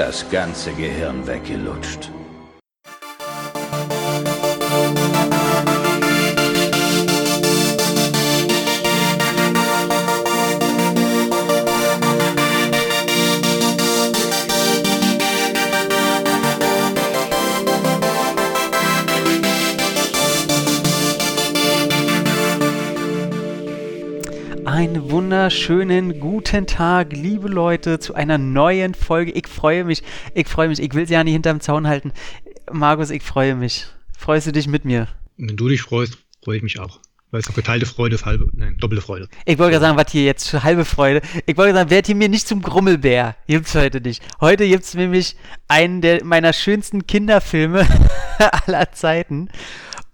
das ganze Gehirn weggelutscht. Wunderschönen guten Tag, liebe Leute, zu einer neuen Folge. Ich freue mich, ich freue mich. Ich will sie ja nicht hinterm Zaun halten. Markus, ich freue mich. Freust du dich mit mir? Wenn du dich freust, freue ich mich auch. Weil es auch geteilte Freude ist halbe, nein, doppelte Freude. Ich wollte gerade sagen, was hier jetzt für halbe Freude. Ich wollte sagen, werd hier mir nicht zum Grummelbär. Gibt's heute nicht. Heute gibt's nämlich einen der meiner schönsten Kinderfilme aller Zeiten.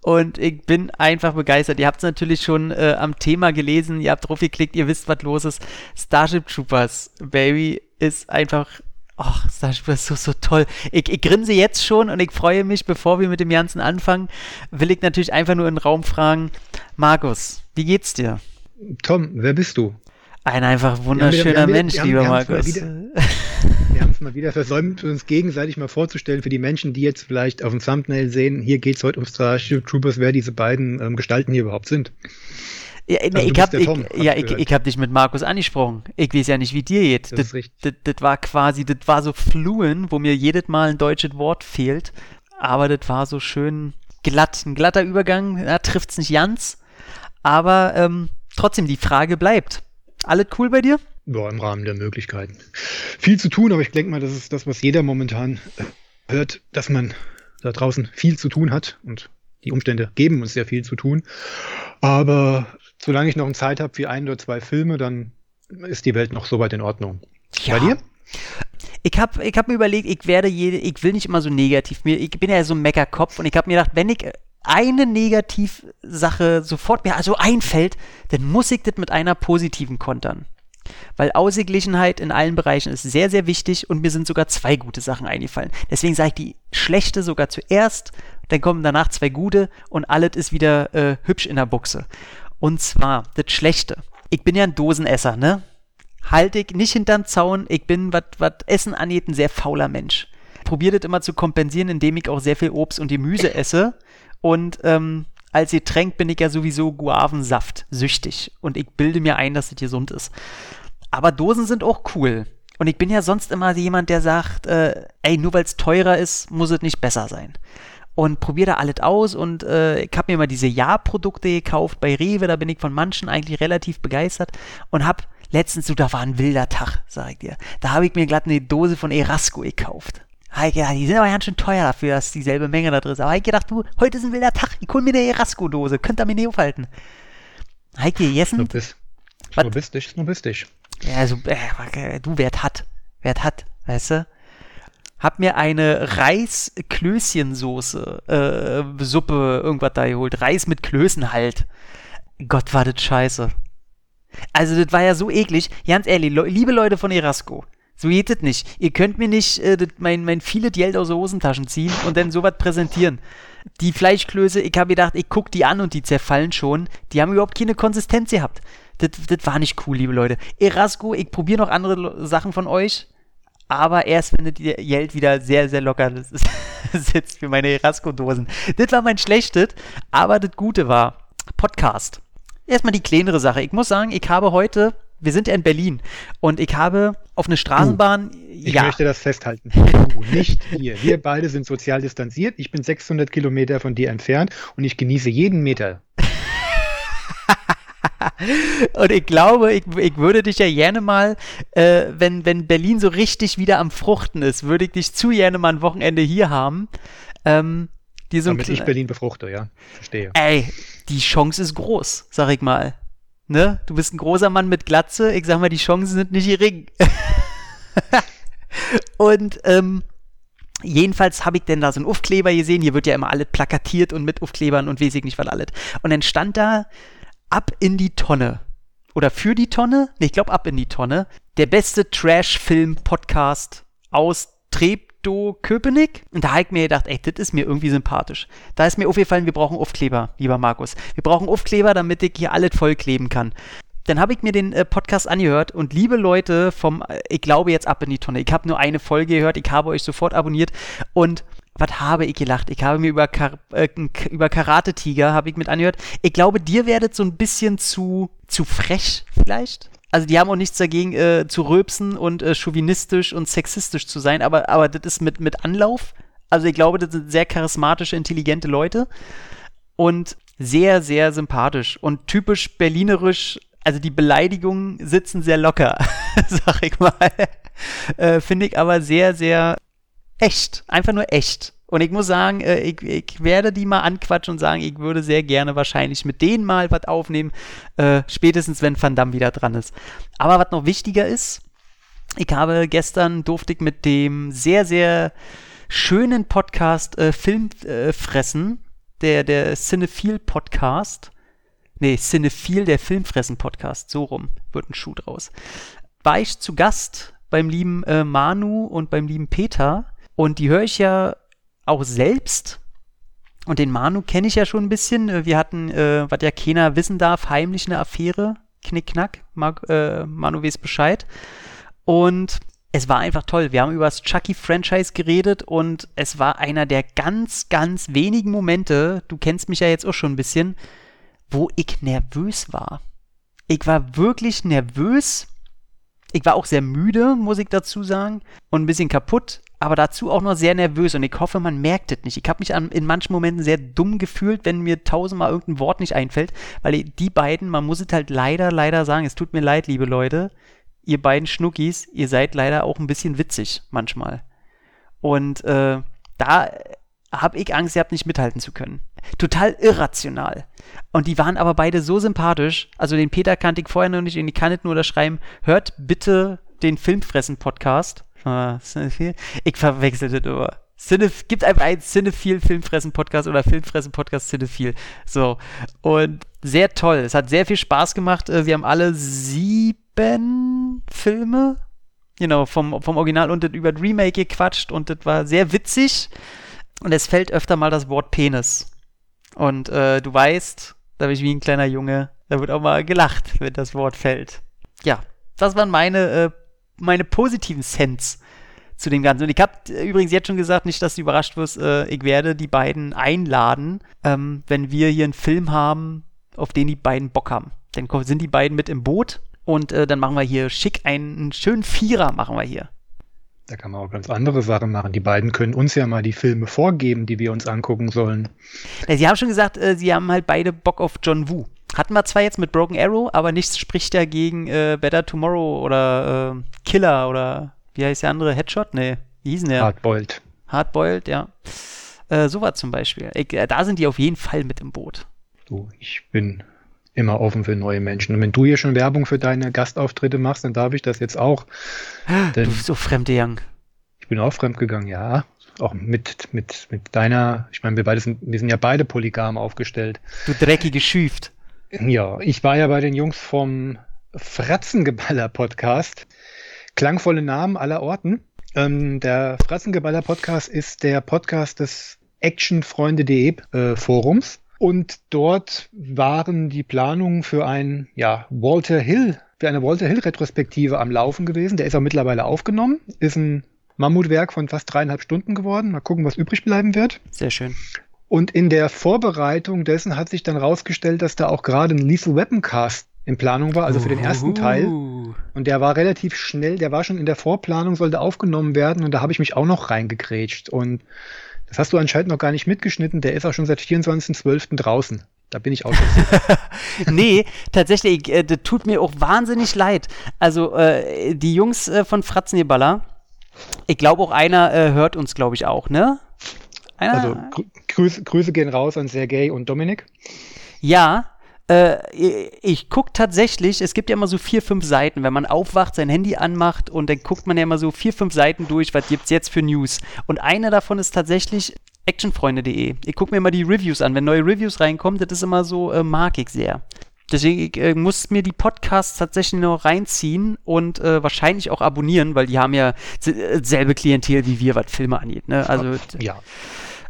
Und ich bin einfach begeistert. Ihr habt es natürlich schon äh, am Thema gelesen, ihr habt drauf geklickt, ihr wisst, was los ist. Starship Troopers, Baby, ist einfach. Ach, Starship ist so, so toll. Ich, ich grinse jetzt schon und ich freue mich, bevor wir mit dem Ganzen anfangen, will ich natürlich einfach nur in den Raum fragen: Markus, wie geht's dir? Tom, wer bist du? Ein einfach wunderschöner wir haben, wir Mensch, wir haben, lieber wir Markus. Es mal wieder versäumt, uns gegenseitig mal vorzustellen für die Menschen, die jetzt vielleicht auf dem Thumbnail sehen, hier geht es heute um Starship Troopers, wer diese beiden ähm, Gestalten hier überhaupt sind. Ja, Also ich bist hab, der ich, ja, ich ich, hab dich mit Markus angesprochen. Ich weiß ja nicht, wie dir geht. Das richtig. Das, das war quasi, das war so fluent, wo mir jedes Mal ein deutsches Wort fehlt. Aber das war so schön glatt. Ein glatter Übergang, ja, trifft's nicht ganz. Aber ähm, trotzdem, die Frage bleibt. Alles cool bei dir? Ja, im Rahmen der Möglichkeiten. Viel zu tun, aber ich denke mal, das ist das, was jeder momentan äh, hört, dass man da draußen viel zu tun hat und die Umstände geben uns sehr viel zu tun. Aber solange ich noch Zeit habe für ein oder zwei Filme, dann ist die Welt noch soweit in Ordnung. Bei dir? Ich habe ich hab mir überlegt, ich werde jede, ich will nicht immer so negativ, mir, ich bin ja so ein Meckerkopf und ich habe mir gedacht, wenn ich eine Negativsache sofort mir also einfällt, dann muss ich das mit einer positiven kontern. Weil Ausgeglichenheit in allen Bereichen ist sehr, sehr wichtig und mir sind sogar zwei gute Sachen eingefallen. Deswegen sage ich die schlechte sogar zuerst, dann kommen danach zwei gute und alles ist wieder äh, hübsch in der Buchse. Und zwar das Schlechte. Ich bin ja ein Dosenesser, ne? Halte ich nicht hinterm Zaun. Ich bin, was Essen angeht, ein sehr fauler Mensch. Probiere das immer zu kompensieren, indem ich auch sehr viel Obst und Gemüse esse. Und ähm, als Getränk bin ich ja sowieso Guavensaft süchtig. Und ich bilde mir ein, dass das gesund ist. Aber Dosen sind auch cool. Und ich bin ja sonst immer jemand, der sagt, äh, ey, nur weil es teurer ist, muss es nicht besser sein. Und probiere da alles aus und äh, ich habe mir mal diese Ja-Produkte gekauft bei Rewe, da bin ich von manchen eigentlich relativ begeistert und habe letztens, so, da war ein wilder Tag, sag ich dir. Da habe ich mir glatt eine Dose von Erasco gekauft. Hab ich gedacht, die sind aber ganz schön teuer dafür, dass dieselbe Menge da drin ist. Aber hab ich gedacht, du, heute ist ein wilder Tag, ich hol mir eine Erasco-Dose, könnt ihr mir nicht aufhalten. Hab ich gegessen? Was? Snobistisch, snobistisch. Ja, also, äh, du, wer hat, wer hat, weißt du? Hab mir eine Reis-Klößchensoße, äh, Suppe, irgendwas da geholt. Reis mit Klößen halt. Gott, war das scheiße. Also, das war ja so eklig. Ganz ehrlich, liebe Leute von Erasco, so geht das nicht. Ihr könnt mir nicht äh, mein, mein viele Geld aus den Hosentaschen ziehen und dann sowas präsentieren. Die Fleischklöße, ich habe gedacht, ich guck die an und die zerfallen schon. Die haben überhaupt keine Konsistenz gehabt. Das, das war nicht cool, liebe Leute. Erasco, ich probiere noch andere Sachen von euch, aber erst wenn das Geld wieder sehr, sehr locker sitzt für meine Erasco-Dosen. Das war mein Schlechtes, aber das Gute war Podcast. Erstmal die kleinere Sache. Ich muss sagen, ich habe heute, wir sind ja in Berlin und ich habe auf eine Straßenbahn, Ich ja, möchte das festhalten. Du, nicht wir. Wir beide sind sozial distanziert. Ich bin 600 Kilometer von dir entfernt und ich genieße jeden Meter. Und ich glaube, ich, ich würde dich ja gerne mal, äh, wenn, wenn Berlin so richtig wieder am Fruchten ist, würde ich dich zu gerne mal ein Wochenende hier haben. Ähm, Damit ich kle- Berlin befruchte, ja. Verstehe. Ey, die Chance ist groß, sag ich mal. Ne? Du bist ein großer Mann mit Glatze. Ich sag mal, die Chancen sind nicht gering. und ähm, jedenfalls habe ich denn da so einen Aufkleber gesehen. Hier wird ja immer alles plakatiert und mit Aufklebern und weiß ich nicht was alles. Und dann stand da ab in die Tonne. Oder für die Tonne? Ne, ich glaube ab in die Tonne. Der beste Trash-Film-Podcast aus Treptow Köpenick. Und da habe ich mir gedacht, ey, das ist mir irgendwie sympathisch. Da ist mir aufgefallen, wir brauchen Aufkleber, lieber Markus. Wir brauchen Aufkleber, damit ich hier alles vollkleben kann. dann habe ich mir den äh, Podcast angehört und liebe Leute vom, äh, ich glaube jetzt ab in die Tonne. Ich habe nur eine Folge gehört, ich habe euch sofort abonniert und was habe ich gelacht? Ich habe mir über, Kar äh, über Karate Tiger habe ich mit angehört. Ich glaube, dir werdet so ein bisschen zu, zu frech vielleicht. Also die haben auch nichts dagegen äh, zu röpsen und äh, chauvinistisch und sexistisch zu sein, aber, aber das ist mit, mit Anlauf. Also ich glaube, das sind sehr charismatische, intelligente Leute und sehr, sehr sympathisch und typisch berlinerisch. Also die Beleidigungen sitzen sehr locker, sag ich mal. Äh, Finde ich aber sehr, sehr echt. Einfach nur echt. Und ich muss sagen, äh, ich, ich, werde die mal anquatschen und sagen, ich würde sehr gerne wahrscheinlich mit denen mal was aufnehmen, äh, spätestens wenn Van Damme wieder dran ist. Aber was noch wichtiger ist, ich habe gestern durfte ich mit dem sehr, sehr schönen Podcast äh, Filmfressen, der, der Cinephile Podcast, nee, Cinephile, der Filmfressen Podcast, so rum wird ein Schuh draus, war ich zu Gast beim lieben äh, Manu und beim lieben Peter. Und die höre ich ja auch selbst. Und den Manu kenne ich ja schon ein bisschen. Wir hatten, äh, was ja keiner wissen darf, heimlich eine Affäre. Knickknack. Mag, äh, Manu weiß Bescheid. Und es war einfach toll. Wir haben über das Chucky-Franchise geredet und es war einer der ganz, ganz wenigen Momente, du kennst mich ja jetzt auch schon ein bisschen, wo ich nervös war. Ich war wirklich nervös. Ich war auch sehr müde, muss ich dazu sagen, und ein bisschen kaputt aber dazu auch noch sehr nervös und ich hoffe, man merkt es nicht. Ich habe mich an, in manchen Momenten sehr dumm gefühlt, wenn mir tausendmal irgendein Wort nicht einfällt, weil die beiden, man muss es halt leider, leider sagen, es tut mir leid, liebe Leute, ihr beiden Schnuckis, ihr seid leider auch ein bisschen witzig manchmal. Und äh, da habe ich Angst, ihr habt nicht mithalten zu können. Total irrational. Und die waren aber beide so sympathisch. Also den Peter kannte ich vorher noch nicht und ich kann nicht nur da schreiben, hört bitte den Filmfressen-Podcast Ah? Ich verwechsel das immer. Cinef gibt einfach einen Cinephil Filmfressen Podcast oder Filmfressen Podcast Cinephil. So. Und sehr toll. Es hat sehr viel Spaß gemacht. Äh, wir haben alle sieben Filme, genau, vom, vom Original und über das Remake gequatscht und das war sehr witzig. Und es fällt öfter mal das Wort Penis. Und äh, du weißt, da bin ich wie ein kleiner Junge, da wird auch mal gelacht, wenn das Wort fällt. Ja, das waren meine äh, meine positiven Sense zu dem Ganzen. Und ich habe übrigens jetzt schon gesagt, nicht, dass du überrascht wirst, äh, ich werde die beiden einladen, ähm, wenn wir hier einen Film haben, auf den die beiden Bock haben. Dann sind die beiden mit im Boot und äh, dann machen wir hier schick einen, einen schönen Vierer machen wir hier. Da kann man auch ganz andere Sachen machen. Die beiden können uns ja mal die Filme vorgeben, die wir uns angucken sollen. Ja, sie haben schon gesagt, äh, sie haben halt beide Bock auf John Woo. Hatten wir zwar jetzt mit Broken Arrow, aber nichts spricht dagegen äh, Better Tomorrow oder äh, Killer oder wie heißt der andere? Headshot? Nee, wie hießen der? Hardboiled. Hardboiled, ja. Äh, sowas zum Beispiel. Ich, äh, da sind die auf jeden Fall mit im Boot. Du, ich bin immer offen für neue Menschen. Und wenn du hier schon Werbung für deine Gastauftritte machst, dann darf ich das jetzt auch. du bist so fremde Young. Ich bin auch fremdgegangen, ja. Auch mit, mit, mit deiner, ich meine, wir beide sind, wir sind ja beide polygam aufgestellt. Du dreckige Schüft. Ja, ich war ja bei den Jungs vom Fratzengeballer-Podcast. Klangvolle Namen aller Orten. Ähm, der Fratzengeballer-Podcast ist der Podcast des actionfreunde.de äh, Forums. Und dort waren die Planungen für ein ja, Walter Hill, für eine Walter Hill Retrospektive am Laufen gewesen. Der ist auch mittlerweile aufgenommen. Ist ein Mammutwerk von fast dreieinhalb Stunden geworden. Mal gucken, was übrig bleiben wird. Sehr schön. Und in der Vorbereitung dessen hat sich dann rausgestellt, dass da auch gerade ein Lethal Weapon Cast in Planung war, also für den ersten Teil. Und der war relativ schnell, der war schon in der Vorplanung, sollte aufgenommen werden und da habe ich mich auch noch reingekrätscht. Und das hast du anscheinend noch gar nicht mitgeschnitten, der ist auch schon seit 24.12. draußen. Da bin ich auch schon. nee, tatsächlich, äh, das tut mir auch wahnsinnig leid. Also, äh, die Jungs äh, von Fratzenjeballer, ich glaube auch einer äh, hört uns, glaube ich, auch, ne? Einer, also grü Grüße, Grüße gehen raus an Sergej und Dominik. Ja, äh, ich gucke tatsächlich, es gibt ja immer so vier, fünf Seiten, wenn man aufwacht, sein Handy anmacht und dann guckt man ja immer so vier, fünf Seiten durch, was gibt es jetzt für News. Und eine davon ist tatsächlich actionfreunde.de. Ich gucke mir immer die Reviews an. Wenn neue Reviews reinkommen, das ist immer so, äh, mag ich sehr. Deswegen ich, äh, muss mir die Podcasts tatsächlich noch reinziehen und äh, wahrscheinlich auch abonnieren, weil die haben ja äh, selbe Klientel wie wir, was Filme angeht. Ne? Also ja.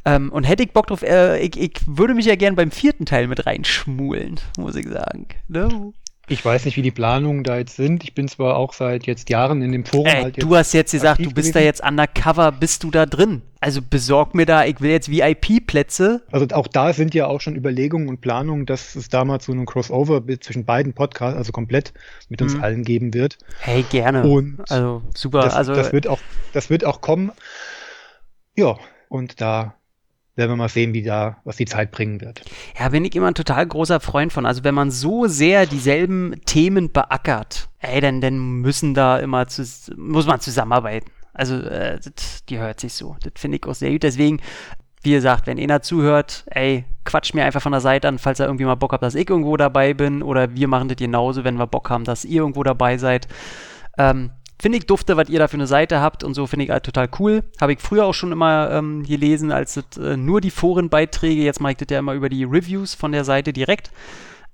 Ähm, und hätte ich Bock drauf, äh, ich, ich, würde mich ja gern beim vierten Teil mit reinschmulen, muss ich sagen. Ne? Ich weiß nicht, wie die Planungen da jetzt sind. Ich bin zwar auch seit jetzt Jahren in dem Forum. Ey, halt du hast jetzt gesagt, du bist gewesen. da jetzt undercover, bist du da drin? Also besorg mir da, ich will jetzt VIP-Plätze. Also auch da sind ja auch schon Überlegungen und Planungen, dass es damals so einen Crossover zwischen beiden Podcasts, also komplett mit uns Mhm. allen geben wird. Hey, gerne. Und also super. das, also das, wird auch, das wird auch kommen. Ja, und da werden wir mal sehen, wie da, was die Zeit bringen wird. Ja, bin ich immer ein total großer Freund von. Also wenn man so sehr dieselben Themen beackert, ey, dann, dann müssen da immer zu, muss man zusammenarbeiten. Also äh, das, die hört sich so. Das finde ich auch sehr gut. Deswegen, wie gesagt, wenn einer zuhört, ey, quatscht mir einfach von der Seite an, falls ihr irgendwie mal Bock habt, dass ich irgendwo dabei bin. Oder wir machen das genauso, wenn wir Bock haben, dass ihr irgendwo dabei seid. Ähm, Finde ich dufte, was ihr da für eine Seite habt und so finde ich halt total cool. Habe ich früher auch schon immer ähm, gelesen, als das, äh, nur die Forenbeiträge. Jetzt mache ich das ja immer über die Reviews von der Seite direkt.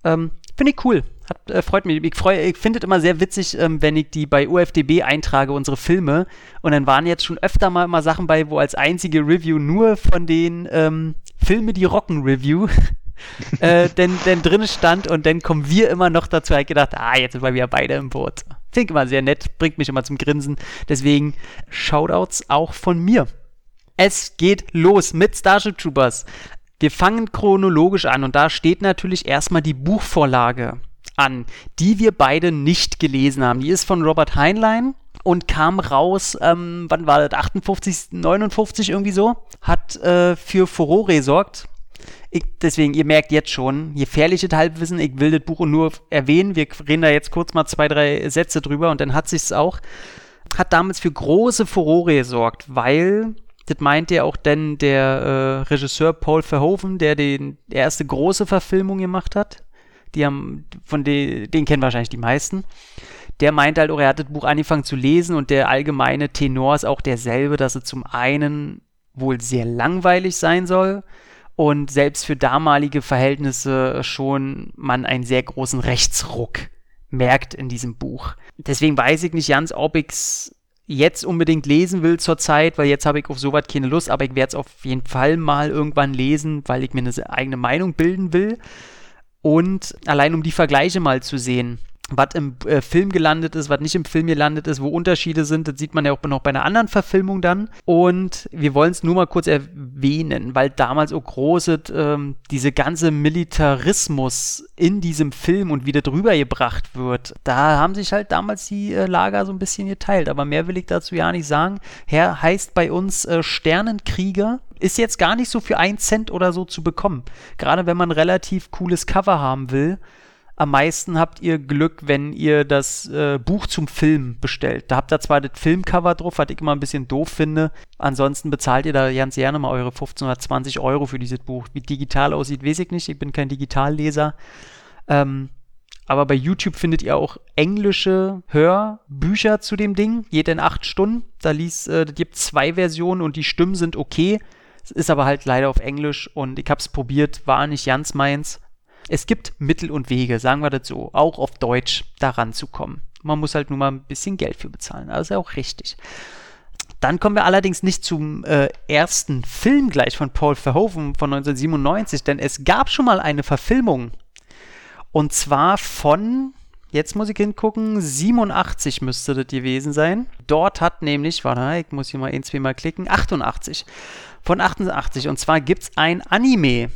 Ähm, finde ich cool. Hat, äh, freut mich. Ich, freu, ich finde es immer sehr witzig, ähm, wenn ich die bei UFDB eintrage, unsere Filme. Und dann waren jetzt schon öfter mal immer Sachen bei, wo als einzige Review nur von den ähm, Filme, die rocken Review äh, denn, denn drin stand und dann kommen wir immer noch dazu. Ich gedacht, ah, jetzt sind wir wieder beide im Boot. Finde ich immer sehr nett, bringt mich immer zum Grinsen. Deswegen Shoutouts auch von mir. Es geht los mit Starship Troopers. Wir fangen chronologisch an und da steht natürlich erstmal die Buchvorlage an, die wir beide nicht gelesen haben. Die ist von Robert Heinlein und kam raus, ähm, wann war das? 58, 59 irgendwie so. Hat äh, für Furore gesorgt. Ich, deswegen, ihr merkt jetzt schon, gefährliche Halbwissen, ich will das Buch nur erwähnen. Wir reden da jetzt kurz mal zwei, drei Sätze drüber und dann hat sich's auch. Hat damals für große Furore gesorgt, weil, das meint ja auch denn der äh, Regisseur Paul Verhoeven, der die erste große Verfilmung gemacht hat. Die haben, von den, den kennen wahrscheinlich die meisten. Der meint halt auch, er hat das Buch angefangen zu lesen und der allgemeine Tenor ist auch derselbe, dass es zum einen wohl sehr langweilig sein soll und selbst für damalige Verhältnisse schon man einen sehr großen Rechtsruck merkt in diesem Buch. Deswegen weiß ich nicht ganz, ob ich es jetzt unbedingt lesen will zur Zeit, weil jetzt habe ich auf sowas keine Lust, aber ich werde es auf jeden Fall mal irgendwann lesen, weil ich mir eine eigene Meinung bilden will. Und allein um die Vergleiche mal zu sehen, was im äh, Film gelandet ist, was nicht im Film gelandet ist, wo Unterschiede sind, das sieht man ja auch noch bei einer anderen Verfilmung dann. Und wir wollen es nur mal kurz erwähnen, weil damals auch große, ähm, diese ganze Militarismus in diesem Film und wie das rübergebracht wird, da haben sich halt damals die äh, Lager so ein bisschen geteilt. Aber mehr will ich dazu ja nicht sagen. Herr heißt bei uns äh, Sternenkrieger. Ist jetzt gar nicht so für einen Cent oder so zu bekommen. Gerade wenn man relativ cooles Cover haben will am meisten habt ihr Glück, wenn ihr das äh, Buch zum Film bestellt. Da habt ihr zwar das Filmcover drauf, was ich immer ein bisschen doof finde. Ansonsten bezahlt ihr da ganz gerne mal eure 15 oder 20 Euro für dieses Buch. Wie digital aussieht, weiß ich nicht. Ich bin kein Digitalleser. Ähm, aber bei YouTube findet ihr auch englische Hörbücher zu dem Ding. Jede in acht Stunden. Da liest, äh, gibt zwei Versionen und die Stimmen sind okay. Es ist aber halt leider auf Englisch und ich habe es probiert, war nicht ganz meins. Es gibt Mittel und Wege, sagen wir das so, auch auf Deutsch daran zu kommen. Man muss halt nur mal ein bisschen Geld für bezahlen. Das ist ja auch richtig. Dann kommen wir allerdings nicht zum äh, ersten Film gleich von Paul Verhoeven von 1997, denn es gab schon mal eine Verfilmung. Und zwar von, jetzt muss ich hingucken, 87 müsste das gewesen sein. Dort hat nämlich, warte, ich muss hier mal ein, zwei Mal klicken, 88. Von 88. Und zwar gibt es ein Anime.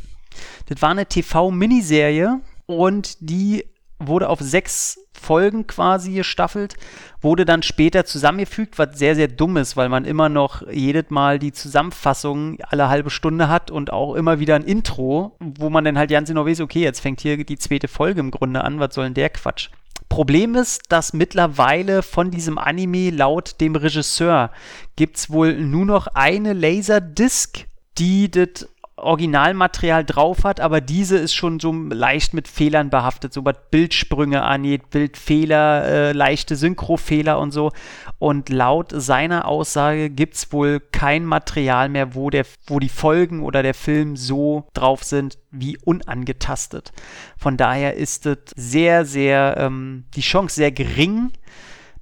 Das war eine TV-Miniserie und die wurde auf sechs Folgen quasi gestaffelt, wurde dann später zusammengefügt, was sehr, sehr dumm ist, weil man immer noch jedes Mal die Zusammenfassung alle halbe Stunde hat und auch immer wieder ein Intro, wo man dann halt ganz genau weiß, okay, jetzt fängt hier die zweite Folge im Grunde an, was soll denn der Quatsch? Problem ist, dass mittlerweile von diesem Anime laut dem Regisseur gibt es wohl nur noch eine Laserdisc, die das Originalmaterial drauf hat, aber diese ist schon so leicht mit Fehlern behaftet, so was Bildsprünge angeht, Bildfehler, äh, leichte Synchrofehler und so. Und laut seiner Aussage gibt es wohl kein Material mehr, wo, der, wo die Folgen oder der Film so drauf sind wie unangetastet. Von daher ist es sehr, sehr, ähm, die Chance sehr gering,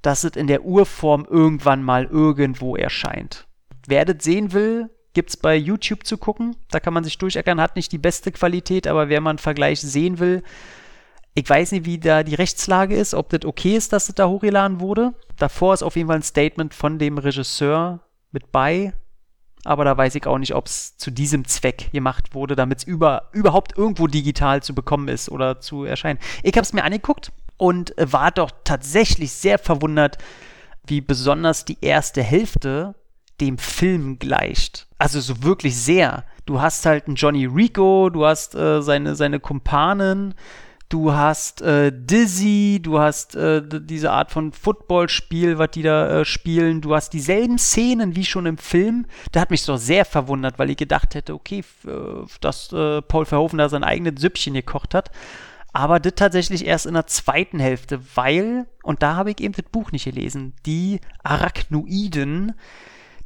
dass es in der Urform irgendwann mal irgendwo erscheint. Wer das sehen will, gibt es bei YouTube zu gucken. Da kann man sich durcheckern, hat nicht die beste Qualität, aber wer mal einen Vergleich sehen will, Ich weiß nicht, wie da die Rechtslage ist, ob das okay ist, dass das da hochgeladen wurde. Davor ist auf jeden Fall ein Statement von dem Regisseur mit bei. Aber da weiß ich auch nicht, ob es zu diesem Zweck gemacht wurde, damit es über, überhaupt irgendwo digital zu bekommen ist oder zu erscheinen. Ich habe es mir angeguckt und war doch tatsächlich sehr verwundert, wie besonders die erste Hälfte dem Film gleicht. Also so wirklich sehr. Du hast halt einen Johnny Rico, du hast äh, seine, seine Kumpanen, du hast äh, Dizzy, du hast äh, diese Art von Footballspiel, was die da äh, spielen, du hast dieselben Szenen wie schon im Film. Da hat mich so sehr verwundert, weil ich gedacht hätte, okay, äh, dass äh, Paul Verhoeven da sein eigenes Süppchen gekocht hat. Aber das tatsächlich erst in der zweiten Hälfte, weil, und da habe ich eben das Buch nicht gelesen, die Arachnoiden,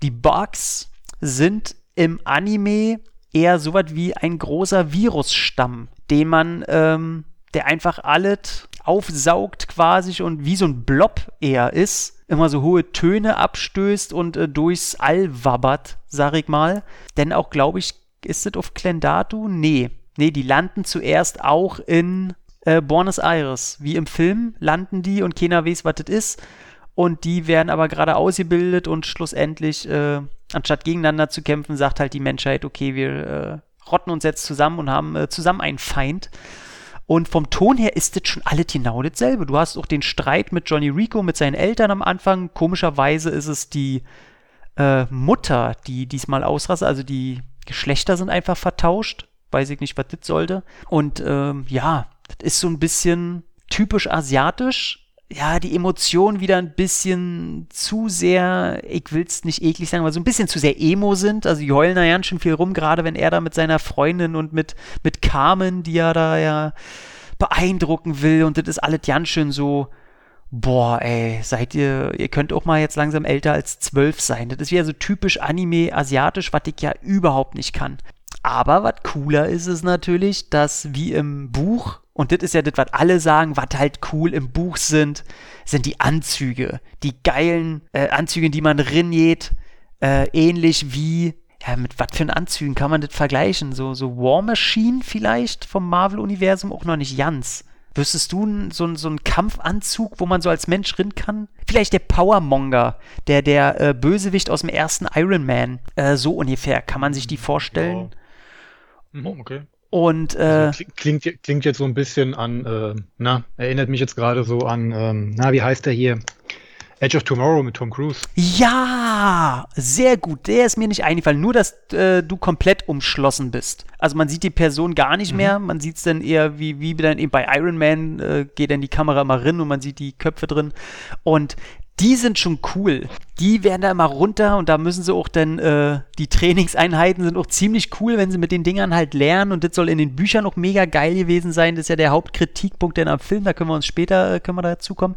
die Bugs sind im Anime eher so was wie ein großer Virusstamm, den man, ähm, der einfach alles aufsaugt quasi und wie so ein Blob eher ist, immer so hohe Töne abstößt und äh, durchs All wabbert, sag ich mal. Denn auch, glaube ich, ist das auf Klendatu? Nee. Nee, die landen zuerst auch in äh, Buenos Aires. Wie im Film landen die und keiner weiß, was das ist. Und die werden aber gerade ausgebildet und schlussendlich äh, anstatt gegeneinander zu kämpfen, sagt halt die Menschheit, okay, wir äh, rotten uns jetzt zusammen und haben äh, zusammen einen Feind. Und vom Ton her ist das schon alles genau dasselbe. Du hast auch den Streit mit Johnny Rico, mit seinen Eltern am Anfang. Komischerweise ist es die äh, Mutter, die diesmal ausrastet. Also die Geschlechter sind einfach vertauscht. Weiß ich nicht, was das sollte. Und ähm, ja, das ist so ein bisschen typisch asiatisch ja, die Emotionen wieder ein bisschen zu sehr, ich will es nicht eklig sagen, aber so ein bisschen zu sehr emo sind. Also die heulen da ganz schön viel rum, gerade wenn er da mit seiner Freundin und mit, mit Carmen, die er da ja beeindrucken will und das ist alles ganz schön so, boah, ey, seid ihr, ihr könnt auch mal jetzt langsam älter als zwölf sein. Das ist wieder so typisch Anime-asiatisch, was ich ja überhaupt nicht kann. Aber was cooler ist es natürlich, dass wie im Buch und das ist ja das, was alle sagen, was halt cool im Buch sind, sind die Anzüge. Die geilen äh, Anzüge, die man ringeht, äh, ähnlich wie, ja, mit was für Anzügen kann man das vergleichen? So, so War Machine vielleicht vom Marvel-Universum, auch noch nicht ganz. Wüsstest du so, so einen Kampfanzug, wo man so als Mensch rin kann? Vielleicht der Powermonger, der, der äh, Bösewicht aus dem ersten Iron Man. Äh, so ungefähr. Kann man sich die vorstellen? Ja. Oh, okay. Und äh, also klingt, klingt jetzt so ein bisschen an, äh, na, erinnert mich jetzt gerade so an, ähm, na, wie heißt der hier? Edge of Tomorrow mit Tom Cruise. Ja, sehr gut. Der ist mir nicht eingefallen. Nur, dass äh, du komplett umschlossen bist. Also man sieht die Person gar nicht mhm. mehr. Man sieht es dann eher wie, wie dann eben bei Iron Man äh, geht dann die Kamera mal rein und man sieht die Köpfe drin. Und die sind schon cool. Die werden da immer runter und da müssen sie auch dann, äh, die Trainingseinheiten sind auch ziemlich cool, wenn sie mit den Dingern halt lernen und das soll in den Büchern auch mega geil gewesen sein. Das ist ja der Hauptkritikpunkt denn am Film, da können wir uns später, äh, können wir dazu kommen.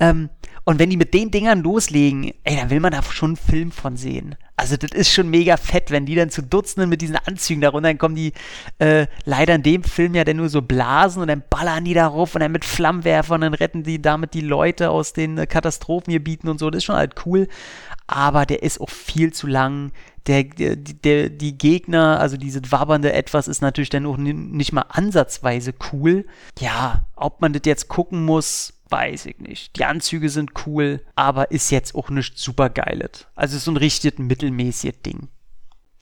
Ähm, und wenn die mit den Dingern loslegen, ey, dann will man da schon einen Film von sehen. Also das ist schon mega fett, wenn die dann zu Dutzenden mit diesen Anzügen da runter, dann kommen die äh, leider in dem Film ja dann nur so Blasen und dann ballern die da rauf und dann mit Flammenwerfern und dann retten die damit die Leute aus den äh, Katastrophengebieten und so. Das ist schon halt cool. Aber der ist auch viel zu lang. Der, der, der, die Gegner, also diese wabbernde Etwas, ist natürlich dann auch nicht mal ansatzweise cool. Ja, ob man das jetzt gucken muss, weiß ich nicht. Die Anzüge sind cool, aber ist jetzt auch nicht super geiles. Also so ein richtig mittelmäßiges Ding.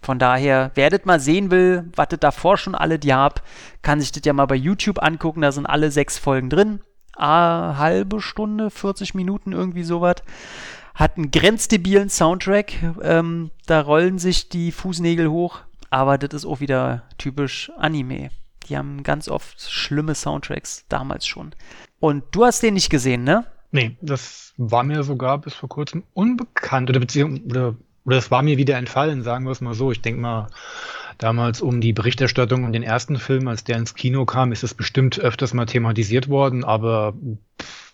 Von daher, wer das mal sehen will, was das davor schon alle Diab, kann sich das ja mal bei YouTube angucken. Da sind alle sechs Folgen drin. Eine halbe Stunde, 40 Minuten, irgendwie sowas. Hat einen grenzdebilen Soundtrack. Ähm, da rollen sich die Fußnägel hoch. Aber das ist auch wieder typisch Anime. Die haben ganz oft schlimme Soundtracks, damals schon. Und du hast den nicht gesehen, ne? Nee, das war mir sogar bis vor kurzem unbekannt oder beziehungsweise oder, oder das war mir wieder entfallen, sagen wir es mal so. Ich denke mal, damals um die Berichterstattung und den ersten Film, als der ins Kino kam, ist es bestimmt öfters mal thematisiert worden, aber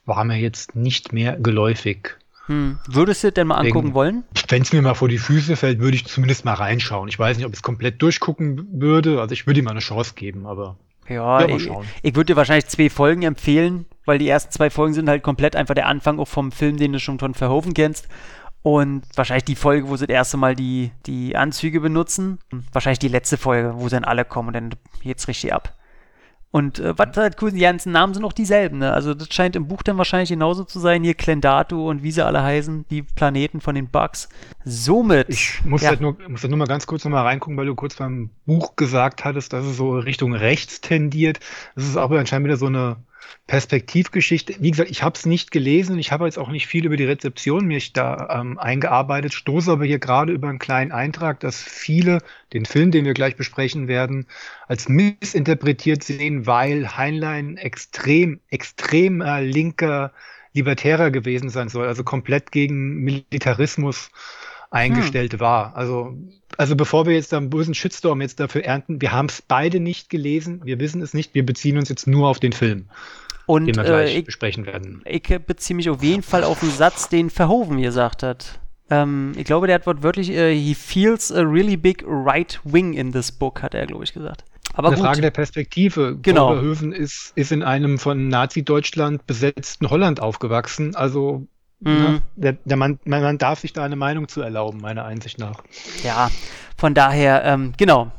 war mir jetzt nicht mehr geläufig. Hm. Würdest du denn mal angucken Wegen, wollen? Wenn es mir mal vor die Füße fällt, würde ich zumindest mal reinschauen. Ich weiß nicht, ob ich es komplett durchgucken würde. Also ich würde ihm mal eine Chance geben, aber. Ja, ja ich, ich würde dir wahrscheinlich zwei Folgen empfehlen, weil die ersten zwei Folgen sind halt komplett einfach der Anfang auch vom Film, den du schon von Verhoeven kennst. Und wahrscheinlich die Folge, wo sie das erste Mal die, die Anzüge benutzen. Wahrscheinlich die letzte Folge, wo sie dann alle kommen und dann geht's richtig ab. Und äh, was halt cool, die ganzen Namen sind auch dieselben, ne? Also das scheint im Buch dann wahrscheinlich genauso zu sein. Hier Klendatu und wie sie alle heißen, die Planeten von den Bugs. Somit. Ich muss, ja. halt nur, muss halt nur mal ganz kurz noch mal reingucken, weil du kurz beim Buch gesagt hattest, dass es so Richtung rechts tendiert. Das ist aber anscheinend wieder so eine Perspektivgeschichte. Wie gesagt, ich habe es nicht gelesen. Ich habe jetzt auch nicht viel über die Rezeption mich da ähm, eingearbeitet, stoße aber hier gerade über einen kleinen Eintrag, dass viele den Film, den wir gleich besprechen werden, als missinterpretiert sehen, weil Heinlein extrem, extrem äh, linker Libertärer gewesen sein soll, also komplett gegen Militarismus eingestellt hm. war. Also, also bevor wir jetzt da einen bösen Shitstorm jetzt dafür ernten, wir haben es beide nicht gelesen, wir wissen es nicht, wir beziehen uns jetzt nur auf den Film. Und, den wir gleich äh, ich, besprechen werden. Ich beziehe mich auf jeden Fall auf einen Satz, den Verhoeven gesagt hat. Ähm, ich glaube, der hat wortwörtlich, äh, he feels a really big right wing in this book, hat er, glaube ich, gesagt. Aber Eine gut. Frage der Perspektive. Genau. Verhoeven ist, ist in einem von Nazi-Deutschland besetzten Holland aufgewachsen. Also Mhm. Ne? Der, der Mann, man darf sich da eine Meinung zu erlauben, meiner Einsicht nach. Ja, von daher, ähm, genau.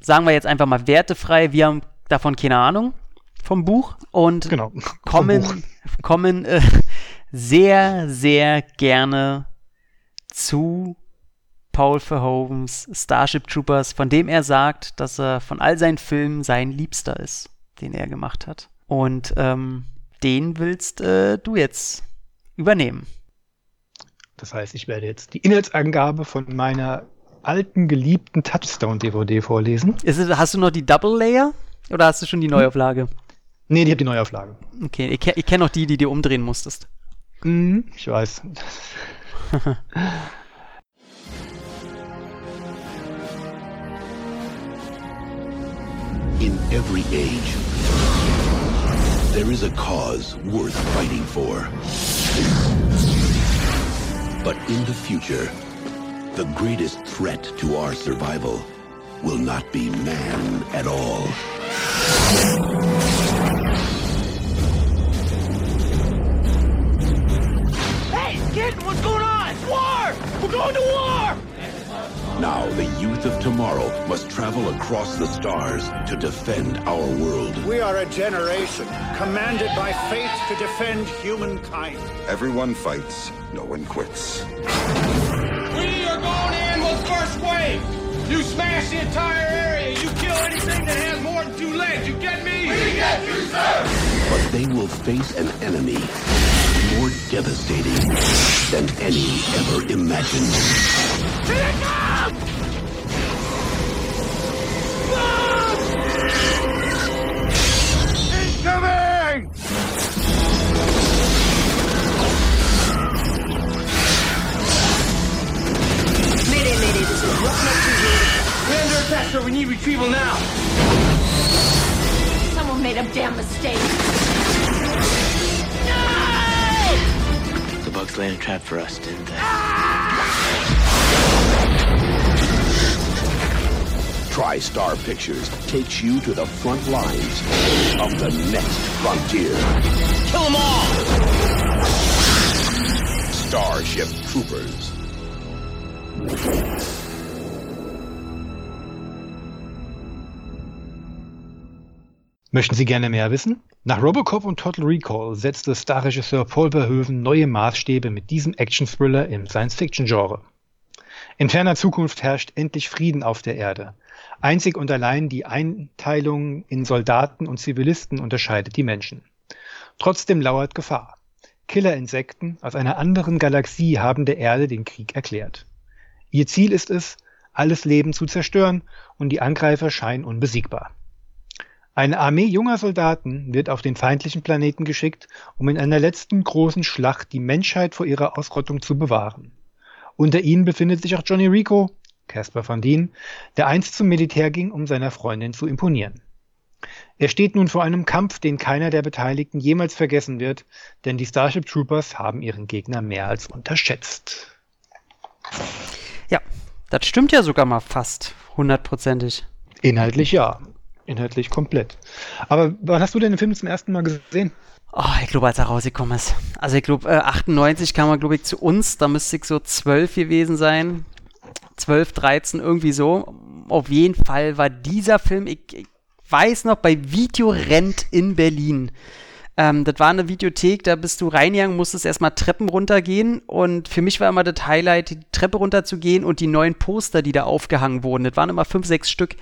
Sagen wir jetzt einfach mal wertefrei, wir haben davon keine Ahnung vom Buch und genau, kommen, Buch. kommen äh, sehr, sehr gerne zu Paul Verhovens Starship Troopers, von dem er sagt, dass er von all seinen Filmen sein Liebster ist, den er gemacht hat. Und ähm, den willst äh, du jetzt übernehmen. Das heißt, ich werde jetzt die Inhaltsangabe von meiner alten, geliebten Touchstone-DVD vorlesen. Es, hast du noch die Double Layer oder hast du schon die Neuauflage? Nee, die habe die Neuauflage. Okay, ich, ich kenne noch die, die du umdrehen musstest. Mhm, ich weiß. In every age, there is a cause worth fighting for. But in the future, the greatest threat to our survival will not be man at all. Hey, kid, what's going on? War! We're going to war! Now, the youth of tomorrow must travel across the stars to defend our world. We are a generation commanded by fate to defend humankind. Everyone fights, no one quits. We are going in with first wave. You smash the entire area. You kill anything that has more than two legs. You get me? We get you, sir! But they will face an enemy more devastating than any ever imagined. Faster, we need retrieval now. Someone made a damn mistake. No! The bugs laid a trap for us, didn't they? Ah! TriStar Pictures takes you to the front lines of the next frontier. Kill them all! Starship Troopers. Möchten Sie gerne mehr wissen? Nach Robocop und Total Recall setzte Starregisseur Paul Verhoeven neue Maßstäbe mit diesem Action-Thriller im Science-Fiction-Genre. In ferner Zukunft herrscht endlich Frieden auf der Erde. Einzig und allein die Einteilung in Soldaten und Zivilisten unterscheidet die Menschen. Trotzdem lauert Gefahr. Killerinsekten aus einer anderen Galaxie haben der Erde den Krieg erklärt. Ihr Ziel ist es, alles Leben zu zerstören und die Angreifer scheinen unbesiegbar. Eine Armee junger Soldaten wird auf den feindlichen Planeten geschickt, um in einer letzten großen Schlacht die Menschheit vor ihrer Ausrottung zu bewahren. Unter ihnen befindet sich auch Johnny Rico, Caspar van Dien, der einst zum Militär ging, um seiner Freundin zu imponieren. Er steht nun vor einem Kampf, den keiner der Beteiligten jemals vergessen wird, denn die Starship Troopers haben ihren Gegner mehr als unterschätzt. Ja, das stimmt ja sogar mal fast hundertprozentig. Inhaltlich ja. Inhaltlich komplett. Aber wann hast du denn den Film zum ersten Mal gesehen? Oh, ich glaube, als er rausgekommen ist. Also ich glaube, äh, 98 kam er, glaube ich, zu uns. Da müsste ich so 12 gewesen sein. 12, 13, irgendwie so. Auf jeden Fall war dieser Film, ich, ich weiß noch, bei Videorent in Berlin. Ähm, das war eine Videothek, da bist du reingegangen, musstest erstmal Treppen runtergehen und für mich war immer das Highlight, die Treppe runterzugehen und die neuen Poster, die da aufgehangen wurden. Das waren immer fünf, sechs Stück.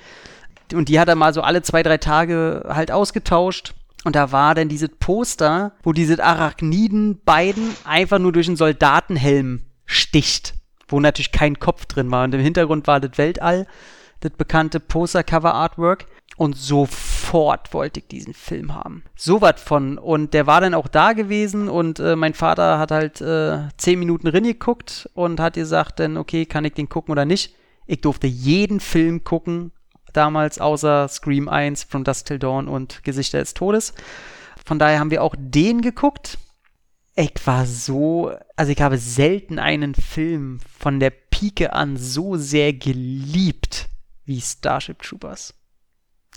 Und die hat er mal so alle zwei, drei Tage halt ausgetauscht. Und da war dann dieses Poster, wo diese Arachniden beiden einfach nur durch einen Soldatenhelm sticht, wo natürlich kein Kopf drin war. Und im Hintergrund war das Weltall, das bekannte Poster-Cover-Artwork. Und sofort wollte ich diesen Film haben. So was von. Und der war dann auch da gewesen und äh, mein Vater hat halt äh, zehn Minuten geguckt und hat gesagt dann, okay, kann ich den gucken oder nicht. Ich durfte jeden Film gucken, damals, außer Scream 1, From Dusk Till Dawn und Gesichter des Todes. Von daher haben wir auch den geguckt. Ich war so, also ich habe selten einen Film von der Pike an so sehr geliebt wie Starship Troopers.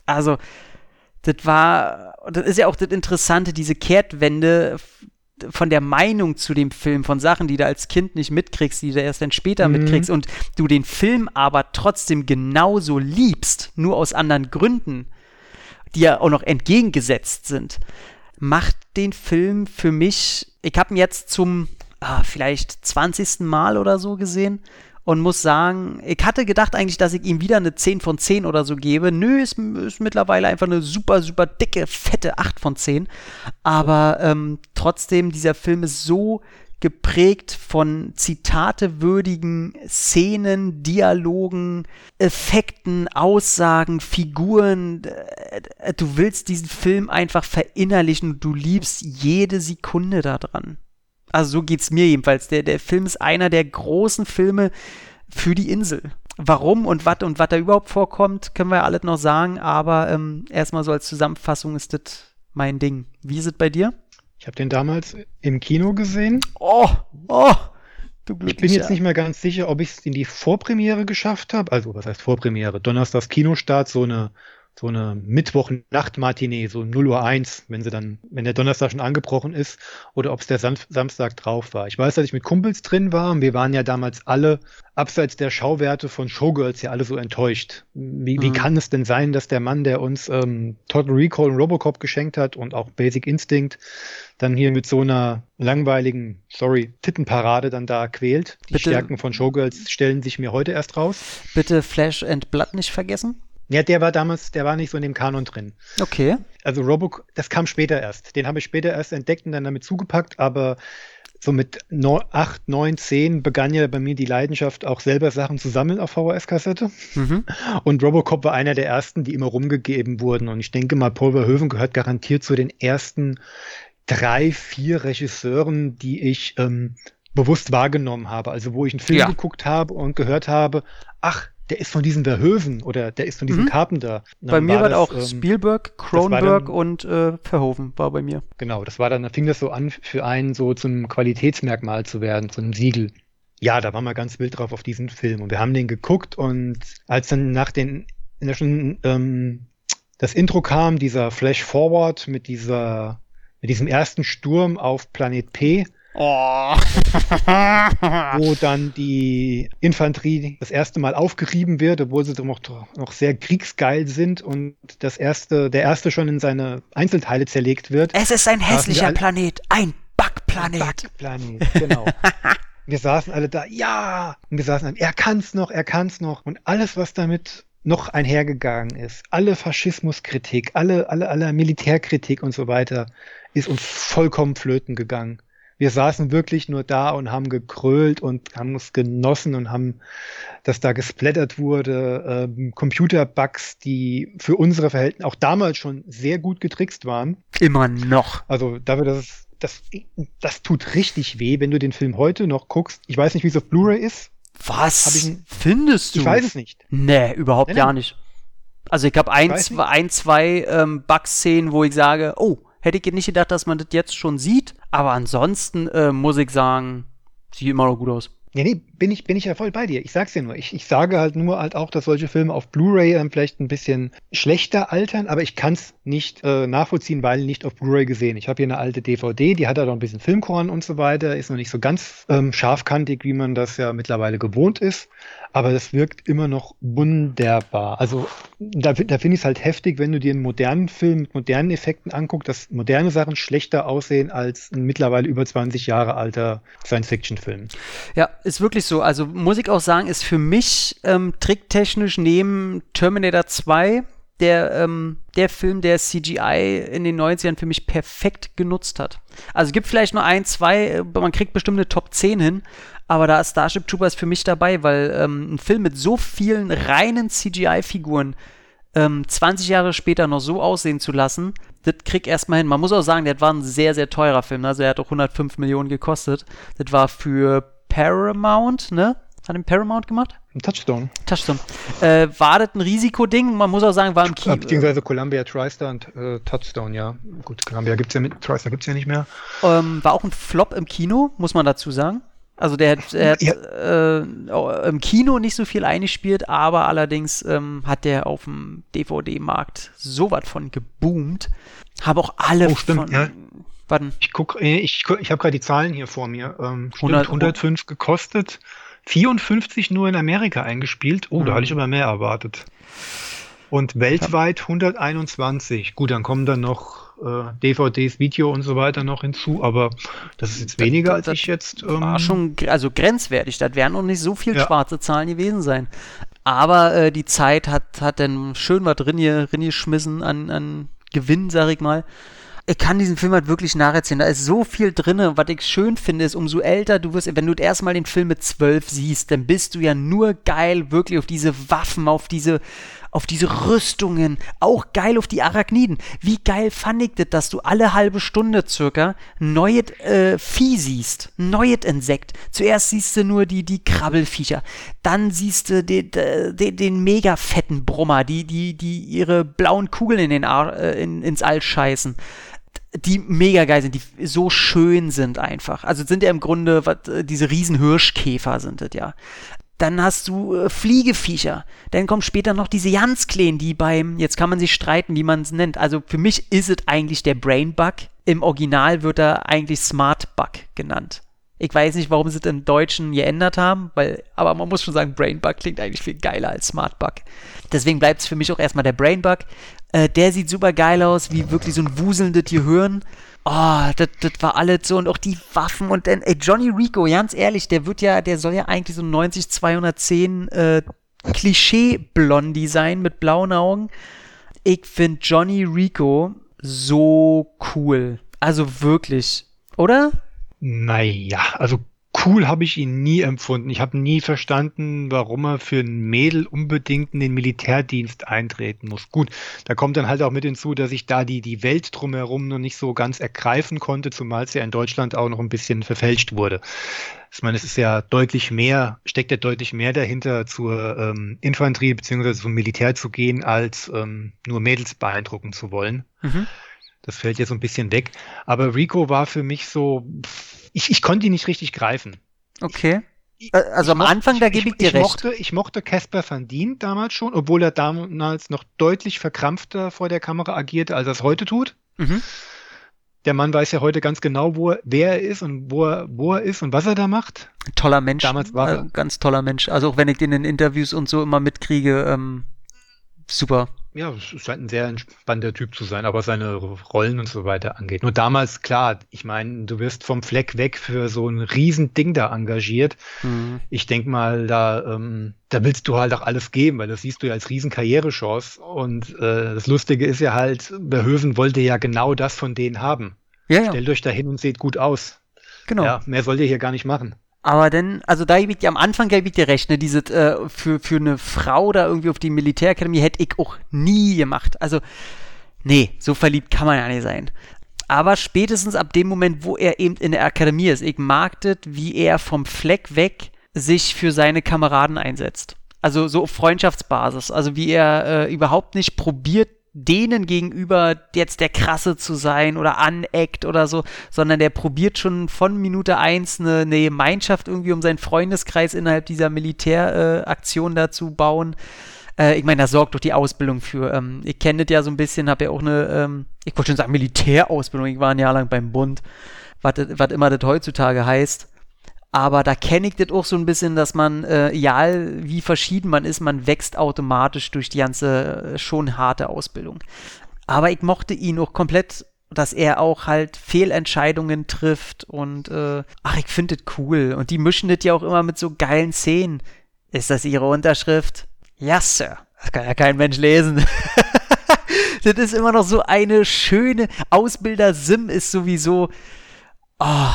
Also, das war, das ist ja auch das Interessante, diese Kehrtwende von der Meinung zu dem Film, von Sachen, die du als Kind nicht mitkriegst, die du erst dann später Mhm. mitkriegst und du den Film aber trotzdem genauso liebst, nur aus anderen Gründen, die ja auch noch entgegengesetzt sind, macht den Film für mich, ich habe ihn jetzt zum ah, vielleicht 20. Mal oder so gesehen und muss sagen, ich hatte gedacht eigentlich, dass ich ihm wieder eine 10 von 10 oder so gebe. Nö, ist, ist mittlerweile einfach eine super, super dicke, fette 8 von 10. Aber ähm, trotzdem, dieser Film ist so geprägt von zitatewürdigen Szenen, Dialogen, Effekten, Aussagen, Figuren. Äh, Du willst diesen Film einfach verinnerlichen und du liebst jede Sekunde daran. Also so geht's mir jedenfalls. Der, der Film ist einer der großen Filme für die Insel. Warum und was und was da überhaupt vorkommt, können wir ja alles noch sagen, aber ähm, erstmal so als Zusammenfassung ist das mein Ding. Wie ist es bei dir? Ich habe den damals im Kino gesehen. Oh, oh, du Ich glücklicher. bin jetzt nicht mehr ganz sicher, ob ich es in die Vorpremiere geschafft habe. Also, was heißt Vorpremiere? Donnerstags Kinostart, so eine, so eine Mittwoch-Nacht-Matinee, so 0 Uhr 1, wenn sie dann, wenn der Donnerstag schon angebrochen ist, oder ob es der Sam Samstag drauf war. Ich weiß, dass ich mit Kumpels drin war und wir waren ja damals alle, abseits der Schauwerte von Showgirls, ja alle so enttäuscht. Wie, wie Mhm. kann es denn sein, dass der Mann, der uns ähm, Total Recall und Robocop geschenkt hat und auch Basic Instinct, dann hier mit so einer langweiligen, sorry, Tittenparade dann da quält. Die Bitte. Stärken von Showgirls stellen sich mir heute erst raus. Bitte Flash and Blood nicht vergessen. Ja, der war damals, der war nicht so in dem Kanon drin. Okay. Also Robocop, das kam später erst. Den habe ich später erst entdeckt und dann damit zugepackt, aber so mit 8, 9, 10 begann ja bei mir die Leidenschaft, auch selber Sachen zu sammeln auf VHS-Kassette. Mhm. Und Robocop war einer der ersten, die immer rumgegeben wurden. Und ich denke mal, Paul Verhoeven gehört garantiert zu den ersten drei, vier Regisseuren, die ich ähm, bewusst wahrgenommen habe. Also wo ich einen Film Ja. geguckt habe und gehört habe, ach, der ist von diesem Verhoeven oder der ist von diesem Mhm. Carpenter. Bei mir war das auch ähm, Spielberg, war Cronenberg dann- und äh, Verhoeven war bei mir. Genau, das war dann, da fing das so an, für einen so zum Qualitätsmerkmal zu werden, zu einem Siegel. Ja, da waren wir ganz wild drauf auf diesen Film und wir haben den geguckt und als dann nach den, in der schon ähm, das Intro kam, dieser Flash Forward mit dieser, mit diesem ersten Sturm auf Planet P, Oh. wo dann die Infanterie das erste Mal aufgerieben wird, obwohl sie doch noch, noch sehr kriegsgeil sind und das erste, der erste schon in seine Einzelteile zerlegt wird. es ist ein hässlicher Planet, ein Backplanet. Planet, genau. wir saßen alle da, ja, und wir saßen, alle, er kann's noch, er kann's noch. Und alles, was damit noch einhergegangen ist, alle Faschismuskritik, alle, alle, alle Militärkritik und so weiter, ist uns vollkommen flöten gegangen. Wir saßen wirklich nur da und haben gekrölt und haben es genossen und haben, dass da gesplattert wurde, ähm, Computerbugs, die für unsere Verhältnisse auch damals schon sehr gut getrickst waren. Immer noch. Also dafür, dass es, das, das tut richtig weh, wenn du den Film heute noch guckst. Ich weiß nicht, wie es auf Blu-ray ist. Was ich findest du? Ich weiß es nicht. Nee, überhaupt Nee, nee. gar nicht. Also ich habe ein, zwei, ein, zwei ähm, Bug-Szenen, wo ich sage, oh, hätte ich nicht gedacht, dass man das jetzt schon sieht. Aber ansonsten äh, muss ich sagen, sieht immer noch gut aus. Nee, nee, bin ich, bin ich ja voll bei dir. Ich sag's dir nur. Ich, ich sage halt nur halt auch, dass solche Filme auf Blu-ray ähm, vielleicht ein bisschen schlechter altern, aber ich kann's nicht äh, nachvollziehen, weil nicht auf Blu-ray gesehen. Ich habe hier eine alte DVD, die hat halt auch ein bisschen Filmkorn und so weiter, ist noch nicht so ganz ähm, scharfkantig, wie man das ja mittlerweile gewohnt ist. Aber das wirkt immer noch wunderbar. Also da, da finde ich es halt heftig, wenn du dir einen modernen Film mit modernen Effekten anguckst, dass moderne Sachen schlechter aussehen als ein mittlerweile über 20 Jahre alter Science-Fiction-Film. Ja, ist wirklich so. Also muss ich auch sagen, ist für mich ähm, tricktechnisch neben Terminator 2 der, ähm, der Film, der CGI in den 90ern für mich perfekt genutzt hat. Also gibt vielleicht nur ein, zwei, äh, man kriegt bestimmt eine Top 10 hin, aber da ist Starship Troopers für mich dabei, weil ähm, ein Film mit so vielen reinen CGI-Figuren ähm, 20 Jahre später noch so aussehen zu lassen, das kriegt erstmal hin. Man muss auch sagen, das war ein sehr, sehr teurer Film. Also er hat auch 105 Millionen gekostet. Das war für Paramount, ne? Hat den Paramount gemacht? Ein Touchstone. Touchstone. Äh, war das ein Risikoding? Man muss auch sagen, war im Kino. Beziehungsweise Columbia TriStar und äh, Touchstone, ja. Gut, Columbia gibt's ja mit, TriStar gibt's ja nicht mehr. Ähm, war auch ein Flop im Kino, muss man dazu sagen. Also der hat, er hat ja. äh, im Kino nicht so viel eingespielt, aber allerdings ähm, hat der auf dem DVD-Markt so was von geboomt. Habe auch alle oh, stimmt, von. Ja. Warten. Ich guck, äh, ich, ich habe gerade die Zahlen hier vor mir. Ähm, stimmt, 100, 105 gekostet. 54 nur in Amerika eingespielt. Oh, mhm. da hatte ich aber mehr erwartet. Und weltweit 121. Gut, dann kommen dann noch äh, DVDs, Video und so weiter noch hinzu, aber das ist jetzt weniger, das, das, als ich jetzt. Ähm, war schon also grenzwertig. Das werden noch nicht so viel ja. schwarze Zahlen gewesen sein. Aber äh, die Zeit hat, hat dann schön was drin, hier, drin geschmissen an, an Gewinn, sag ich mal ich kann diesen Film halt wirklich nacherzählen. Da ist so viel drin. Was ich schön finde, ist, umso älter du wirst, wenn du erstmal den Film mit zwölf siehst, dann bist du ja nur geil wirklich auf diese Waffen, auf diese, auf diese Rüstungen, auch geil auf die Arachniden. Wie geil fand ich das, dass du alle halbe Stunde circa neues äh, Vieh siehst, neues Insekt. Zuerst siehst du nur die, die Krabbelfiecher, dann siehst du den, den, den mega fetten Brummer, die, die, die ihre blauen Kugeln in den Ar äh, in, ins All scheißen die mega geil sind, die so schön sind einfach. Also sind ja im Grunde was, äh, diese riesen Hirschkäfer sind das ja. Dann hast du äh, Fliegeviecher. Dann kommen später noch diese Janskleen, die beim, jetzt kann man sich streiten, wie man es nennt. Also für mich ist es eigentlich der Brain Bug. Im Original wird er eigentlich Smart Bug genannt. Ich weiß nicht, warum sie es im Deutschen geändert haben, weil, aber man muss schon sagen, Brain Bug klingt eigentlich viel geiler als Smart Bug. Deswegen bleibt es für mich auch erstmal der Brain Bug. Äh, der sieht super geil aus, wie wirklich so ein wuselndes Gehirn. Oh, das, das war alles so und auch die Waffen und dann, ey, Johnny Rico, ganz ehrlich, der wird ja, der soll ja eigentlich so 90 210 äh, Klischee-Blondie sein mit blauen Augen. Ich finde Johnny Rico so cool. Also wirklich, oder? Naja, also cool habe ich ihn nie empfunden. Ich habe nie verstanden, warum er für ein Mädel unbedingt in den Militärdienst eintreten muss. Gut, da kommt dann halt auch mit hinzu, dass ich da die, die Welt drumherum noch nicht so ganz ergreifen konnte, zumal es ja in Deutschland auch noch ein bisschen verfälscht wurde. Ich meine, es ist ja deutlich mehr, steckt ja deutlich mehr dahinter, zur ähm, Infanterie bzw. zum Militär zu gehen, als ähm, nur Mädels beeindrucken zu wollen. Mhm. Das fällt jetzt so ein bisschen weg. Aber Rico war für mich so, ich, ich konnte ihn nicht richtig greifen. Okay. Äh, also am Anfang, da gebe ich, dir ich recht. Mochte, ich mochte Casper van Dien damals schon, obwohl er damals noch deutlich verkrampfter vor der Kamera agierte, als er es heute tut. Mhm. Der Mann weiß ja heute ganz genau, wo er, wer er ist und wo er, wo er ist und was er da macht. Toller Mensch. Damals war er. Äh, ganz toller Mensch. Also auch wenn ich den in Interviews und so immer mitkriege, ähm, super ja, es scheint ein sehr entspannter Typ zu sein, aber seine Rollen und so weiter angeht. Nur damals, klar, ich meine, du wirst vom Fleck weg für so ein Riesending da engagiert. Mhm. Ich denke mal, da, ähm, da willst du halt auch alles geben, weil das siehst du ja als Riesenkarrierechance. Und äh, das Lustige ist ja halt, Verhöven wollte ja genau das von denen haben. Ja, ja. Stellt euch da hin und seht gut aus. Genau. Ja, mehr sollt ihr hier gar nicht machen. Aber dann, also da gebe ich dir am Anfang gebe ich dir recht, ne, diese, äh, für, für eine Frau da irgendwie auf die Militärakademie hätte ich auch nie gemacht. Also, nee, so verliebt kann man ja nicht sein. Aber spätestens ab dem Moment, wo er eben in der Akademie ist, ich mag das, wie er vom Fleck weg sich für seine Kameraden einsetzt. Also so auf Freundschaftsbasis. Also wie er äh, überhaupt nicht probiert, denen gegenüber jetzt der Krasse zu sein oder aneckt oder so, sondern der probiert schon von Minute eins eine, eine Gemeinschaft irgendwie um seinen Freundeskreis innerhalb dieser Militäraktion äh, da zu bauen. Äh, ich meine, da sorgt doch die Ausbildung für. Ähm, ihr kennt es ja so ein bisschen, habe ja auch eine, ähm, ich wollte schon sagen Militärausbildung, ich war ein Jahr lang beim Bund, was immer das heutzutage heißt. Aber da kenne ich das auch so ein bisschen, dass man, äh, egal wie verschieden man ist, man wächst automatisch durch die ganze äh, schon harte Ausbildung. Aber ich mochte ihn auch komplett, dass er auch halt Fehlentscheidungen trifft und äh, ach, ich finde das cool. Und die mischen das ja auch immer mit so geilen Szenen. Ist das ihre Unterschrift? Ja, Sir. Das kann ja kein Mensch lesen. das ist immer noch so eine schöne Ausbilder Sim ist sowieso. Oh,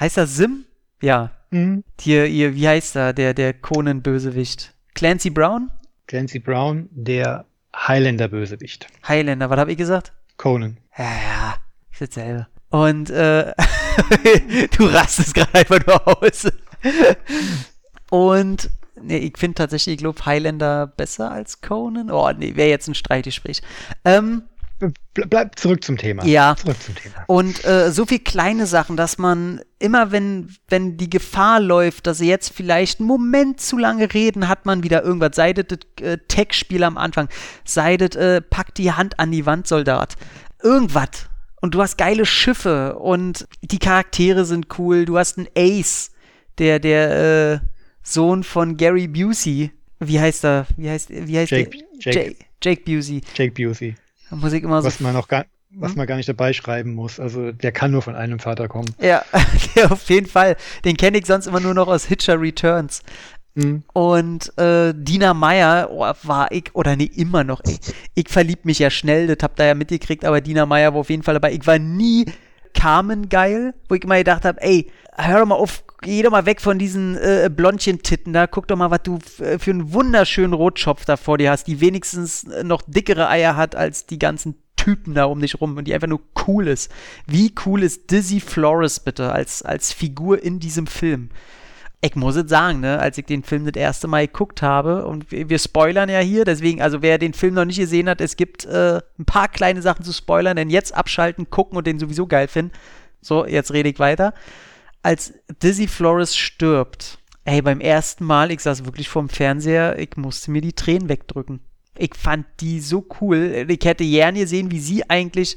heißt das Sim? Ja. Mhm. Hier, ihr, wie heißt er, der, der Conan-Bösewicht? Clancy Brown? Clancy Brown, der Highlander-Bösewicht. Highlander, was habe ich gesagt? Conan. Ja, ja, ich sitze selber. Und äh, du rastest gerade einfach nur aus. Und nee, ich finde tatsächlich, ich glaube, Highlander besser als Conan. Oh, nee, wäre jetzt ein Streitgespräch. Ähm, bleib zurück zum Thema. Ja. Zurück zum Thema. Und äh, so viel kleine Sachen, dass man immer, wenn, wenn die Gefahr läuft, dass sie jetzt vielleicht einen Moment zu lange reden, hat man wieder irgendwas. Seidet äh, Tech-Spiel am Anfang, seidet, äh, packt die Hand an die Wand, Soldat. Irgendwas. Und du hast geile Schiffe und die Charaktere sind cool. Du hast einen Ace, der, der äh, Sohn von Gary Busey. Wie heißt er? Wie heißt, wie heißt Jake- der? Jake. Jake, Jake Busey. Jake Busey. Ich immer so Was man noch gar, Hm? was man gar nicht dabei schreiben muss. Also der kann nur von einem Vater kommen. Ja, auf jeden Fall. Den kenne ich sonst immer nur noch aus Hitcher Returns. Mhm. Und äh, Dina Meyer oh, war ich, oder nee, immer noch, ey. Ich verlieb mich ja schnell, das habt ihr ja mitgekriegt, aber Dina Meyer war auf jeden Fall dabei. Ich war nie Carmen geil, wo ich immer gedacht habe, ey, hör doch mal auf, geh doch mal weg von diesen äh, Blondchen-Titten da, guck doch mal, was du äh, für einen wunderschönen Rotschopf da vor dir hast, die wenigstens äh, noch dickere Eier hat als die ganzen Typen da um dich rum und die einfach nur cool ist. Wie cool ist Dizzy Flores bitte als, als Figur in diesem Film? Ich muss es sagen, ne, als ich den Film das erste Mal geguckt habe, und wir, spoilern ja hier, deswegen, also wer den Film noch nicht gesehen hat, es gibt äh, ein paar kleine Sachen zu spoilern, denn jetzt abschalten, gucken und den sowieso geil finden. So, jetzt rede ich weiter. Als Dizzy Flores stirbt, ey, beim ersten Mal, ich saß wirklich vorm Fernseher, ich musste mir die Tränen wegdrücken. Ich fand die so cool. Ich hätte gerne gesehen, wie sie eigentlich.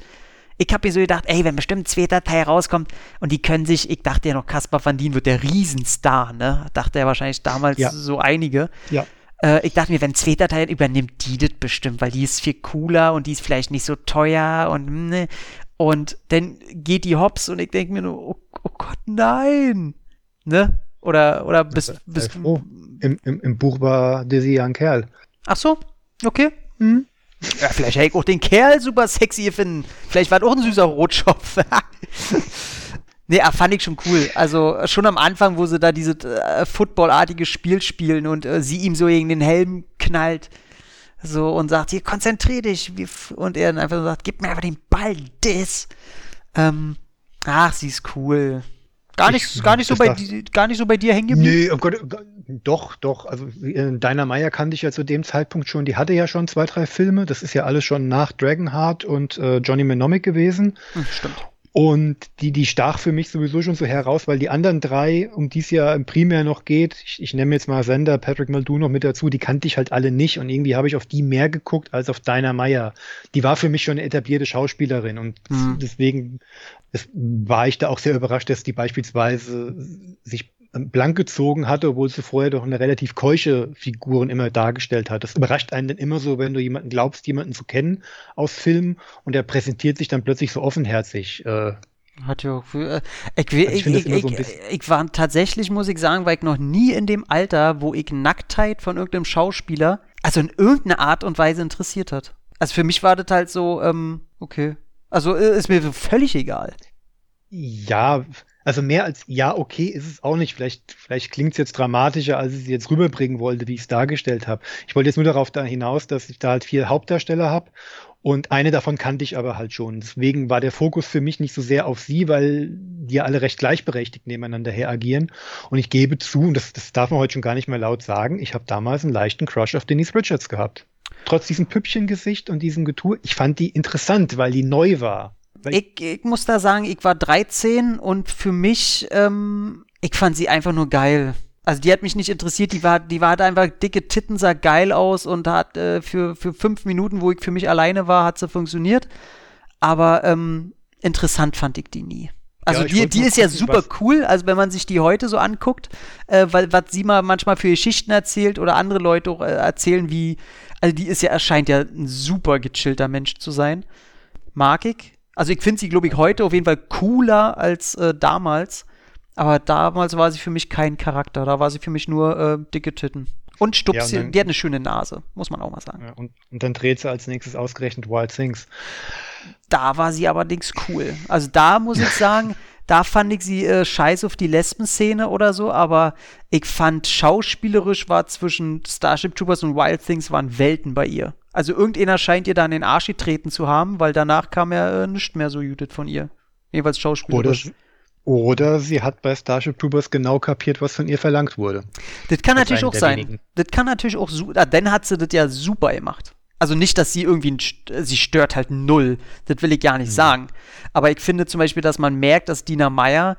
Ich habe mir so gedacht, ey, wenn bestimmt ein zweiter Teil rauskommt und die können sich, ich dachte ja noch, Caspar van Dien wird der Riesenstar, ne? Dachte er wahrscheinlich damals Ja. so einige. Ja. Äh, ich dachte mir, wenn ein zweiter Teil übernimmt die das bestimmt, weil die ist viel cooler und die ist vielleicht nicht so teuer und ne. Und dann geht die hops und ich denke mir nur, oh, oh Gott, nein. Ne? Oder, oder bist froh. Im, im, Im Buch war Dizzy ja ein Kerl. Ach so, okay. Mhm. Ja, vielleicht hätte ich auch den Kerl super sexy finden. Vielleicht war das auch ein süßer Rotschopf. nee, ah, fand ich schon cool. Also äh, schon am Anfang, wo sie da dieses äh, Footballartige Spiel spielen und äh, sie ihm so gegen den Helm knallt. So und sagt, hier, konzentrier dich. Und er dann einfach so sagt, gib mir einfach den Ball, das. Ähm, ach, sie ist cool. Gar nicht, Ich- gar nicht so bei gar nicht so bei dir hängen geblieben? Nee, oh Gott, oh doch, doch. Also äh, Dinah Meyer kannte ich ja zu dem Zeitpunkt schon. Die hatte ja schon zwei, drei Filme. Das ist ja alles schon nach Dragonheart und äh, Johnny Mnemonic gewesen. Hm, stimmt. Und die, die stach für mich sowieso schon so heraus, weil die anderen drei, um die es ja im Primär noch geht, ich, ich nehme jetzt mal Sender, Patrick Muldoon noch mit dazu, die kannte ich halt alle nicht und irgendwie habe ich auf die mehr geguckt als auf Dinah Meyer. Die war für mich schon eine etablierte Schauspielerin und Mhm. deswegen es, war ich da auch sehr überrascht, dass die beispielsweise sich blank gezogen hatte, obwohl sie vorher doch eine relativ keusche Figuren immer dargestellt hat. Das überrascht einen dann immer so, wenn du jemanden glaubst, jemanden zu kennen aus Filmen und er präsentiert sich dann plötzlich so offenherzig. Äh, Hat ja auch für, äh, ich, Also ich ich, ich, so ich war tatsächlich, muss ich sagen, war ich noch nie in dem Alter, wo ich Nacktheit von irgendeinem Schauspieler, also in irgendeiner Art und Weise interessiert hat. Also für mich war das halt so, ähm, okay. Also äh, ist mir völlig egal. Ja, also mehr als ja, okay ist es auch nicht. Vielleicht, vielleicht klingt es jetzt dramatischer, als ich es jetzt rüberbringen wollte, wie ich es dargestellt habe. Ich wollte jetzt nur darauf da hinaus, dass ich da halt vier Hauptdarsteller habe und eine davon kannte ich aber halt schon. Deswegen war der Fokus für mich nicht so sehr auf sie, weil die ja alle recht gleichberechtigt nebeneinander her agieren. Und ich gebe zu, und das, das darf man heute schon gar nicht mehr laut sagen, ich habe damals einen leichten Crush auf Denise Richards gehabt. Trotz diesem Püppchengesicht und diesem Getue, ich fand die interessant, weil die neu war. Ich, ich muss da sagen, ich war 13 und für mich, ähm, ich fand sie einfach nur geil. Also die hat mich nicht interessiert, die war, die war hat einfach dicke Titten, sah geil aus und hat äh, für, für fünf Minuten, wo ich für mich alleine war, hat sie funktioniert. Aber ähm, interessant fand ich die nie. Also Ja, die, die ist ja super was- cool, also wenn man sich die heute so anguckt, äh, weil was sie mal manchmal für Geschichten erzählt oder andere Leute auch, äh, erzählen, wie, also die ist ja, erscheint ja ein super gechillter Mensch zu sein. Mag ich. Also ich finde sie, glaube ich, heute auf jeden Fall cooler als äh, damals. Aber damals war sie für mich kein Charakter. Da war sie für mich nur äh, dicke Titten. Und Stups, Ja, und dann- die hat eine schöne Nase, muss man auch mal sagen. Ja, und, und dann dreht sie als nächstes ausgerechnet Wild Things. Da war sie allerdings cool. Also da muss ich sagen, da fand ich sie äh, scheiß auf die Lesben-Szene oder so, aber ich fand schauspielerisch war zwischen Starship Troopers und Wild Things waren Welten bei ihr. Also irgendeiner scheint ihr da in den Arsch getreten zu haben, weil danach kam ja äh, nichts mehr so Judith von ihr. Jeweils Oder, schauspielerisch. oder sie hat bei Starship Troopers genau kapiert, was von ihr verlangt wurde. Das kann als natürlich auch sein. wenigen. Das kann natürlich auch so. Ah, dann hat sie das ja super gemacht. Also nicht, dass sie irgendwie, ein äh, sie stört halt null. Das will ich gar Mhm. nicht sagen. Aber ich finde zum Beispiel, dass man merkt, dass Dina Meyer,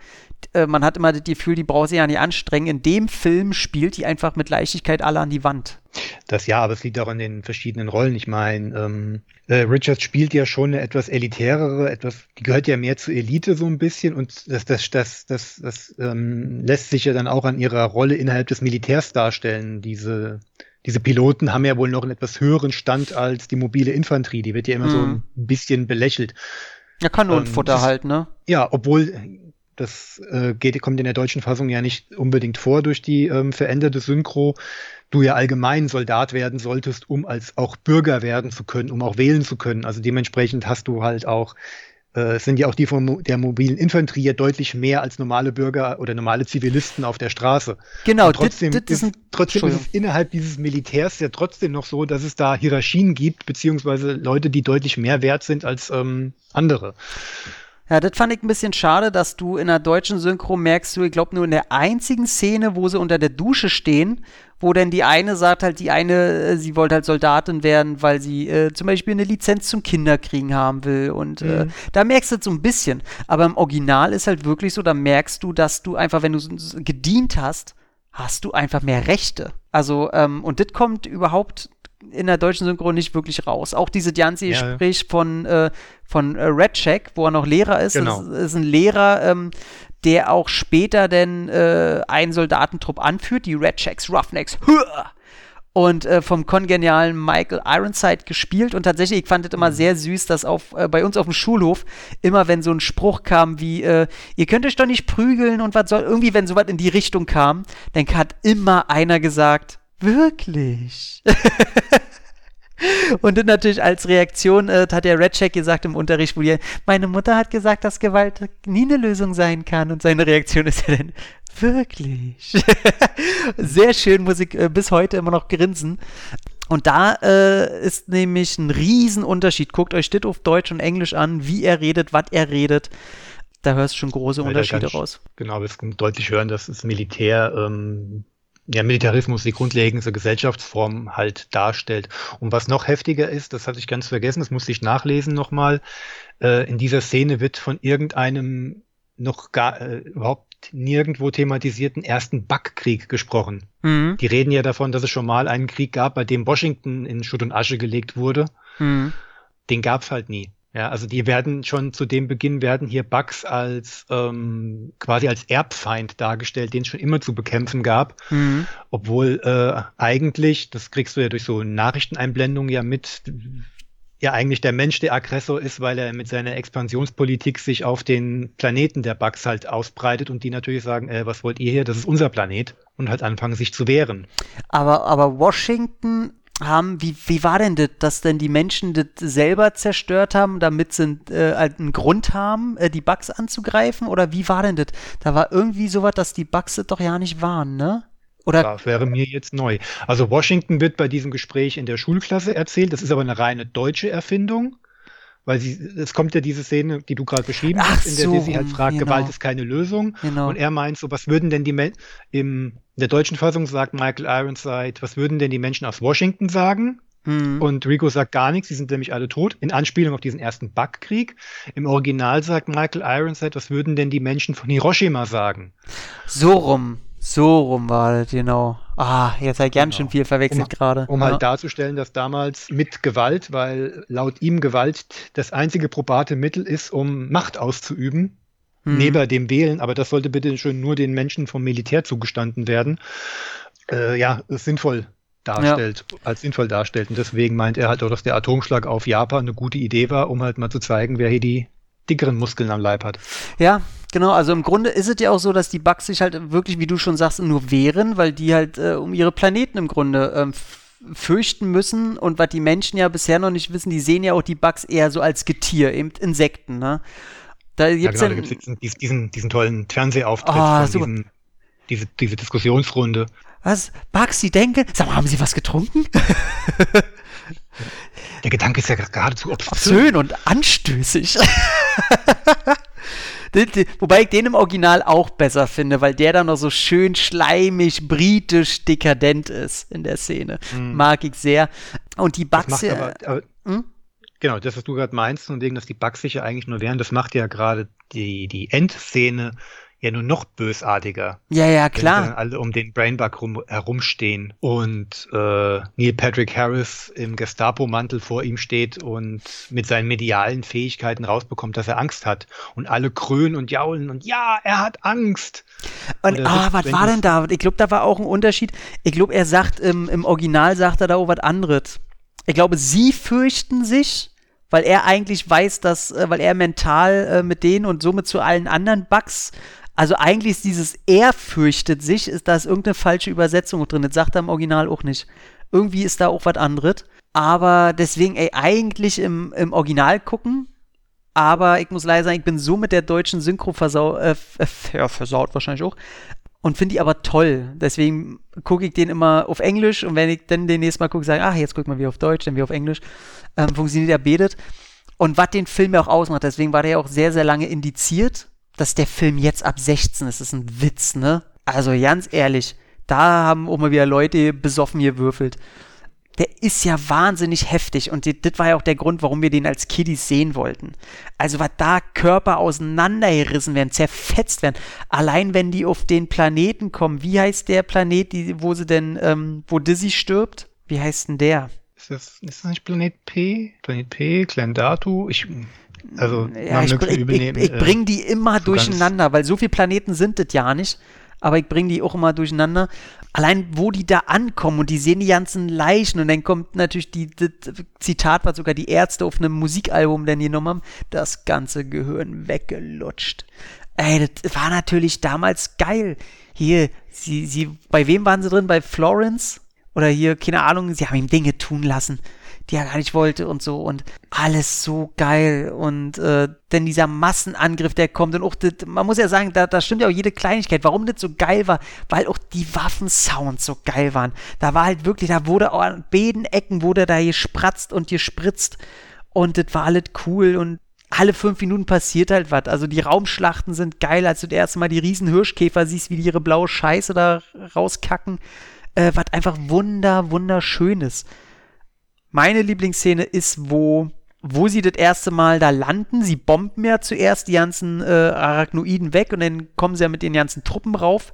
äh, man hat immer das Gefühl, die braucht sich ja nicht anstrengen. In dem Film spielt die einfach mit Leichtigkeit alle an die Wand. Das ja, aber es liegt auch an den verschiedenen Rollen. Ich meine, ähm, äh, Richards spielt ja schon eine etwas elitärere, etwas, die gehört ja mehr zur Elite so ein bisschen und das, das, das, das, das ähm, lässt sich ja dann auch an ihrer Rolle innerhalb des Militärs darstellen. Diese, diese Piloten haben ja wohl noch einen etwas höheren Stand als die mobile Infanterie. Die wird ja immer so Mhm. ein bisschen belächelt. Ja, Kanonenfutter Ähm, das- halt, ne? Ja, obwohl das äh, geht, kommt in der deutschen Fassung ja nicht unbedingt vor durch die ähm, veränderte Synchro. Du ja allgemein Soldat werden solltest, um als auch Bürger werden zu können, um auch wählen zu können. Also dementsprechend hast du halt auch, äh, es sind ja auch die von der mobilen Infanterie ja deutlich mehr als normale Bürger oder normale Zivilisten auf der Straße. Genau, Und trotzdem, das- das ist ist, trotzdem ist es innerhalb dieses Militärs ja trotzdem noch so, dass es da Hierarchien gibt, beziehungsweise Leute, die deutlich mehr wert sind als ähm, andere. Ja, das fand ich ein bisschen schade, dass du in der deutschen Synchro merkst du, ich glaube, nur in der einzigen Szene, wo sie unter der Dusche stehen, wo denn die eine sagt halt, die eine, äh, sie wollte halt Soldatin werden, weil sie äh, zum Beispiel eine Lizenz zum Kinderkriegen haben will. Und äh, da merkst du es so ein bisschen. Aber im Original ist halt wirklich so, da merkst du, dass du einfach, wenn du gedient hast, hast du einfach mehr Rechte. Also, ähm, und das kommt überhaupt in der deutschen Synchro nicht wirklich raus. Auch diese ganze Ja, ja. Gespräch von, äh, von äh, Redcheck, wo er noch Lehrer ist. Genau. Das ist, ist ein Lehrer, ähm, der auch später denn äh, einen Soldatentrupp anführt, die Redchecks, Roughnecks. Hua! Und äh, vom kongenialen Michael Ironside gespielt. Und tatsächlich, ich fand es immer sehr süß, dass auf, äh, bei uns auf dem Schulhof immer, wenn so ein Spruch kam wie, äh, ihr könnt euch doch nicht prügeln und was soll, irgendwie, wenn sowas in die Richtung kam, dann hat immer einer gesagt, wirklich? Und dann natürlich als Reaktion äh, hat der Redcheck gesagt im Unterricht, wo die, meine Mutter hat gesagt, dass Gewalt nie eine Lösung sein kann. Und seine Reaktion ist ja dann, wirklich? Sehr schön, muss ich äh, bis heute immer noch grinsen. Und da äh, ist nämlich ein Riesenunterschied. Guckt euch das auf Deutsch und Englisch an, wie er redet, was er redet. Da hörst du schon große Unterschiede raus. Genau, wir können deutlich hören, dass das Militär, ähm, ja, Militarismus die grundlegende Gesellschaftsform halt darstellt. Und was noch heftiger ist, das hatte ich ganz vergessen, das musste ich nachlesen nochmal, äh, in dieser Szene wird von irgendeinem noch gar äh, überhaupt nirgendwo thematisierten ersten Backkrieg gesprochen. Mhm. Die reden ja davon, dass es schon mal einen Krieg gab, bei dem Washington in Schutt und Asche gelegt wurde Mhm. den gab's halt nie. Ja, also die werden schon zu dem Beginn werden hier Bugs als ähm, quasi als Erbfeind dargestellt, den es schon immer zu bekämpfen gab, Mhm. obwohl äh, eigentlich, das kriegst du ja durch so Nachrichteneinblendungen ja mit, ja eigentlich der Mensch der Aggressor ist, weil er mit seiner Expansionspolitik sich auf den Planeten der Bugs halt ausbreitet und die natürlich sagen, äh, was wollt ihr hier? Das ist unser Planet und halt anfangen sich zu wehren. Aber, aber Washington haben, wie, wie war denn das, dass denn die Menschen das selber zerstört haben, damit sie äh, halt einen Grund haben, äh, die Bugs anzugreifen? Oder wie war denn das? Da war irgendwie sowas, dass die Bugs das doch ja nicht waren, ne? Oder Das wäre mir jetzt neu. Also Washington wird bei diesem Gespräch in der Schulklasse erzählt. Das ist aber eine reine deutsche Erfindung. Weil sie, es kommt ja diese Szene, die du gerade beschrieben Ach hast, in der so, sie halt fragt, genau. Gewalt ist keine Lösung. Genau. Und er meint so, was würden denn die Men im, in der deutschen Fassung sagt Michael Ironside, was würden denn die Menschen aus Washington sagen? hm, Und Rico sagt gar nichts, die sind nämlich alle tot. In Anspielung auf diesen ersten Bugkrieg. Im Original sagt Michael Ironside, was würden denn die Menschen von Hiroshima sagen? so rum. So rum war das, genau. Ah, jetzt hat ganz schön viel verwechselt um, gerade. Um ja. halt darzustellen, dass damals mit Gewalt, weil laut ihm Gewalt das einzige probate Mittel ist, um Macht auszuüben, Mhm. neben dem wählen, aber das sollte bitte schon nur den Menschen vom Militär zugestanden werden. Äh, ja, sinnvoll darstellt, als sinnvoll darstellt. Und deswegen meint er halt auch, dass der Atomschlag auf Japan eine gute Idee war, um halt mal zu zeigen, wer hier die dickeren Muskeln am Leib hat. Ja, genau. Also im Grunde ist es ja auch so, dass die Bugs sich halt wirklich, wie du schon sagst, nur wehren, weil die halt äh, um ihre Planeten im Grunde ähm, fürchten müssen. Und was die Menschen ja bisher noch nicht wissen, die sehen ja auch die Bugs eher so als Getier, eben Insekten, ne? Da genau, da ja, gibt es diesen, diesen, diesen tollen Fernsehauftritt Ah, super. diesem, diese, diese Diskussionsrunde. was? Bugs, die denken? Sag mal, haben sie was getrunken? Der Gedanke ist ja geradezu obszön. Obszön und anstößig. Wobei ich den im Original auch besser finde, weil der dann noch so schön schleimig, britisch, dekadent ist in der Szene. Mag ich sehr. Und die Mhm. Das Bugs, macht aber, aber Hm? Genau, das, was du gerade meinst, und wegen, dass die Bugs sich ja eigentlich nur wehren, das macht ja gerade die, die Endszene ja nur noch bösartiger. ja, ja, Wenn klar. dann alle um den Brainbug rum, herumstehen und äh, Neil Patrick Harris im Gestapo-Mantel vor ihm steht und mit seinen medialen Fähigkeiten rausbekommt, dass er Angst hat. Und alle krönen und jaulen und ja, er hat Angst. Und, ah, was wenn war denn da? Ich glaube, da war auch ein Unterschied. Ich glaube, er sagt, im, im Original sagt er da auch was anderes. Ich glaube, sie fürchten sich, weil er eigentlich weiß, dass, äh, weil er mental äh, mit denen und somit zu allen anderen Bugs, also eigentlich ist dieses er fürchtet sich, ist da ist irgendeine falsche Übersetzung drin. Das sagt er im Original auch nicht. Irgendwie ist da auch was anderes. Aber deswegen, ey, eigentlich im, im Original gucken, aber ich muss leider sagen, ich bin so mit der deutschen Synchro versau äh, äh, versaut wahrscheinlich auch. Und finde die aber toll. Deswegen gucke ich den immer auf Englisch und wenn ich dann den nächsten Mal gucke, sage ich, ach, jetzt guck mal wie auf Deutsch, dann wie auf Englisch. Ähm, funktioniert ja betet. Und was den Film ja auch ausmacht, deswegen war der ja auch sehr, sehr lange indiziert, dass der Film jetzt ab 16 ist. Das ist ein Witz, ne? Also ganz ehrlich, da haben auch mal wieder Leute besoffen gewürfelt der ist ja wahnsinnig heftig und die- das war ja auch der Grund, warum wir den als Kiddies sehen wollten. Also, was da Körper auseinandergerissen werden, zerfetzt werden. Allein wenn die auf den Planeten kommen, wie heißt der Planet, die, wo sie denn, ähm, wo Dizzy stirbt? Wie heißt denn der? Ist das, ist das nicht Planet P? Planet P, Klendatu? Ich, also, Ja, ich, möge br- ich, ich, ich äh, bring die immer so durcheinander, weil so viele Planeten sind das ja nicht. Aber ich bringe die auch immer durcheinander. Allein, wo die da ankommen und die sehen die ganzen Leichen und dann kommt natürlich die, das Zitat, was sogar die Ärzte auf einem Musikalbum dann genommen haben, das ganze Gehirn weggelutscht. Ey, das war natürlich damals geil. Hier, sie, sie, bei wem waren sie drin? Bei Florence? Oder hier, keine Ahnung, sie haben ihm Dinge tun lassen, die er gar nicht wollte und so. Und alles so geil. Und äh, denn dieser Massenangriff, der kommt und auch, das, man muss ja sagen, da, da stimmt ja auch jede Kleinigkeit. Warum das so geil war? Weil auch die Waffensounds so geil waren. Da war halt wirklich, da wurde auch an beiden Ecken wurde da gespratzt und gespritzt. Und das war alles cool und alle fünf Minuten passiert halt was. Also die Raumschlachten sind geil, als du das erste Mal die riesen Hirschkäfer siehst, wie die ihre blaue Scheiße da rauskacken. Äh, was einfach wunder, wunderschön ist. Meine Lieblingsszene ist, wo, wo sie das erste Mal da landen. Sie bomben ja zuerst die ganzen äh, Arachnoiden weg und dann kommen sie ja mit den ganzen Truppen rauf,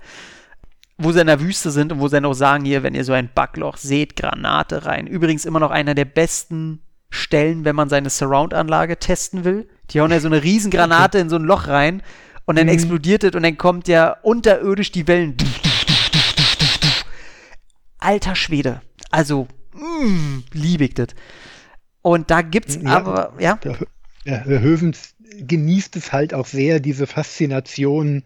wo sie in der Wüste sind und wo sie dann auch sagen, hier, wenn ihr so ein Backloch seht, Granate rein. Übrigens immer noch einer der besten Stellen, wenn man seine Surround-Anlage testen will. Die hauen ja so eine riesen Granate in so ein Loch rein und dann explodiert es und dann kommt ja unterirdisch die Wellen. Alter Schwede. Also, mm, liebe ich das. Und da gibt's Ja. aber, ja, Der, ja, der Höfens genießt es halt auch sehr, diese Faszination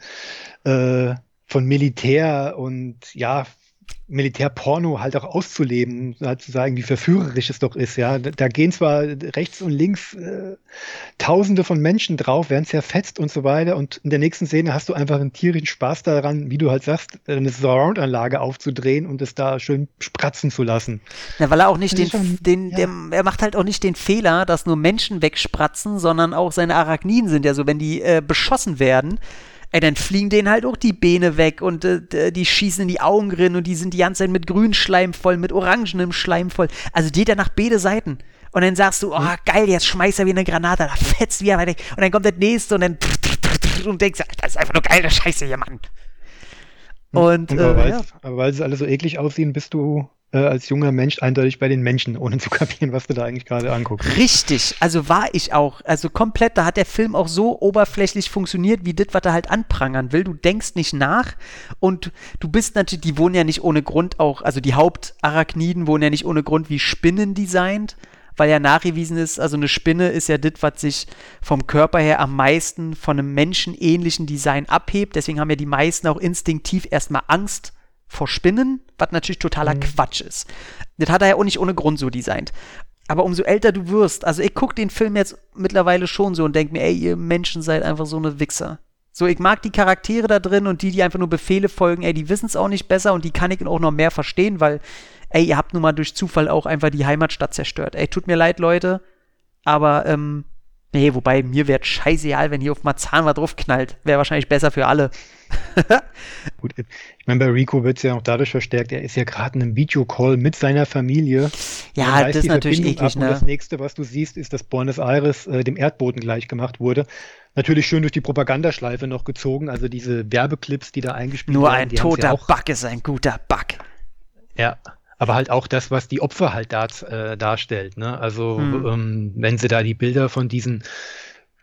äh, von Militär und ja, Militärporno halt auch auszuleben, halt zu sagen, wie verführerisch es doch ist, ja. Da, gehen zwar rechts und links äh, Tausende von Menschen drauf, werden zerfetzt und so weiter. Und in der nächsten Szene hast du einfach einen tierischen Spaß daran, wie du halt sagst, eine Surround-Anlage aufzudrehen und es da schön spratzen zu lassen. Na, weil er auch nicht den, schon- den, ja. der, er macht halt auch nicht den Fehler, dass nur Menschen wegspratzen, sondern auch seine Arachniden sind ja so, wenn die äh, beschossen werden, ey, dann fliegen denen halt auch die Beine weg und äh, die schießen in die Augenrinnen und die sind die ganze Zeit mit Grünschleim voll, mit orangenem Schleim voll. Also geht er nach beide Seiten. Und dann sagst du, oh geil, jetzt schmeißt er wie eine Granate, da fetzt wie er weiter. Und dann kommt das nächste und dann und denkst, das ist einfach nur geile Scheiße hier, Mann. Und, aber äh, weil ja. aber weil sie alle so eklig aussehen, bist du äh, als junger Mensch eindeutig bei den Menschen, ohne zu kapieren, was du da eigentlich gerade anguckst. Richtig, also war ich auch. Also komplett, da hat der Film auch so oberflächlich funktioniert, wie das, was er halt anprangern will. Du denkst nicht nach und du bist natürlich, die wohnen ja nicht ohne Grund auch, also die Hauptarachniden wohnen ja nicht ohne Grund wie Spinnen designt, weil ja nachgewiesen ist, also eine Spinne ist ja das, was sich vom Körper her am meisten von einem menschenähnlichen Design abhebt. Deswegen haben ja die meisten auch instinktiv erstmal Angst vor Spinnen, was natürlich totaler Mhm. Quatsch ist. Das hat er ja auch nicht ohne Grund so designt. Aber umso älter du wirst, also ich gucke den Film jetzt mittlerweile schon so und denke mir, ey, ihr Menschen seid einfach so eine Wichser. So, ich mag die Charaktere da drin und die, die einfach nur Befehle folgen, ey, die wissen es auch nicht besser und die kann ich auch noch mehr verstehen, weil, ey, ihr habt nun mal durch Zufall auch einfach die Heimatstadt zerstört. Ey, tut mir leid, Leute, aber, ähm, nee, wobei mir wäre scheißegal, wenn hier auf Marzahn was draufknallt. Wäre wahrscheinlich besser für alle. Gut, ich meine, bei Rico wird es ja auch dadurch verstärkt, er ist ja gerade in einem Videocall mit seiner Familie. Ja, das ist natürlich Verbindung eklig, ab Und ne? das nächste, was du siehst, ist, dass Buenos Aires äh, dem Erdboden gleich gemacht wurde. Natürlich schön durch die Propagandaschleife noch gezogen, also diese Werbeclips, die da eingespielt Nur werden. ein die haben's toter ja auch, Bug ist ein guter Bug. Ja, aber halt auch das, was die Opfer halt da, äh, darstellt. Ne? Also Hm. ähm, wenn sie da die Bilder von diesen,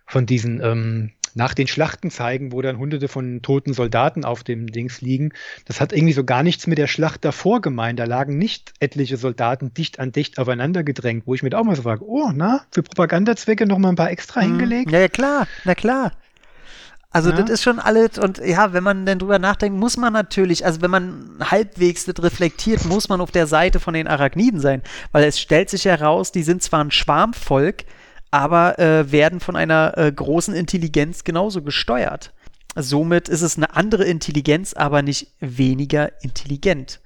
von diesen ähm, nach den Schlachten zeigen, wo dann hunderte von toten Soldaten auf dem Dings liegen, das hat irgendwie so gar nichts mit der Schlacht davor gemeint. Da lagen nicht etliche Soldaten dicht an dicht aufeinander gedrängt, wo ich mir da auch mal so frage, oh, na, für Propagandazwecke noch mal ein paar extra hingelegt? Ja, ja, klar, na klar. Also Ja. das ist schon alles und ja, wenn man denn drüber nachdenkt, muss man natürlich, also wenn man halbwegs das reflektiert, muss man auf der Seite von den Arachniden sein, weil es stellt sich heraus, die sind zwar ein Schwarmvolk, aber äh, werden von einer äh, großen Intelligenz genauso gesteuert. Somit ist es eine andere Intelligenz, aber nicht weniger intelligent.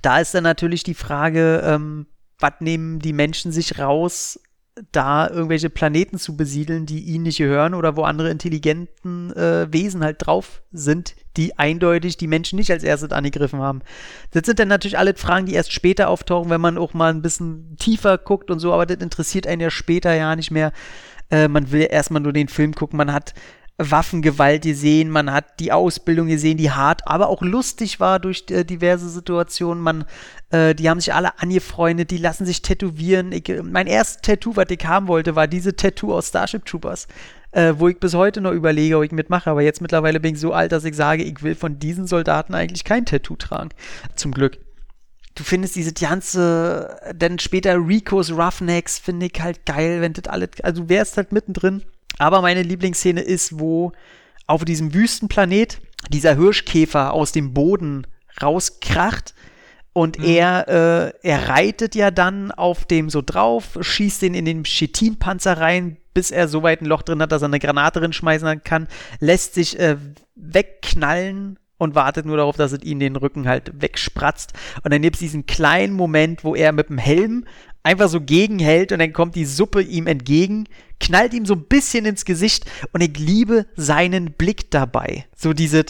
Da ist dann natürlich die Frage, ähm, was nehmen die Menschen sich raus, da irgendwelche Planeten zu besiedeln, die ihnen nicht gehören oder wo andere intelligenten äh, Wesen halt drauf sind, die eindeutig die Menschen nicht als erstes angegriffen haben. Das sind dann natürlich alle Fragen, die erst später auftauchen, wenn man auch mal ein bisschen tiefer guckt und so, aber das interessiert einen ja später ja nicht mehr. Äh, man will erstmal nur den Film gucken, man hat Waffengewalt gesehen, man hat die Ausbildung gesehen, die hart, aber auch lustig war durch äh, diverse Situationen. Man, äh, die haben sich alle angefreundet, die lassen sich tätowieren. Ich, äh, mein erstes Tattoo, was ich haben wollte, war diese Tattoo aus Starship Troopers, äh, wo ich bis heute noch überlege, ob ich mitmache. Aber jetzt mittlerweile bin ich so alt, dass ich sage, ich will von diesen Soldaten eigentlich kein Tattoo tragen. Zum Glück. Du findest diese ganze, dann später Ricos Roughnecks finde ich halt geil, wenn das alles, also du wärst halt mittendrin. Aber meine Lieblingsszene ist, wo auf diesem Wüstenplanet dieser Hirschkäfer aus dem Boden rauskracht und er, äh, er reitet ja dann auf dem so drauf, schießt den in den Chitinpanzer rein, bis er so weit ein Loch drin hat, dass er eine Granate drin schmeißen kann, lässt sich äh, wegknallen und wartet nur darauf, dass es ihn den Rücken halt wegspratzt. Und dann gibt es diesen kleinen Moment, wo er mit dem Helm einfach so gegenhält und dann kommt die Suppe ihm entgegen, knallt ihm so ein bisschen ins Gesicht und ich liebe seinen Blick dabei. So dieses,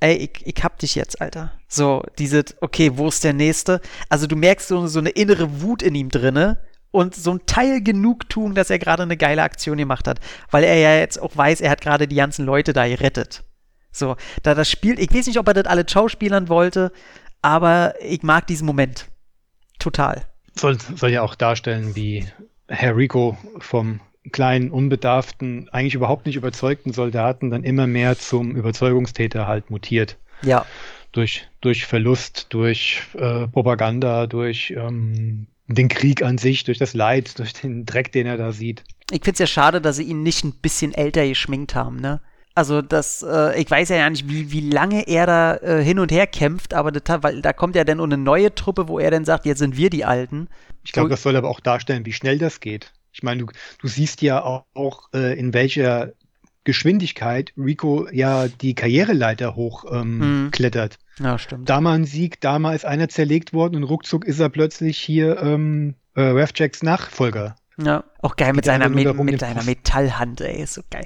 ey, ich, ich hab dich jetzt, Alter. So, dieses, okay, wo ist der nächste? Also du merkst so, so eine innere Wut in ihm drinne und so ein Teil Genugtuung, dass er gerade eine geile Aktion gemacht hat, weil er ja jetzt auch weiß, er hat gerade die ganzen Leute da gerettet. So, da das spielt, ich weiß nicht, ob er das alle Schauspielern wollte, aber ich mag diesen Moment. Total. Soll, soll ja auch darstellen, wie Herr Rico vom kleinen, unbedarften, eigentlich überhaupt nicht überzeugten Soldaten dann immer mehr zum Überzeugungstäter halt mutiert. Ja. Durch, durch Verlust, durch äh, Propaganda, durch ähm, den Krieg an sich, durch das Leid, durch den Dreck, den er da sieht. Ich find's ja schade, dass sie ihn nicht ein bisschen älter geschminkt haben, ne? Also das, äh, ich weiß ja nicht, wie, wie lange er da äh, hin und her kämpft, aber das, weil da kommt ja dann eine neue Truppe, wo er dann sagt, jetzt sind wir die Alten. Ich glaube, das soll aber auch darstellen, wie schnell das geht. Ich meine, du, du siehst ja auch, auch äh, in welcher Geschwindigkeit Rico ja die Karriereleiter hoch ähm, Mhm. Ja, stimmt. Da mal ein Sieg, da mal ist einer zerlegt worden und ruckzuck ist er plötzlich hier ähm, äh, Rafjacks Nachfolger. Ja, auch geil mit Geht seiner, nur mit, seiner Metallhand, ey, ist so geil.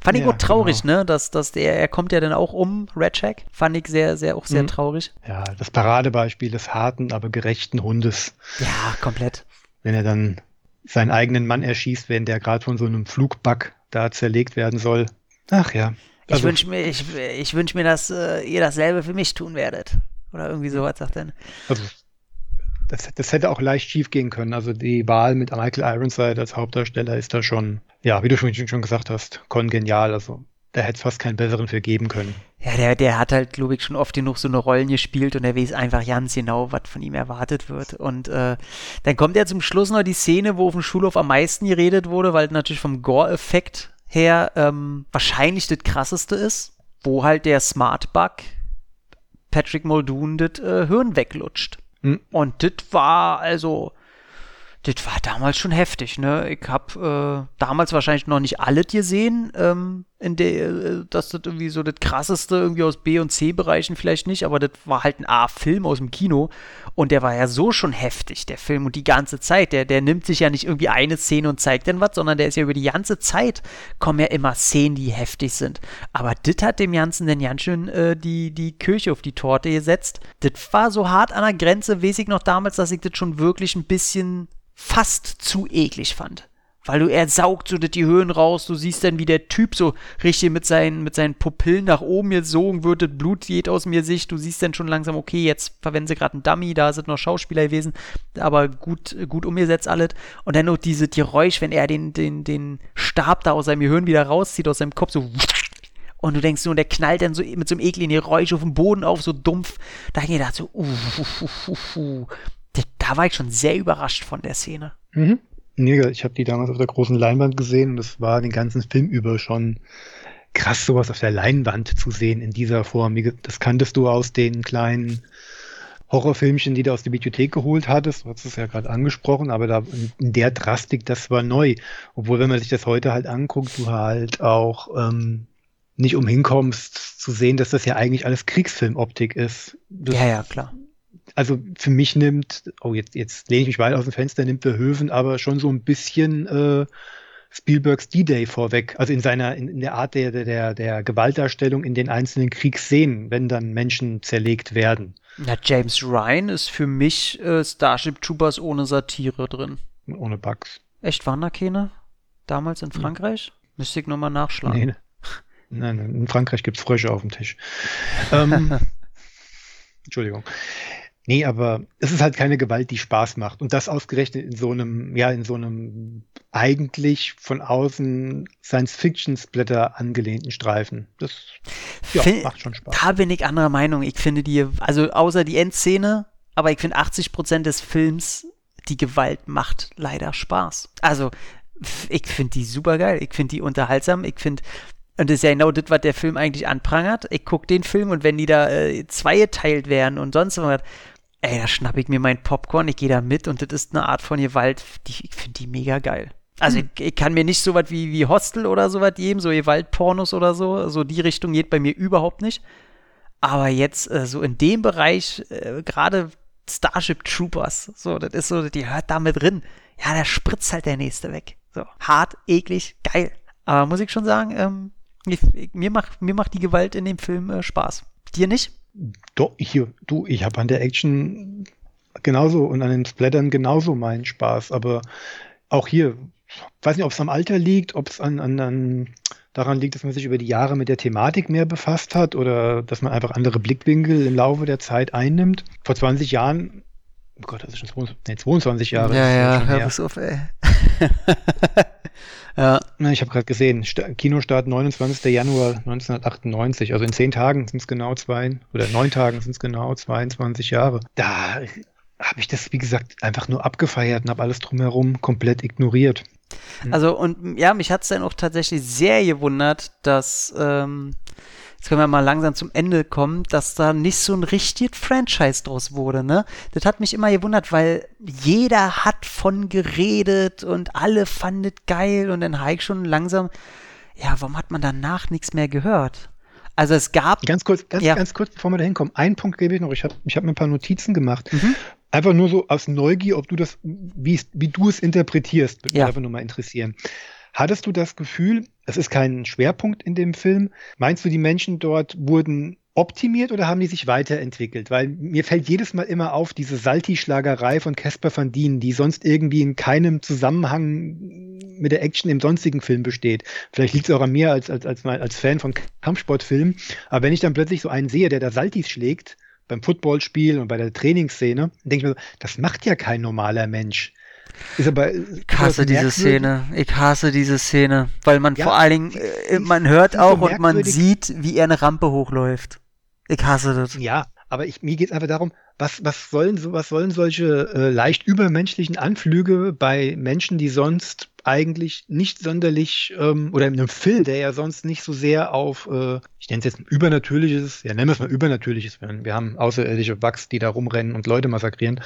Fand ich Ja, auch traurig, genau. ne, dass, dass der, er kommt ja dann auch um, Redcheck. Fand ich sehr, sehr, auch sehr Mhm. traurig. Ja, das Paradebeispiel des harten, aber gerechten Hundes, Ja, komplett. wenn er dann seinen eigenen Mann erschießt, wenn der gerade von so einem Flugbug da zerlegt werden soll. Ach ja. Ich Also, wünsche mir, ich, ich wünsch mir, dass äh, ihr dasselbe für mich tun werdet. Oder irgendwie sowas sagt er. also das, das hätte auch leicht schief gehen können. Also die Wahl mit Michael Ironside als Hauptdarsteller ist da schon, ja, wie du schon, schon gesagt hast, kongenial. Also da hätte es fast keinen besseren für geben können. Ja, der, der hat halt, glaube ich, schon oft genug so eine Rollen gespielt und er weiß einfach ganz genau, was von ihm erwartet wird. Und äh, dann kommt ja zum Schluss noch die Szene, wo auf dem Schulhof am meisten geredet wurde, weil natürlich vom Gore-Effekt her ähm, wahrscheinlich das krasseste ist, wo halt der Smart Bug Patrick Muldoon das äh, Hirn weglutscht. Hm. Und das war also, das war damals schon heftig, ne? Ich hab äh, damals wahrscheinlich noch nicht alles gesehen, ähm, in der, äh, dass das irgendwie so das krasseste irgendwie aus B- und C-Bereichen vielleicht nicht, aber das war halt ein A-Film aus dem Kino und der war ja so schon heftig, der Film und die ganze Zeit, der, der nimmt sich ja nicht irgendwie eine Szene und zeigt dann was, sondern der ist ja über die ganze Zeit, kommen ja immer Szenen, die heftig sind. Aber das hat dem Ganzen dann ganz schön äh, die, die Kirche auf die Torte gesetzt. Das war so hart an der Grenze, weiß ich noch damals, dass ich das schon wirklich ein bisschen fast zu eklig fand. Weil du, er saugt so die Höhen raus, du siehst dann, wie der Typ so richtig mit seinen, mit seinen Pupillen nach oben gesogen wird, das Blut geht aus mir Sicht, du siehst dann schon langsam, okay, jetzt verwenden sie gerade einen Dummy, da sind noch Schauspieler gewesen, aber gut, gut umgesetzt alles. Und dann noch diese Geräusch, wenn er den, den, den Stab da aus seinem Gehirn wieder rauszieht, aus seinem Kopf, so und du denkst so, und der knallt dann so mit so einem ekligen Geräusch auf den Boden auf, so dumpf. Da hab ich gedacht so, uh, uh, uh, uh, uh. Da, war ich schon sehr überrascht von der Szene. Mhm. Nee, ich habe die damals auf der großen Leinwand gesehen und das war den ganzen Film über schon krass, sowas auf der Leinwand zu sehen in dieser Form. Das kanntest du aus den kleinen Horrorfilmchen, die du aus der Bibliothek geholt hattest. Du hast es ja gerade angesprochen, aber da in, der Drastik, das war neu. Obwohl, wenn man sich das heute halt anguckt, du halt auch ähm, nicht umhin kommst zu sehen, dass das ja eigentlich alles Kriegsfilmoptik ist. Das, Ja, ja, klar. Also für mich nimmt, oh, jetzt, jetzt lehne ich mich weit aus dem Fenster, nimmt Verhoeven aber schon so ein bisschen äh, Spielbergs D-Day vorweg. Also in seiner, in, in der Art der, der- der, der Gewaltdarstellung in den einzelnen Kriegsszenen, wenn dann Menschen zerlegt werden. Ja, James Ryan ist für mich äh, Starship Troopers ohne Satire drin. Ohne Bugs. Echt, waren da keine? Damals in Frankreich? Müsste ich nochmal nachschlagen. Nee, ne. nein, nein, in Frankreich gibt's Frösche auf dem Tisch. ähm, Entschuldigung. Nee, aber es ist halt keine Gewalt, die Spaß macht. Und das ausgerechnet in so einem, ja, in so einem eigentlich von außen Science-Fiction-Splatter angelehnten Streifen. Das ja, Fin- macht schon Spaß. Da bin ich anderer Meinung. Ich finde die, also außer die Endszene, aber ich finde 80% des Films, die Gewalt macht leider Spaß. Also, ich finde die super geil. Ich finde die unterhaltsam. Ich finde, und das ist ja genau das, was der Film eigentlich anprangert. Ich gucke den Film und wenn die da äh, zweigeteilt werden und sonst was, ey, da schnapp ich mir mein Popcorn, ich gehe da mit und das ist eine Art von Gewalt, die, ich finde die mega geil. Also ich, ich kann mir nicht so was wie, wie Hostel oder so was geben, so Gewaltpornos oder so, so die Richtung geht bei mir überhaupt nicht. Aber jetzt äh, so in dem Bereich, äh, gerade Starship Troopers, so, das ist so, die hört da mit drin. Ja, da spritzt halt der nächste weg. So, hart, eklig, geil. Aber muss ich schon sagen, ähm, ich, ich, mir, macht, mir macht die Gewalt in dem Film äh, Spaß. Dir nicht? Doch, hier, du, ich habe an der Action genauso und an den Splattern genauso meinen Spaß. Aber auch hier, weiß nicht, ob es am Alter liegt, ob es an, an, an daran liegt, dass man sich über die Jahre mit der Thematik mehr befasst hat oder dass man einfach andere Blickwinkel im Laufe der Zeit einnimmt. Vor 20 Jahren, oh Gott, das ist schon 22, nee, 22 Jahre. ja, ja, hör bloß auf, ey. Na, Ich habe gerade gesehen, Sta- Kinostart 29. Januar 1998, also in zehn Tagen sind es genau zwei, oder neun Tagen sind es genau 22 Jahre. Da habe ich das, wie gesagt, einfach nur abgefeiert und habe alles drumherum komplett ignoriert. Also und ja, mich hat es dann auch tatsächlich sehr gewundert, dass, ähm, jetzt können wir mal langsam zum Ende kommen, dass da nicht so ein richtiges Franchise draus wurde, ne? Das hat mich immer gewundert, weil jeder hat von geredet und alle fanden es geil und dann ich schon langsam, ja, warum hat man danach nichts mehr gehört? Also es gab, Ganz kurz, ganz, Ja. ganz kurz, bevor wir da hinkommen, einen Punkt gebe ich noch. Ich habe ich hab mir ein paar Notizen gemacht. Mhm. Einfach nur so aus Neugier, ob du das, wie, wie du es interpretierst, würde Ja. mich einfach nur mal interessieren. Hattest du das Gefühl, es ist kein Schwerpunkt in dem Film? Meinst du, die Menschen dort wurden optimiert oder haben die sich weiterentwickelt? Weil mir fällt jedes Mal immer auf, diese Salti-Schlagerei von Casper van Dien, die sonst irgendwie in keinem Zusammenhang mit der Action im sonstigen Film besteht. Vielleicht liegt es auch an mir als, als, als, als Fan von Kampfsportfilmen. Aber wenn ich dann plötzlich so einen sehe, der da Saltis schlägt, beim Footballspiel und bei der Trainingsszene, denke ich mir so, das macht ja kein normaler Mensch. Ist aber, ich hasse diese Szene. Ich hasse diese Szene. Weil man ja, vor allen Dingen, äh, man hört auch und man sieht, wie er eine Rampe hochläuft. Ich hasse das. Ja, aber ich, mir geht es einfach darum, was, was, sollen, was sollen solche äh, leicht übermenschlichen Anflüge bei Menschen, die sonst eigentlich nicht sonderlich, ähm, oder in einem Film, der ja sonst nicht so sehr auf, äh, ich nenne es jetzt übernatürliches, ja nennen wir es mal übernatürliches, wir haben außerirdische Wachs, die da rumrennen und Leute massakrieren,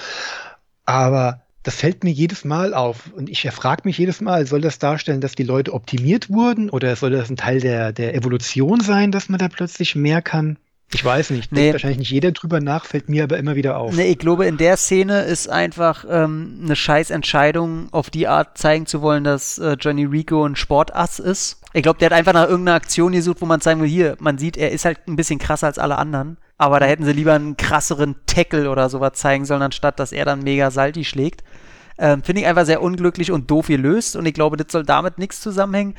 aber das fällt mir jedes Mal auf. Und ich frage mich jedes Mal, soll das darstellen, dass die Leute optimiert wurden oder soll das ein Teil der, der Evolution sein, dass man da plötzlich mehr kann? Ich weiß nicht. Nee. wahrscheinlich nicht jeder drüber nach, fällt mir aber immer wieder auf. Nee, ich glaube, in der Szene ist einfach ähm, eine scheiß Entscheidung, auf die Art zeigen zu wollen, dass äh, Johnny Rico ein Sportass ist. Ich glaube, der hat einfach nach irgendeiner Aktion gesucht, wo man sagen will, hier, man sieht, er ist halt ein bisschen krasser als alle anderen. Aber da hätten sie lieber einen krasseren Tackle oder sowas zeigen sollen, anstatt dass er dann mega Salti schlägt. Ähm, Finde ich einfach sehr unglücklich und doof gelöst. Und ich glaube, das soll damit nichts zusammenhängen.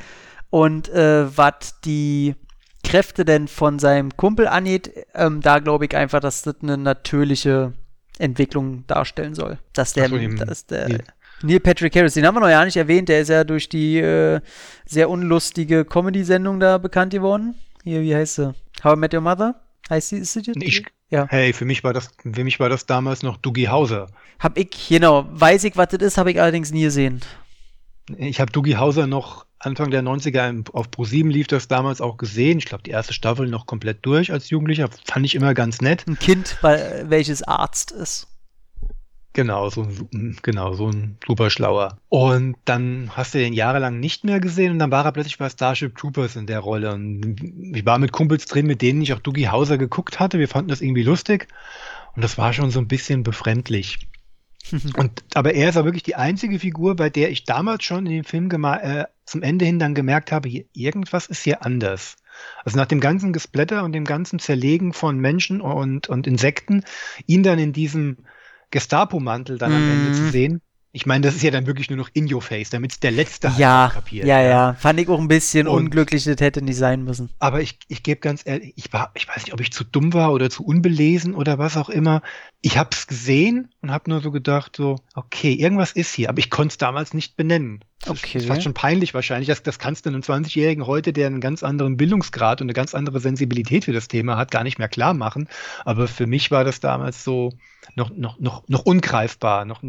Und äh, was die Kräfte denn von seinem Kumpel angeht, ähm, da glaube ich einfach, dass das eine natürliche Entwicklung darstellen soll. Dass der, so, dass der Neil. Neil Patrick Harris, den haben wir noch ja nicht erwähnt, der ist ja durch die äh, sehr unlustige Comedy-Sendung da bekannt geworden. Hier, wie heißt sie? How I Met Your Mother? Heißt sie, ist sie ich, ja. Hey, für mich war das, für mich war das damals noch Dougie Hauser. Hab ich, genau, weiß ich, was das ist, habe ich allerdings nie gesehen. Ich habe Dougie Hauser noch Anfang der 90er auf Pro7 lief das damals auch gesehen. Ich glaube, die erste Staffel noch komplett durch als Jugendlicher. Fand ich immer ganz nett. Ein Kind, weil, welches Arzt ist. Genau, so ein, genau, so ein super schlauer. Und dann hast du den jahrelang nicht mehr gesehen und dann war er plötzlich bei Starship Troopers in der Rolle. Und ich war mit Kumpels drin, mit denen ich auch Dougie Hauser geguckt hatte. Wir fanden das irgendwie lustig. Und das war schon so ein bisschen befremdlich. Und, aber er ist auch wirklich die einzige Figur, bei der ich damals schon in dem Film äh, zum Ende hin dann gemerkt habe, hier, irgendwas ist hier anders. Also nach dem ganzen Gesplatter und dem ganzen Zerlegen von Menschen und, und Insekten, ihn dann in diesem Gestapo-Mantel dann mm. am Ende zu mhm. sehen, ich meine, das ist ja dann wirklich nur noch in your face, damit es der letzte halt ja, kapiert. Ja, ja, ja. Fand ich auch ein bisschen und, unglücklich, das hätte nicht sein müssen. Aber ich, ich gebe ganz ehrlich, ich war, ich weiß nicht, ob ich zu dumm war oder zu unbelesen oder was auch immer. Ich habe es gesehen und habe nur so gedacht, so, okay, irgendwas ist hier, aber ich konnte es damals nicht benennen. Okay. Das ist fast schon peinlich wahrscheinlich. Das, das kannst du einem 20-Jährigen heute, der einen ganz anderen Bildungsgrad und eine ganz andere Sensibilität für das Thema hat, gar nicht mehr klar machen. Aber für mich war das damals so noch, noch, noch, noch ungreifbar, noch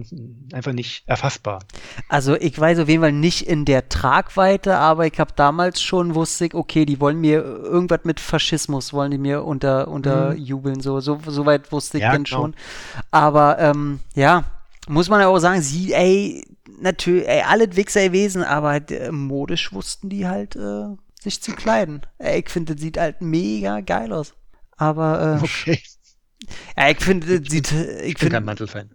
einfach nicht erfassbar. Also ich weiß auf jeden Fall nicht in der Tragweite, aber ich habe damals schon wusste ich, okay, die wollen mir irgendwas mit Faschismus, wollen die mir unter, unterjubeln. Mhm. So, so, so weit wusste ich ja, denn genau. schon. Aber ähm, ja, muss man ja auch sagen, sie, ey, natürlich, ey, alle Wichser gewesen, aber äh, modisch wussten die halt, äh, sich zu kleiden. Ey, ich finde, das sieht halt mega geil aus. Aber, äh, okay. Ja, ich finde, sieht, ich, ich bin kein Mantelfan.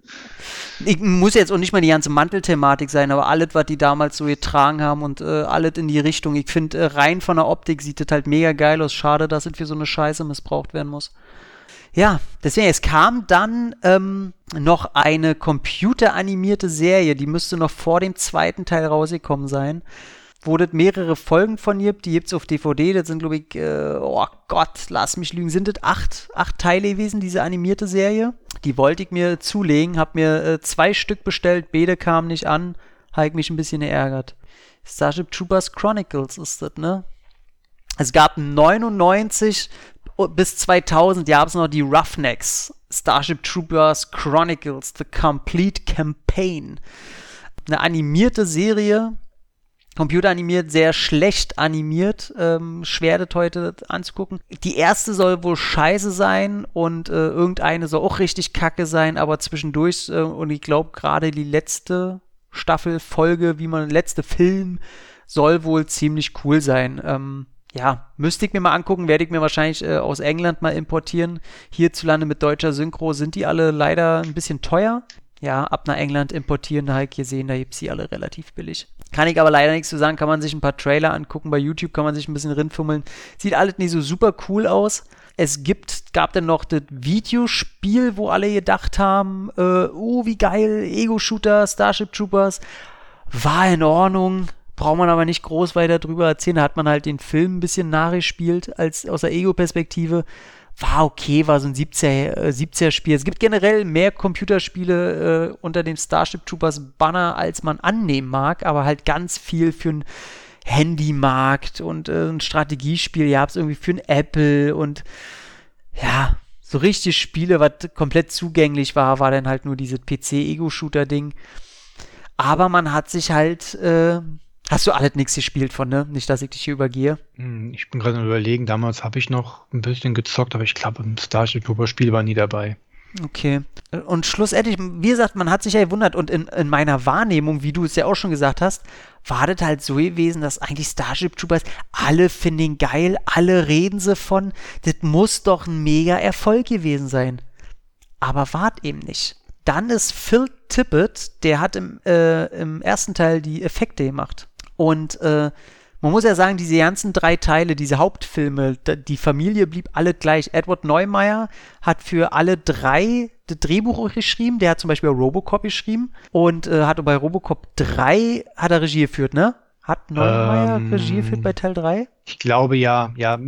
Ich muss jetzt auch nicht mal die ganze Mantelthematik sein, aber alles, was die damals so getragen haben und äh, alles in die Richtung. Ich finde, äh, rein von der Optik sieht das halt mega geil aus. Schade, dass es für so eine Scheiße missbraucht werden muss. Ja, deswegen, es kam dann ähm, noch eine computeranimierte Serie, die müsste noch vor dem zweiten Teil rausgekommen sein. Wo das mehrere Folgen von gibt, die gibt es auf DVD, das sind, glaube ich, äh, oh Gott, lass mich lügen, sind das acht, acht Teile gewesen, diese animierte Serie. Die wollte ich mir zulegen, hab mir äh, zwei Stück bestellt, beide kamen nicht an, habe ich mich ein bisschen geärgert. Starship Troopers Chronicles ist das, ne? Es gab 99 bis 2000 gab es noch die Roughnecks, Starship Troopers Chronicles, The Complete Campaign. Eine animierte Serie, computeranimiert, sehr schlecht animiert, ähm, schwer das heute anzugucken. Die erste soll wohl scheiße sein und äh, irgendeine soll auch richtig kacke sein, aber zwischendurch, äh, und ich glaube gerade die letzte Staffel, Folge, wie man, letzte Film, soll wohl ziemlich cool sein. Ähm, ja, müsste ich mir mal angucken, werde ich mir wahrscheinlich äh, aus England mal importieren. Hierzulande mit deutscher Synchro sind die alle leider ein bisschen teuer. Ja, ab nach England importieren, da habe ich gesehen, da gibt es sie alle relativ billig. Kann ich aber leider nichts zu sagen, kann man sich ein paar Trailer angucken, bei YouTube kann man sich ein bisschen rinfummeln. Sieht alles nicht so super cool aus. Es gibt, gab dann noch das Videospiel, wo alle gedacht haben, äh, oh, wie geil, Ego-Shooter, Starship Troopers. War in Ordnung, Braucht man aber nicht groß weiter drüber erzählen. Da hat man halt den Film ein bisschen nachgespielt, als aus der Ego-Perspektive. war okay, war so ein 70er, äh, 70er Spiel. Es gibt generell mehr Computerspiele äh, unter dem Starship Troopers Banner, als man annehmen mag, aber halt ganz viel für ein Handymarkt und äh, ein Strategiespiel, ja, es irgendwie für ein Apple und ja, so richtig Spiele, was komplett zugänglich war, war dann halt nur dieses PC-Ego-Shooter-Ding. Aber man hat sich halt, äh, hast du alles nichts gespielt von, ne? Nicht, dass ich dich hier übergehe. Hm, Ich bin gerade am überlegen, damals habe ich noch ein bisschen gezockt, aber ich glaube, im Starship Trooper Spiel war nie dabei. Okay. Und schlussendlich, wie gesagt, man hat sich ja gewundert und in, in meiner Wahrnehmung, wie du es ja auch schon gesagt hast, war das halt so gewesen, dass eigentlich Starship Troopers, alle finden ihn geil, alle reden sie von, das muss doch ein mega Erfolg gewesen sein. Aber wart eben nicht. Dann ist Phil Tippett, der hat im, äh, im ersten Teil die Effekte gemacht. Und äh, man muss ja sagen, diese ganzen drei Teile, diese Hauptfilme, die Familie blieb alle gleich. Edward Neumeier hat für alle drei das Drehbuch geschrieben. Der hat zum Beispiel Robocop geschrieben und äh, hat bei Robocop 3 hat er Regie geführt, ne? Hat Neumeier Ähm, Regie geführt bei Teil 3? Ich glaube ja, ja,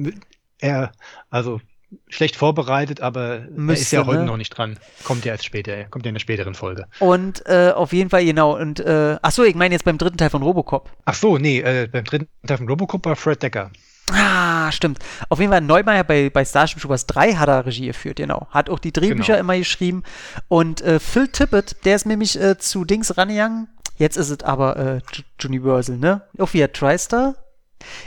er, also schlecht vorbereitet, aber er ist Müsste, ja heute ne? noch nicht dran. Kommt ja erst später, kommt ja in der späteren Folge. Und äh, auf jeden Fall, genau. Und äh, ach so, ich meine jetzt beim dritten Teil von Robocop. Ach so, nee, äh, beim dritten Teil von Robocop war Fred Decker. Ah, stimmt. Auf jeden Fall Neumeier bei, bei Starship Troopers 3 hat er Regie geführt, genau. Hat auch die Drehbücher Genau. immer geschrieben. Und äh, Phil Tippett, der ist nämlich äh, zu Dings rangegangen. Jetzt ist es aber äh, Universal, ne? Auch via TriStar.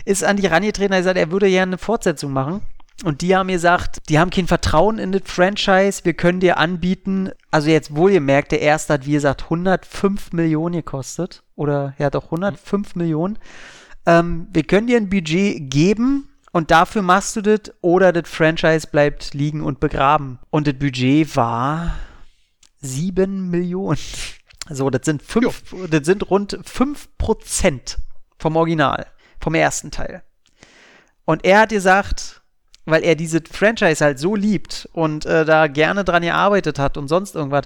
Ist an die rangetreten, er gesagt, er würde gerne eine Fortsetzung machen. Und die haben gesagt, die haben kein Vertrauen in das Franchise, wir können dir anbieten, also jetzt wohlgemerkt, der erste hat, wie gesagt, 105 Millionen gekostet. Oder ja doch 105 Millionen ähm, wir können dir ein Budget geben und dafür machst du das oder das Franchise bleibt liegen und begraben. Und das Budget war 7 Millionen. So, das sind, fünf, das sind rund 5% vom Original, vom ersten Teil. Und er hat gesagt, weil er dieses Franchise halt so liebt und äh, da gerne dran gearbeitet hat und sonst irgendwas,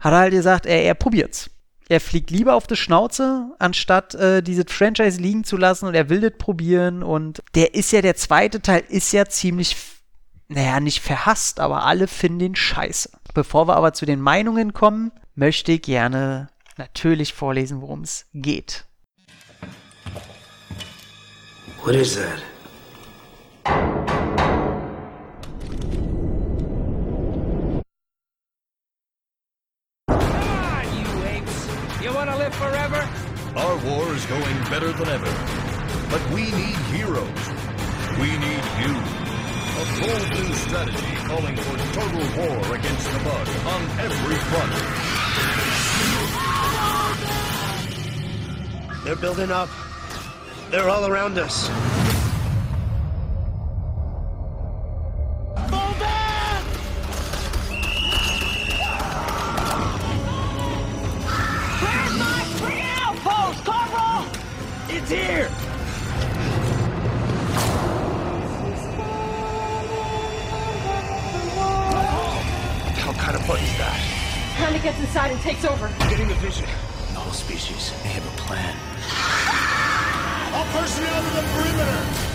hat er halt gesagt, er, er probiert's. Er fliegt lieber auf die Schnauze, anstatt äh, dieses Franchise liegen zu lassen und er will das probieren. Und der ist ja, der zweite Teil ist ja ziemlich, naja, nicht verhasst, aber alle finden den scheiße. Bevor wir aber zu den Meinungen kommen, möchte ich gerne natürlich vorlesen, worum es geht. What is that? Live forever? Our war is going better than ever. But we need heroes. We need you. A bold new strategy calling for total war against the bug on every front. They're building up. They're all around us. It's here! What kind of bug is that? Panda gets inside and takes over. I'm Getting the vision. The whole species, they have a plan. All personnel to the perimeter!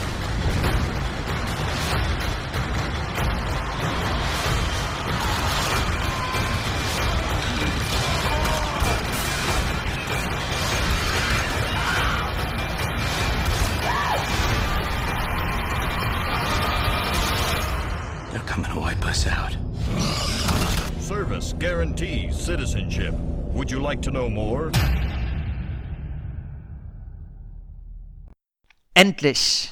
Citizenship. Would you like to know more? Endlich!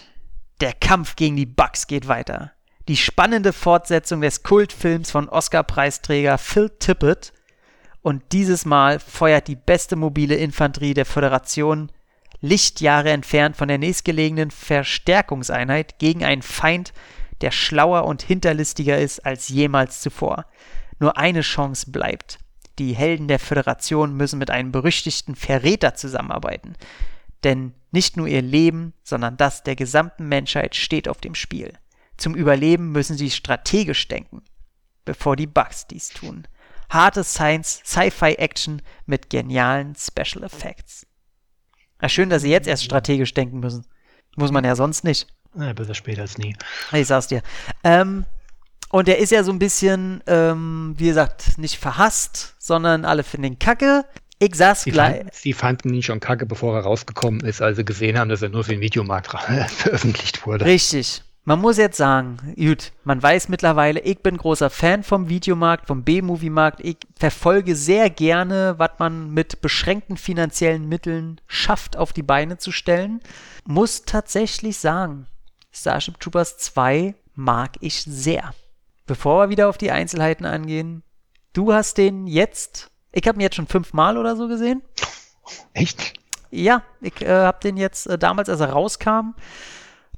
Der Kampf gegen die Bugs geht weiter. Die spannende Fortsetzung des Kultfilms von Oscar-Preisträger Phil Tippett. Und dieses Mal feuert die beste mobile Infanterie der Föderation Lichtjahre entfernt von der nächstgelegenen Verstärkungseinheit gegen einen Feind, der schlauer und hinterlistiger ist als jemals zuvor. Nur eine Chance bleibt. Die Helden der Föderation müssen mit einem berüchtigten Verräter zusammenarbeiten. Denn nicht nur ihr Leben, sondern das der gesamten Menschheit steht auf dem Spiel. Zum Überleben müssen sie strategisch denken, bevor die Bugs dies tun. Harte Science, Sci-Fi-Action mit genialen Special Effects. Ja, schön, dass sie jetzt erst strategisch denken müssen. Muss man ja sonst nicht. Na, besser später als nie. Ich sag's dir. Ähm, Und der ist ja so ein bisschen, ähm, wie gesagt, nicht verhasst, sondern alle finden ihn kacke. Ich saß Sie, gleich. fanden, sie fanden ihn schon kacke, bevor er rausgekommen ist, als sie gesehen haben, dass er nur für den Videomarkt veröffentlicht wurde. Richtig. Man muss jetzt sagen, gut, man weiß mittlerweile, ich bin großer Fan vom Videomarkt, vom B-Movie-Markt. Ich verfolge sehr gerne, was man mit beschränkten finanziellen Mitteln schafft, auf die Beine zu stellen. Muss tatsächlich sagen, Starship Troopers 2 mag ich sehr. Bevor wir wieder auf die Einzelheiten angehen, du hast den jetzt, ich habe ihn jetzt schon fünfmal oder so gesehen. Echt? Ja, ich äh, habe den jetzt äh, damals, als er rauskam,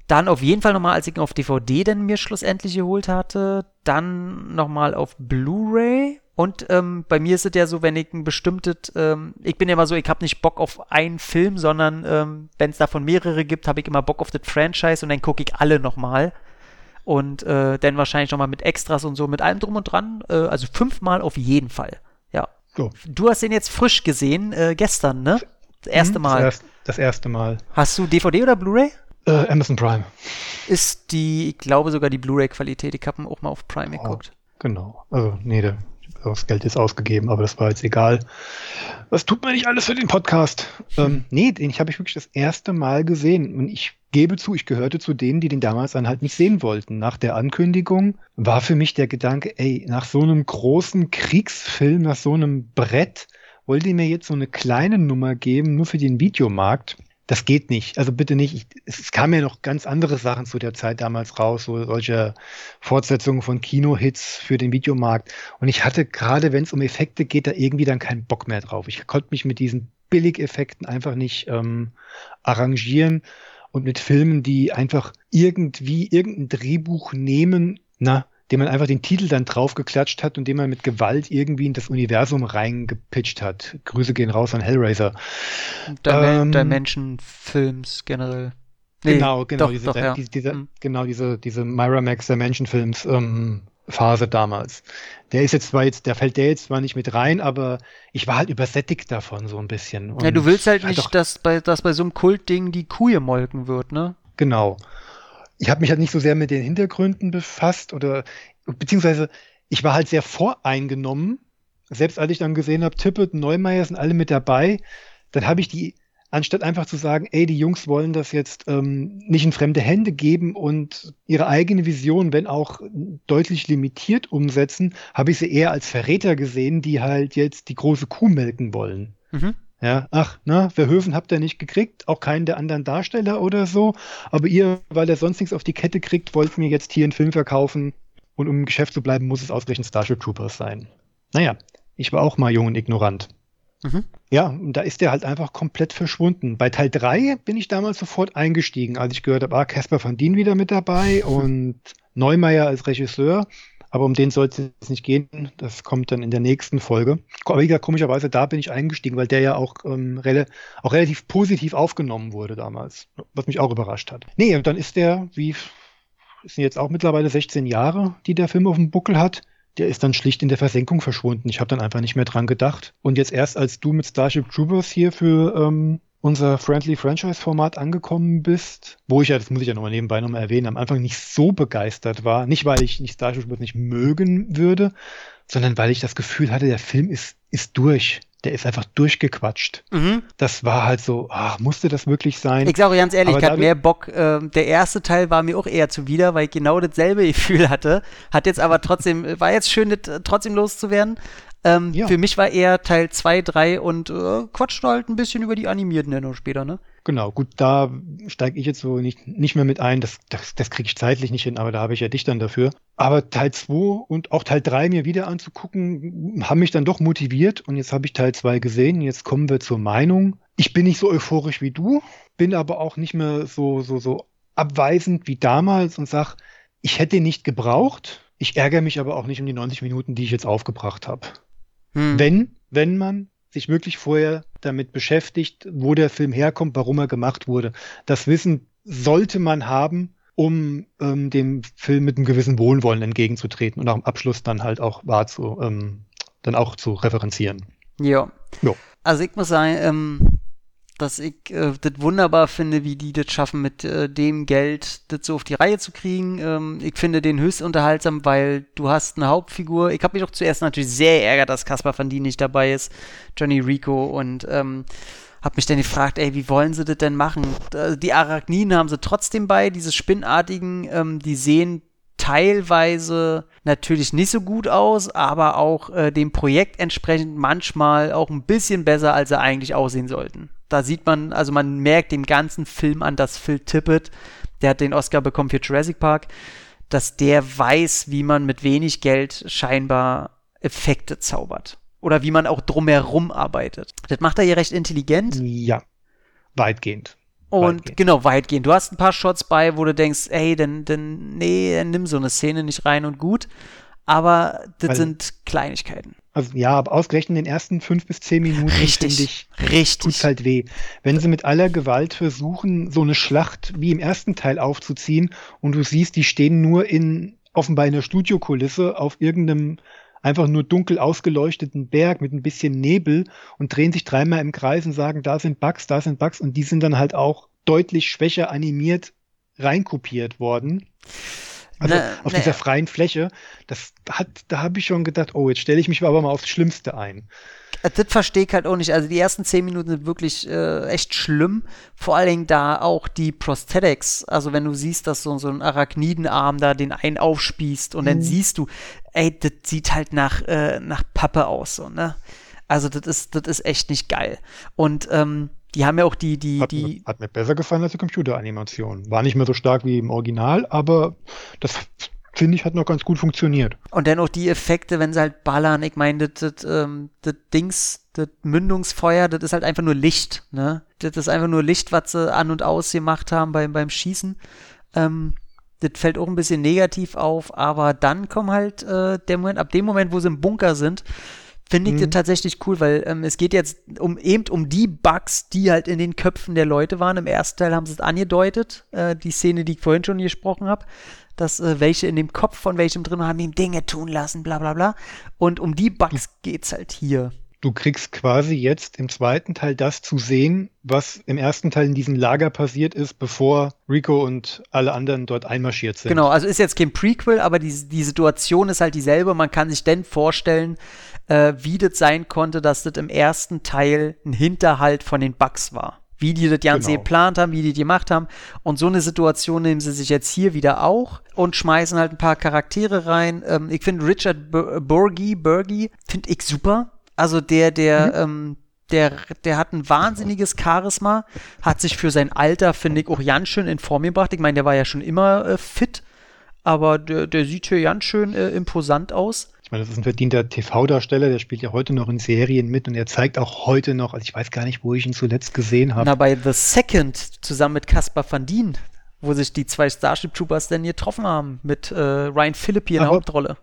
dann auf jeden Fall nochmal, als ich ihn auf DVD denn mir schlussendlich geholt hatte, dann nochmal auf Blu-ray. Und ähm, bei mir ist es ja so, wenn ich ein bestimmtes, ähm, ich bin ja immer so, ich habe nicht Bock auf einen Film, sondern ähm, wenn es davon mehrere gibt, habe ich immer Bock auf das Franchise und dann gucke ich alle nochmal. Und äh, dann wahrscheinlich nochmal mit Extras und so, mit allem drum und dran. Äh, also fünfmal auf jeden Fall. Ja. So. Du hast den jetzt frisch gesehen, äh, gestern, ne? Das erste Mal. Das, erst, das erste Mal. Hast du DVD oder Blu-ray? Äh, Amazon Prime. Ist die, ich glaube sogar die Blu-ray-Qualität. Ich habe auch mal auf Prime geguckt. Genau. Also, nee, der, das Geld ist ausgegeben, aber das war jetzt egal. Was tut man nicht alles für den Podcast? ähm, nee, den habe ich wirklich das erste Mal gesehen. Und ich gebe zu, ich gehörte zu denen, die den damals dann halt nicht sehen wollten. Nach der Ankündigung war für mich der Gedanke, ey, nach so einem großen Kriegsfilm, nach so einem Brett, wollt ihr mir jetzt so eine kleine Nummer geben, nur für den Videomarkt? Das geht nicht. Also bitte nicht. Ich, es kamen ja noch ganz andere Sachen zu der Zeit damals raus, so solche Fortsetzungen von Kinohits für den Videomarkt. Und ich hatte gerade, wenn es um Effekte geht, da irgendwie dann keinen Bock mehr drauf. Ich konnte mich mit diesen Billigeffekten einfach nicht ähm, arrangieren und mit Filmen, die einfach irgendwie irgendein Drehbuch nehmen, na, dem man einfach den Titel dann draufgeklatscht hat und dem man mit Gewalt irgendwie in das Universum reingepitcht hat. Grüße gehen raus an Hellraiser. Ähm, Dimension-Films generell. Nee, genau, genau, doch, diese, doch, ja. diese, diese Hm. genau diese, diese Miramax Dimension-Films ähm, Phase damals. Der ist jetzt zwar jetzt, der fällt der jetzt zwar nicht mit rein, aber ich war halt übersättigt davon so ein bisschen. ja, du Und willst halt nicht, doch- dass bei, dass bei so einem Kultding die Kuh gemolken wird, ne? Genau. Ich habe mich halt nicht so sehr mit den Hintergründen befasst oder beziehungsweise ich war halt sehr voreingenommen. Selbst als ich dann gesehen habe, Tippett, Neumeier sind alle mit dabei, dann habe ich die, anstatt einfach zu sagen, ey, die Jungs wollen das jetzt ähm, nicht in fremde Hände geben und ihre eigene Vision, wenn auch deutlich limitiert umsetzen, habe ich sie eher als Verräter gesehen, die halt jetzt die große Kuh melken wollen. Mhm. Ja, ach, na, Verhöfen habt ihr nicht gekriegt, auch keinen der anderen Darsteller oder so. Aber ihr, weil er sonst nichts auf die Kette kriegt, wollt mir jetzt hier einen Film verkaufen. Und um im Geschäft zu bleiben, muss es ausgerechnet Starship Troopers sein. Naja, ich war auch mal jung und ignorant. Mhm. Ja, und da ist der halt einfach komplett verschwunden. Bei Teil 3 bin ich damals sofort eingestiegen, als ich gehört habe, ah, Caspar van Dien wieder mit dabei und Neumeier als Regisseur. Aber um den soll es jetzt nicht gehen. Das kommt dann in der nächsten Folge. Aber wie gesagt, komischerweise, da bin ich eingestiegen, weil der ja auch, ähm, rela auch relativ positiv aufgenommen wurde damals. Was mich auch überrascht hat. Nee, und dann ist der, wie, sind jetzt auch mittlerweile 16 Jahre, die der Film auf dem Buckel hat. Der ist dann schlicht in der Versenkung verschwunden. Ich habe dann einfach nicht mehr dran gedacht. Und jetzt erst, als du mit Starship Troopers hier für ähm, unser Friendly Franchise-Format angekommen bist, wo ich ja, das muss ich ja nochmal nebenbei nochmal erwähnen, am Anfang nicht so begeistert war. Nicht, weil ich nicht Starship Troopers nicht mögen würde, sondern weil ich das Gefühl hatte, der Film ist, ist durch. Der ist einfach durchgequatscht. Mhm. Das war halt so, ach, musste das wirklich sein? Ich sage ganz ehrlich, ich hatte mehr Bock. ähm, der erste Teil war mir auch eher zuwider, weil ich genau dasselbe Gefühl hatte. Hat jetzt aber trotzdem, war jetzt schön, das äh, trotzdem loszuwerden. Ähm, Ja. Für mich war eher Teil 2, 3 und äh, quatscht halt ein bisschen über die animierten dann noch später, ne? Genau, gut, da steige ich jetzt so nicht, nicht mehr mit ein. Das, das, das kriege ich zeitlich nicht hin, aber da habe ich ja dich dann dafür. Aber Teil 2 und auch Teil 3 mir wieder anzugucken, haben mich dann doch motiviert. Und jetzt habe ich Teil 2 gesehen. Jetzt kommen wir zur Meinung. Ich bin nicht so euphorisch wie du, bin aber auch nicht mehr so, so, so abweisend wie damals und sag, ich hätte ihn nicht gebraucht. Ich ärgere mich aber auch nicht um die 90 Minuten, die ich jetzt aufgebracht habe. Hm. Wenn, wenn man sich wirklich vorher damit beschäftigt, wo der Film herkommt, warum er gemacht wurde. Das Wissen sollte man haben, um ähm, dem Film mit einem gewissen Wohlwollen entgegenzutreten und auch am Abschluss dann halt auch wahr zu, ähm, dann auch zu referenzieren. Ja. Also ich muss sagen, ähm, dass ich äh, das wunderbar finde, wie die das schaffen, mit äh, dem Geld das so auf die Reihe zu kriegen. Ähm, ich finde den höchst unterhaltsam, weil du hast eine Hauptfigur. Ich habe mich auch zuerst natürlich sehr ärgert, dass Caspar Van Dien nicht dabei ist, Johnny Rico und ähm, habe mich dann gefragt, ey, wie wollen sie das denn machen? Also die Arachniden haben sie trotzdem bei, diese Spinnartigen, ähm, die sehen teilweise natürlich nicht so gut aus, aber auch äh, dem Projekt entsprechend manchmal auch ein bisschen besser, als sie eigentlich aussehen sollten. Da sieht man, also man merkt dem ganzen Film an, dass Phil Tippett, der hat den Oscar bekommen für Jurassic Park, dass der weiß, wie man mit wenig Geld scheinbar Effekte zaubert. Oder wie man auch drumherum arbeitet. Das macht er hier recht intelligent. Ja, weitgehend. Und Weitgehend. genau, weitgehend. Du hast ein paar Shots bei, wo du denkst, ey, dann, dann, nee, nimm so eine Szene nicht rein und gut. Aber das Also- sind Kleinigkeiten. Also ja, aber ausgerechnet in den ersten fünf bis zehn Minuten Richtig, ich, richtig. tut's halt weh. Wenn sie mit aller Gewalt versuchen, so eine Schlacht wie im ersten Teil aufzuziehen und du siehst, die stehen nur in offenbar in einer Studiokulisse auf irgendeinem einfach nur dunkel ausgeleuchteten Berg mit ein bisschen Nebel und drehen sich dreimal im Kreis und sagen, da sind Bugs, da sind Bugs und die sind dann halt auch deutlich schwächer animiert reinkopiert worden. Also Na, auf na, dieser freien Fläche, das hat, da habe ich schon gedacht, oh, jetzt stelle ich mich aber mal aufs Schlimmste ein. Äh, Das verstehe ich halt auch nicht. Also die ersten zehn Minuten sind wirklich äh, echt schlimm. Vor allen Dingen da auch die Prosthetics. Also wenn du siehst, dass so, so ein Arachnidenarm da den einen aufspießt und dann siehst du, ey, das sieht halt nach, äh, nach Pappe aus, so, ne? Also das ist, das ist echt nicht geil. Und ähm, die haben ja auch die, die, Hat, die, mir, hat mir besser gefallen als die Computeranimation. War nicht mehr so stark wie im Original, aber das finde ich hat noch ganz gut funktioniert. Und dann auch die Effekte, wenn sie halt ballern. Ich meine, das, ähm, Dings, das Mündungsfeuer, das ist halt einfach nur Licht, ne? Das ist einfach nur Licht, was sie an und aus gemacht haben beim, beim Schießen. Ähm, das fällt auch ein bisschen negativ auf, aber dann kommt halt äh, der Moment, ab dem Moment, wo sie im Bunker sind, finde ich das tatsächlich cool, weil ähm, es geht jetzt um eben um die Bugs, die halt in den Köpfen der Leute waren. Im ersten Teil haben sie es angedeutet, äh, die Szene, die ich vorhin schon gesprochen habe, dass äh, welche in dem Kopf von welchem drin haben ihm Dinge tun lassen, bla bla bla. Und um die Bugs geht's halt hier. Du kriegst quasi jetzt im zweiten Teil das zu sehen, was im ersten Teil in diesem Lager passiert ist, bevor Rico und alle anderen dort einmarschiert sind. Genau, also ist jetzt kein Prequel, aber die, die Situation ist halt dieselbe. Man kann sich denn vorstellen, äh, wie das sein konnte, dass das im ersten Teil ein Hinterhalt von den Bugs war. Wie die das Ganze Genau. geplant haben, wie die die gemacht haben. Und so eine Situation nehmen sie sich jetzt hier wieder auch und schmeißen halt ein paar Charaktere rein. Ähm, ich finde Richard Bur- Burgi, Burgi, finde ich super. Also der, der, ähm, der, der hat ein wahnsinniges Charisma, hat sich für sein Alter, finde ich, auch ganz schön in Form gebracht. Ich meine, der war ja schon immer äh, fit, aber der, der sieht hier ganz schön äh, imposant aus. Ich meine, das ist ein verdienter TV-Darsteller, der spielt ja heute noch in Serien mit und er zeigt auch heute noch, also ich weiß gar nicht, wo ich ihn zuletzt gesehen habe. Na, bei The Second zusammen mit Caspar Van Dien, wo sich die zwei Starship Troopers dann getroffen haben, mit äh, Ryan Philippi in der Ach, Hauptrolle.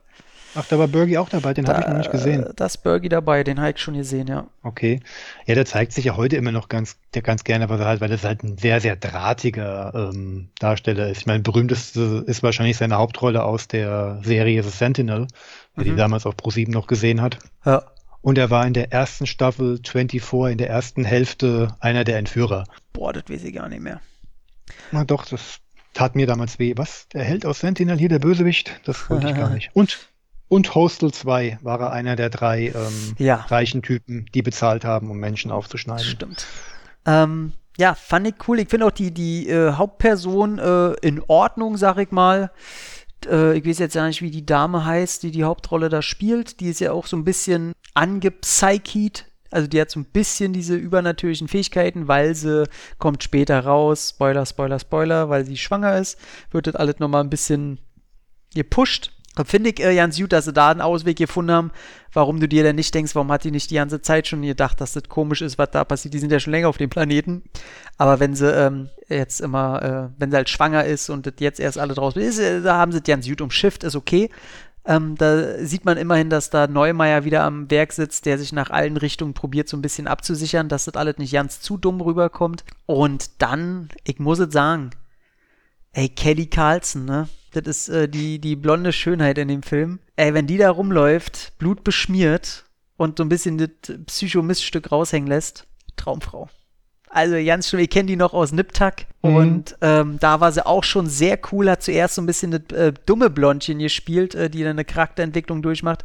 Ach, da war Bergie auch dabei, den habe ich noch nicht gesehen. Äh, das Bergie dabei, den habe ich schon gesehen, ja. Okay. Ja, der zeigt sich ja heute immer noch ganz, ganz gerne, was er halt, weil das halt ein sehr, sehr drahtiger ähm, Darsteller ist. Ich meine, berühmteste ist wahrscheinlich seine Hauptrolle aus der Serie The Sentinel, wer die damals auf Pro7 noch gesehen hat. Ja. Und er war in der ersten Staffel 24, in der ersten Hälfte einer der Entführer. Boah, das weiß ich gar nicht mehr. Na doch, das tat mir damals weh. Was? Der Held aus Sentinel, hier der Bösewicht? Das wollte ich gar nicht. Und, und Hostel 2 war er einer der drei ähm, Ja. reichen Typen, die bezahlt haben, um Menschen aufzuschneiden. Stimmt. Ähm, ja, fand ich cool. Ich finde auch die, die äh, Hauptperson äh, in Ordnung, sag ich mal. Äh, ich weiß jetzt gar nicht, wie die Dame heißt, die die Hauptrolle da spielt. Die ist ja auch so ein bisschen angepsychied. Also die hat so ein bisschen diese übernatürlichen Fähigkeiten, weil sie kommt später raus, Spoiler, Spoiler, Spoiler, weil sie schwanger ist, wird das alles nochmal ein bisschen gepusht. Finde ich äh, ganz gut, dass sie da einen Ausweg gefunden haben, warum du dir denn nicht denkst, warum hat die nicht die ganze Zeit schon gedacht, dass das komisch ist, was da passiert. Die sind ja schon länger auf dem Planeten. Aber wenn sie ähm, jetzt immer, äh, wenn sie halt schwanger ist und das jetzt erst alle draußen ist, äh, da haben sie ganz gut umschifft, ist okay. Ähm, da sieht man immerhin, dass da Neumeier wieder am Werk sitzt, der sich nach allen Richtungen probiert, so ein bisschen abzusichern, dass das alles nicht ganz zu dumm rüberkommt. Und dann, ich muss es sagen, ey, Kelly Carlson, ne? Das ist äh, die, die blonde Schönheit in dem Film. Ey, wenn die da rumläuft, blutbeschmiert und so ein bisschen das Psycho-Miststück raushängen lässt, Traumfrau. Also ganz schön, ich kenne die noch aus Niptak Mhm. und ähm, da war sie auch schon sehr cool, hat zuerst so ein bisschen das äh, dumme Blondchen gespielt, äh, die dann eine Charakterentwicklung durchmacht.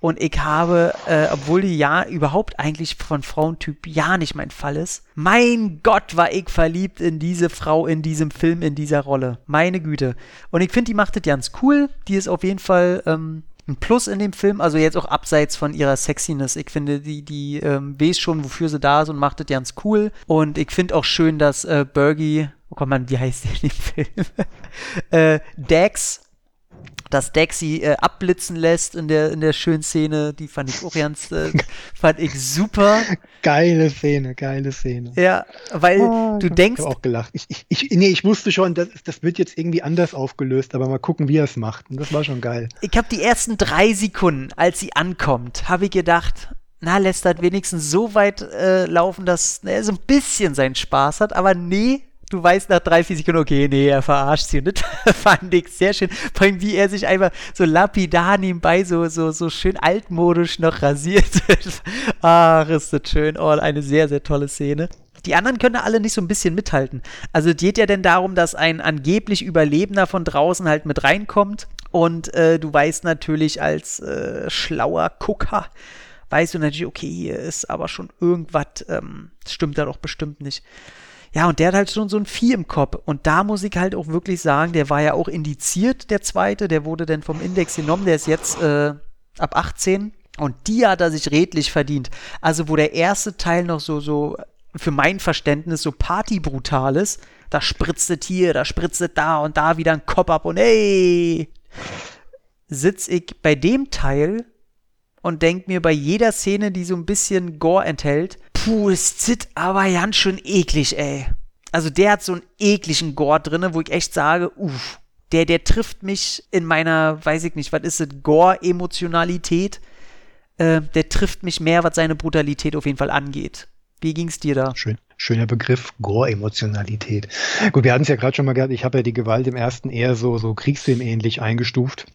Und ich habe, äh, obwohl die ja überhaupt eigentlich von Frauentyp ja nicht mein Fall ist, mein Gott, war ich verliebt in diese Frau, in diesem Film, in dieser Rolle. Meine Güte. Und ich finde, die macht das ganz cool. Die ist auf jeden Fall ähm, ein Plus in dem Film, also jetzt auch abseits von ihrer Sexiness. Ich finde, die, die ähm, weiß schon, wofür sie da ist und macht das ganz cool. Und ich finde auch schön, dass äh, Bergie, oh Gott, man, wie heißt der in dem Film? äh, Dax, dass Dax sie äh, abblitzen lässt in der, in der schönen Szene, die fand ich auch ganz, äh, fand ich super. Geile Szene, geile Szene. Ja, weil Oh, du ich denkst, habe auch gelacht. Ich, ich, ich, nee, ich wusste schon, das, das wird jetzt irgendwie anders aufgelöst, aber mal gucken, wie er es macht. Und das war schon geil. ich habe die ersten drei Sekunden, als sie ankommt, habe ich gedacht, na, lässt das wenigstens so weit äh, laufen, dass er so ein bisschen seinen Spaß hat, aber nee, du weißt nach drei, vier Sekunden, okay, nee, er verarscht sie. Und das fand ich sehr schön. Vor allem, wie er sich einfach so lapidar nebenbei so, so, so schön altmodisch noch rasiert. Ach, ist das schön. Oh, eine sehr, sehr tolle Szene. Die anderen können alle nicht so ein bisschen mithalten. Also es geht ja denn darum, dass ein angeblich Überlebender von draußen halt mit reinkommt und äh, du weißt natürlich als äh, schlauer Gucker, weißt du natürlich, okay, hier ist aber schon irgendwas, ähm, stimmt da doch bestimmt nicht. Ja, und der hat halt schon so ein Vieh im Kopf. Und da muss ich halt auch wirklich sagen, der war ja auch indiziert, der zweite. Der wurde dann vom Index genommen. Der ist jetzt äh, ab 18. Und die hat er sich redlich verdient. Also, wo der erste Teil noch so, so, für mein Verständnis, so partybrutal ist, da spritzt es hier, da spritzt es da und da wieder ein Kopf ab und hey, sitz ich bei dem Teil und denk mir bei jeder Szene, die so ein bisschen Gore enthält, puh, ist das aber ganz schön eklig, ey. Also der hat so einen ekligen Gore drinne, wo ich echt sage, uff, der, der trifft mich in meiner, weiß ich nicht, was ist es, Gore-Emotionalität. Äh, der trifft mich mehr, was seine Brutalität auf jeden Fall angeht. Wie ging's dir da? Schön, schöner Begriff, Gore-Emotionalität. Gut, wir hatten es ja gerade schon mal gehabt, ich habe ja die Gewalt im ersten eher so, so Kriegsfilm-ähnlich eingestuft.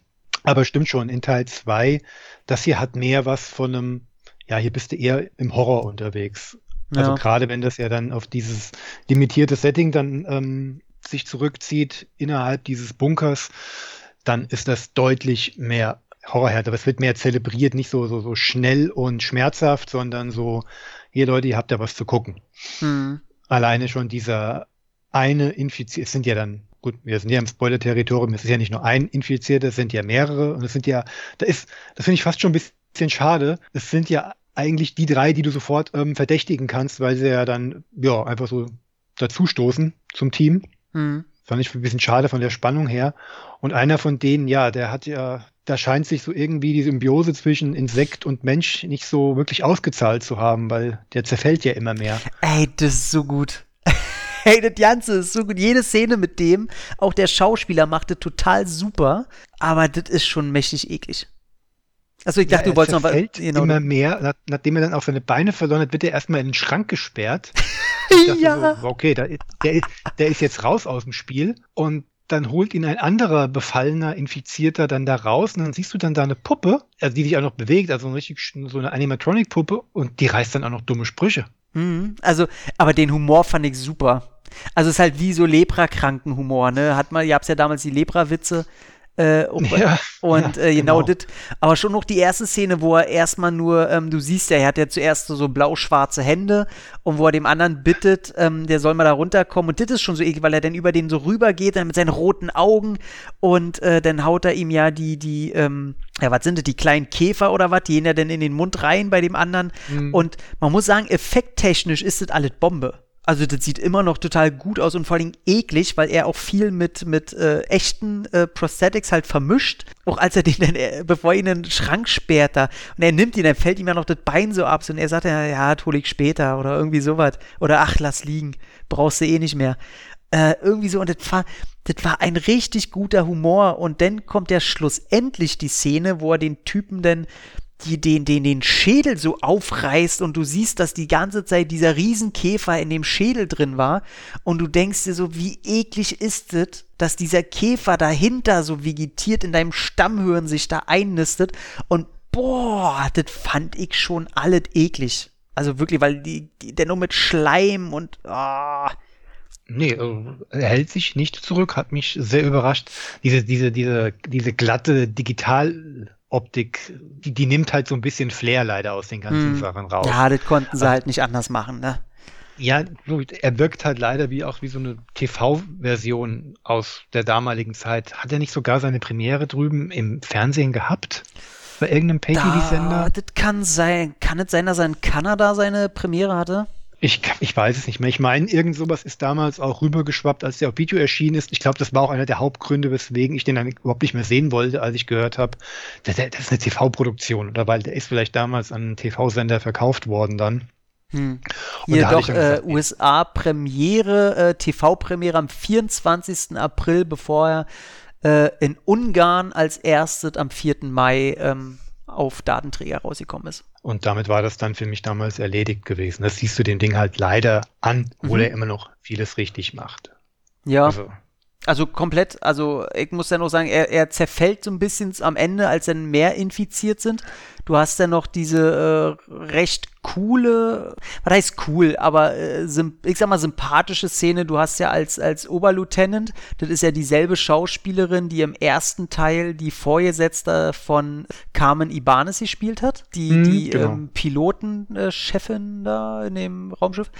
Aber stimmt schon, in Teil 2, das hier hat mehr was von einem, ja, hier bist du eher im Horror unterwegs. Also Ja. gerade wenn das ja dann auf dieses limitierte Setting dann ähm, sich zurückzieht innerhalb dieses Bunkers, dann ist das deutlich mehr Horrorhärte. Aber es wird mehr zelebriert, nicht so, so, so schnell und schmerzhaft, sondern so, hier Leute, ihr habt ja was zu gucken. Hm. Alleine schon dieser eine Infizierte, es sind ja dann, gut, wir sind ja im Spoiler-Territorium, es ist ja nicht nur ein Infizierter, es sind ja mehrere und es sind ja, da ist, das finde ich fast schon ein bisschen schade, es sind ja eigentlich die drei, die du sofort ähm, verdächtigen kannst, weil sie ja dann, ja, einfach so dazustoßen zum Team. Hm. Fand ich ein bisschen schade von der Spannung her. Und einer von denen, ja, der hat ja, da scheint sich so irgendwie die Symbiose zwischen Insekt und Mensch nicht so wirklich ausgezahlt zu haben, weil der zerfällt ja immer mehr. Ey, das ist so gut. Ey, das Ganze ist so gut. Jede Szene mit dem, auch der Schauspieler macht das total super, aber das ist schon mächtig eklig. Also ich dachte, Ja, du wolltest noch was. Genau, immer mehr, nach, nachdem er dann auch seine Beine verloren hat, wird er erstmal in den Schrank gesperrt. Ja. so, okay, da, der, ist- der ist jetzt raus aus dem Spiel und dann holt ihn ein anderer befallener Infizierter dann da raus und dann siehst du dann da eine Puppe, also die sich auch noch bewegt, also so richtig so eine Animatronic-Puppe und die reißt dann auch noch dumme Sprüche. Mhm. Also, aber den Humor fand ich super. Also es ist halt wie so Leprakrankenhumor, ne? Hat man, ihr habt ja damals die Lepra-Witze. Äh, Ja, und ja, äh, genau, genau. das. Aber schon noch die erste Szene, wo er erstmal nur, ähm, du siehst ja, er hat ja zuerst so, so blau-schwarze Hände und wo er dem anderen bittet, ähm, der soll mal da runterkommen. Und das ist schon so eklig, weil er dann über den so rübergeht, dann mit seinen roten Augen und äh, dann haut er ihm ja die, die, ähm, ja, was sind das, die kleinen Käfer oder was? Die gehen ja dann in den Mund rein bei dem anderen. Und man muss sagen, effekttechnisch ist das alles Bombe. Also das sieht immer noch total gut aus und vor allem eklig, weil er auch viel mit, mit äh, echten äh, Prosthetics halt vermischt. Auch als er den dann, äh, bevor er ihn in den Schrank sperrt da und er nimmt ihn, dann fällt ihm ja noch das Bein so ab und er sagt ja, ja, hol ich später oder irgendwie sowas. Oder ach, lass liegen, brauchst du eh nicht mehr. Äh, irgendwie so, und das war, das war ein richtig guter Humor. Und dann kommt ja schlussendlich die Szene, wo er den Typen dann die den, den, den Schädel so aufreißt und du siehst, dass die ganze Zeit dieser Riesenkäfer in dem Schädel drin war und du denkst dir so, wie eklig ist es, dass dieser Käfer dahinter so vegetiert in deinem Stammhirn sich da einnistet und boah, das fand ich schon alles eklig. Also wirklich, weil die, die der nur mit Schleim und ah, Nee, äh, er hält sich nicht zurück, hat mich sehr überrascht. Diese, diese, diese, diese glatte Digitaloptik, die, die nimmt halt so ein bisschen Flair leider aus den ganzen hm. Sachen raus. ja, das konnten sie halt nicht anders machen, ne? Ja, er wirkt halt leider wie auch wie so eine TV-Version aus der damaligen Zeit. Hat er nicht sogar seine Premiere drüben im Fernsehen gehabt? Bei irgendeinem Pay-TV-Sender? Da, das kann sein. Kann es sein, dass er in Kanada seine Premiere hatte? Ich, ich weiß es nicht mehr. Ich meine, irgend sowas ist damals auch rübergeschwappt, als der auf Video erschienen ist. Ich glaube, das war auch einer der Hauptgründe, weswegen ich den dann überhaupt nicht mehr sehen wollte, als ich gehört habe, das, das ist eine TV-Produktion. Oder weil der ist vielleicht damals an einen TV-Sender verkauft worden dann. Hm. Und Hier doch äh. USA-Premiere, äh, TV-Premiere am 24. April, bevor er äh, in Ungarn als erstes am 4. Mai ähm, auf Datenträger rausgekommen ist. Und damit war das dann für mich damals erledigt gewesen. Das siehst du dem Ding halt leider an, obwohl Mhm. er immer noch vieles richtig macht. Ja, Also, also komplett, also ich muss ja noch sagen, er, er zerfällt so ein bisschen am Ende, als dann mehr infiziert sind. Du hast dann noch diese äh, recht coole, was heißt cool, aber äh, ich sag mal sympathische Szene. Du hast ja als, als Oberlieutenant, das ist ja dieselbe Schauspielerin, die im ersten Teil die Vorgesetzte von Carmen Ibanez gespielt hat, die, Mhm, die genau. ähm, Pilotenchefin da in dem Raumschiff,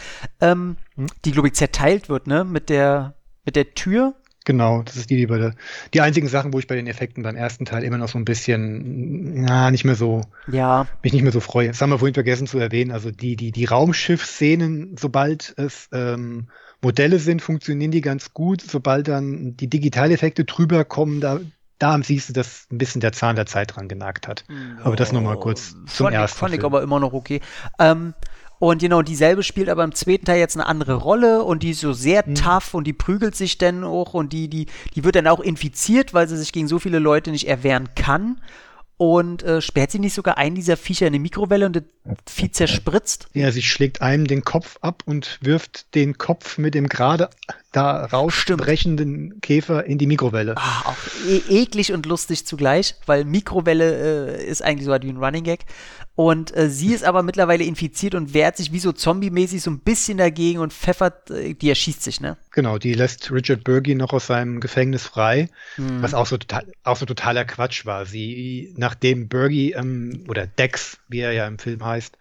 ähm, Mhm. die, glaube ich, zerteilt wird, ne, mit der, mit der Tür. Genau, das ist die, die bei der, die einzigen Sachen, wo ich bei den Effekten beim ersten Teil immer noch so ein bisschen, na, nicht mehr so, Ja, mich nicht mehr so freue. Das haben wir vorhin vergessen zu erwähnen. Also die, die, die Raumschiff-Szenen, sobald es ähm, Modelle sind, funktionieren die ganz gut. Sobald dann die Digitaleffekte drüber kommen, da, da siehst du, dass ein bisschen der Zahn der Zeit dran genagt hat. Aber das nochmal kurz zum fand, ich- ersten. fand ich Film. aber immer noch okay. Ähm, und genau, dieselbe spielt aber im zweiten Teil jetzt eine andere Rolle und die ist so sehr Mhm. tough und die prügelt sich dann auch und die, die, die wird dann auch infiziert, weil sie sich gegen so viele Leute nicht erwehren kann. Und äh, sperrt sie nicht sogar einen dieser Viecher in eine Mikrowelle und das Vieh zerspritzt? Ja, sie schlägt einem den Kopf ab und wirft den Kopf mit dem gerade da rausbrechenden Käfer in die Mikrowelle. Ah, auch e eklig und lustig zugleich, weil Mikrowelle äh, ist eigentlich so halt wie ein Running Gag. Und äh, sie ist aber mittlerweile infiziert und wehrt sich wie so zombie-mäßig so ein bisschen dagegen und pfeffert, äh, die erschießt sich, ne? Genau, die lässt Richard Burgi noch aus seinem Gefängnis frei, Mhm. was auch so, total, auch so totaler Quatsch war. Sie, nachdem Burgi ähm, oder Dex, wie er ja im Film heißt,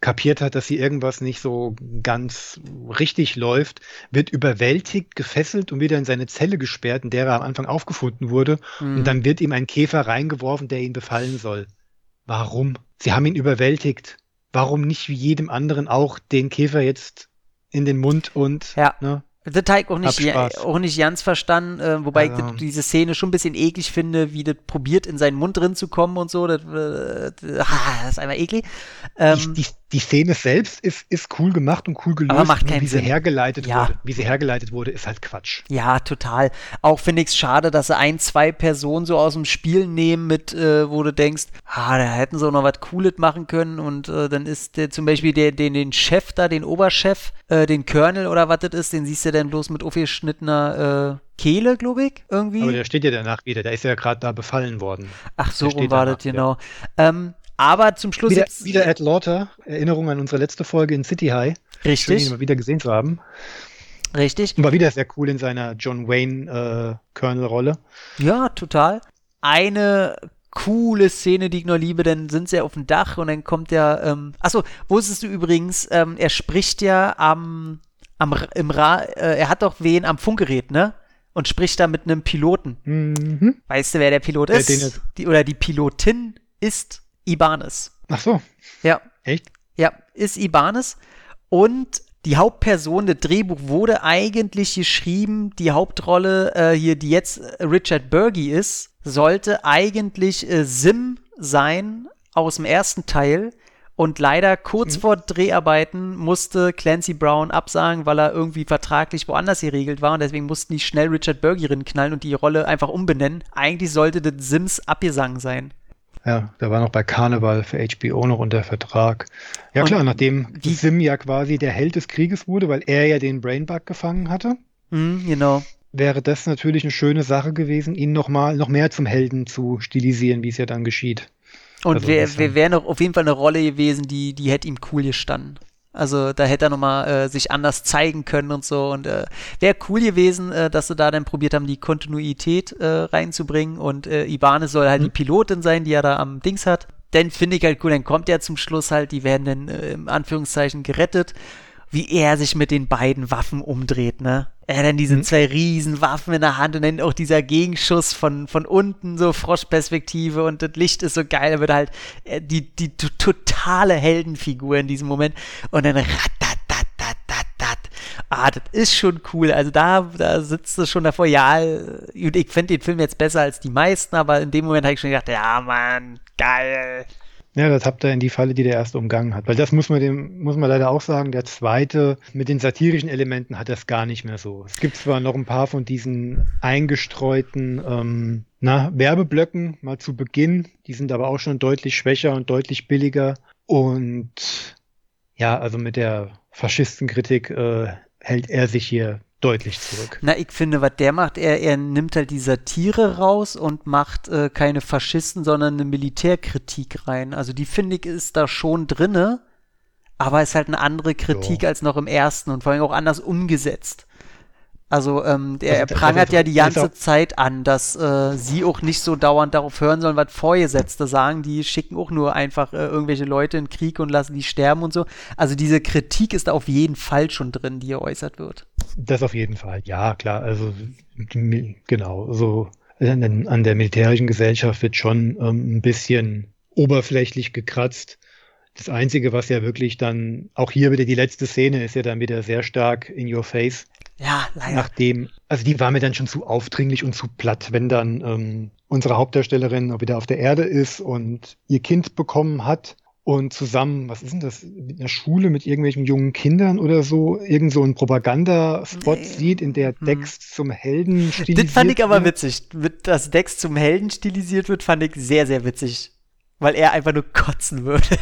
kapiert hat, dass sie irgendwas nicht so ganz richtig läuft, wird überwältigt, gefesselt und wieder in seine Zelle gesperrt, in der er am Anfang aufgefunden wurde. Mhm. Und dann wird ihm ein Käfer reingeworfen, der ihn befallen soll. Warum? Sie haben ihn überwältigt. Warum nicht wie jedem anderen auch den Käfer jetzt in den Mund und Ja. ne? Das habe ich auch nicht, auch nicht ganz verstanden, äh, wobei ich Also- das- diese Szene schon ein bisschen eklig finde, wie das probiert, in seinen Mund drin zu kommen und so. Das, äh, das, ah, ist einfach eklig. Ähm, die, die, die Szene selbst ist, ist cool gemacht und cool gelöst. Aber macht keinen wie sie Sinn. hergeleitet Ja. wurde. Wie sie hergeleitet wurde, ist halt Quatsch. Ja, total. Auch finde ich es schade, dass sie ein, zwei Personen so aus dem Spiel nehmen, mit, äh, wo du denkst, ah, da hätten sie auch noch was Cooles machen können. Und äh, dann ist der, zum Beispiel der, den, den Chef da, den Oberchef, äh, den Colonel oder was das ist, den siehst du dann bloß mit aufgeschnittener äh, Kehle, glaube ich, irgendwie. Aber der steht ja danach wieder. Der ist ja gerade da befallen worden. Ach, so rum war das, genau. Ähm, aber zum Schluss Wieder, wieder Ed Lauter. Erinnerung an unsere letzte Folge in City High. Schön, Richtig. ihn mal wieder gesehen zu haben. Richtig. Und war wieder sehr cool in seiner John Wayne äh. Ja, total. Eine coole Szene, die ich noch liebe, dann sind sie ja auf dem Dach und dann kommt der, ähm, achso, wusstest du übrigens, ähm, er spricht ja am, am Ra- im Ra, äh, er hat doch wen am Funkgerät, ne? Und spricht da mit einem Piloten. Mhm. Weißt du, wer der Pilot Der, ist? er- die, oder die Pilotin ist Ibanez. Ach so, Ja, echt? ja, ist Ibanez. Und die Hauptperson, das Drehbuch wurde eigentlich geschrieben, die Hauptrolle äh, hier, die jetzt äh, Richard Burgi ist, sollte eigentlich äh, Sim sein aus dem ersten Teil. Und leider kurz vor Dreharbeiten musste Clancy Brown absagen, weil er irgendwie vertraglich woanders geregelt war. Und deswegen mussten die schnell Richard Burgi rinknallen und die Rolle einfach umbenennen. Eigentlich sollte das Sims abgesang sein. Ja, der war noch bei Carnival für HBO noch unter Vertrag. Ja Und klar, nachdem die- Sim ja quasi der Held des Krieges wurde, weil er ja den Brainbug gefangen hatte, Hm, genau. wäre das natürlich eine schöne Sache gewesen, ihn noch mal noch mehr zum Helden zu stilisieren, wie es ja dann geschieht. Und Also wäre noch auf jeden Fall eine Rolle gewesen, die, die hätte ihm cool gestanden. Also da hätte er nochmal äh, sich anders zeigen können und so. Und äh, wäre cool gewesen, äh, dass sie da dann probiert haben, die Kontinuität äh, reinzubringen. Und äh, Ibanez soll halt die Pilotin sein, die er da am Dings hat. Dann finde ich halt cool, dann kommt er zum Schluss halt, die werden dann äh, im Anführungszeichen gerettet, wie er sich mit den beiden Waffen umdreht, ne? Er dann diese zwei riesen Waffen in der Hand und dann auch dieser Gegenschuss von, von unten, so Froschperspektive und das Licht ist so geil, er wird halt äh, die, die totale Heldenfigur in diesem Moment und dann ratatatatat. Ah, das ist schon cool. Also da, da sitzt du schon davor, ja, ich finde den Film jetzt besser als die meisten, aber in dem Moment habe ich schon gedacht, ja, Mann, geil. Ja, das habt ihr in die Falle, die der erste umgangen hat. Weil das muss man dem, muss man leider auch sagen, der zweite mit den satirischen Elementen hat das gar nicht mehr so. Es gibt zwar noch ein paar von diesen eingestreuten ähm, na, Werbeblöcken mal zu Beginn, die sind aber auch schon deutlich schwächer und deutlich billiger. Und ja, also mit der Faschistenkritik äh, hält er sich hier deutlich zurück. Na, ich finde, was der macht, er, er nimmt halt die Satire raus und macht äh, keine Faschisten, sondern eine Militärkritik rein. Also die finde ich ist da schon drinne, aber ist halt eine andere Kritik als noch im ersten und vor allem auch anders umgesetzt. Also ähm, er, Also er da- prangert also ja die ganze Zeit an, dass äh, sie auch nicht so dauernd darauf hören sollen, was Vorgesetzte sagen. Die schicken auch nur einfach äh, irgendwelche Leute in Krieg und lassen die sterben und so. Also diese Kritik ist auf jeden Fall schon drin, die geäußert wird. Das auf jeden Fall, ja, klar. Also genau, so an, der militärischen Gesellschaft wird schon ähm, ein bisschen oberflächlich gekratzt. Das Einzige, was ja wirklich dann, auch hier wieder die letzte Szene ist ja dann wieder sehr stark in your face. Ja, leider. Nachdem, also die war mir dann schon zu aufdringlich und zu platt, wenn dann ähm, unsere Hauptdarstellerin wieder auf der Erde ist und ihr Kind bekommen hat und zusammen, was ist denn das, in der Schule mit irgendwelchen jungen Kindern oder so, irgend so einen Propagandaspot sieht, in der Dex zum Helden stilisiert Hm. Das fand ich aber wird. witzig. Mit, dass Dex zum Helden stilisiert wird, fand ich sehr, sehr witzig. Weil er einfach nur kotzen würde.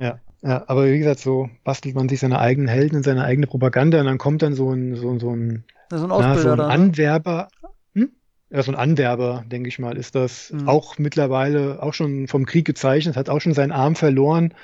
Ja, ja, aber wie gesagt, so bastelt man sich seine eigenen Helden und seine eigene Propaganda und dann kommt dann so ein, so, so ein, so ein na, Ausbilder so ein ne? Anwerber, hm? Ja, so ein Anwerber, denke ich mal, ist das Mhm. auch mittlerweile auch schon vom Krieg gezeichnet, hat auch schon seinen Arm verloren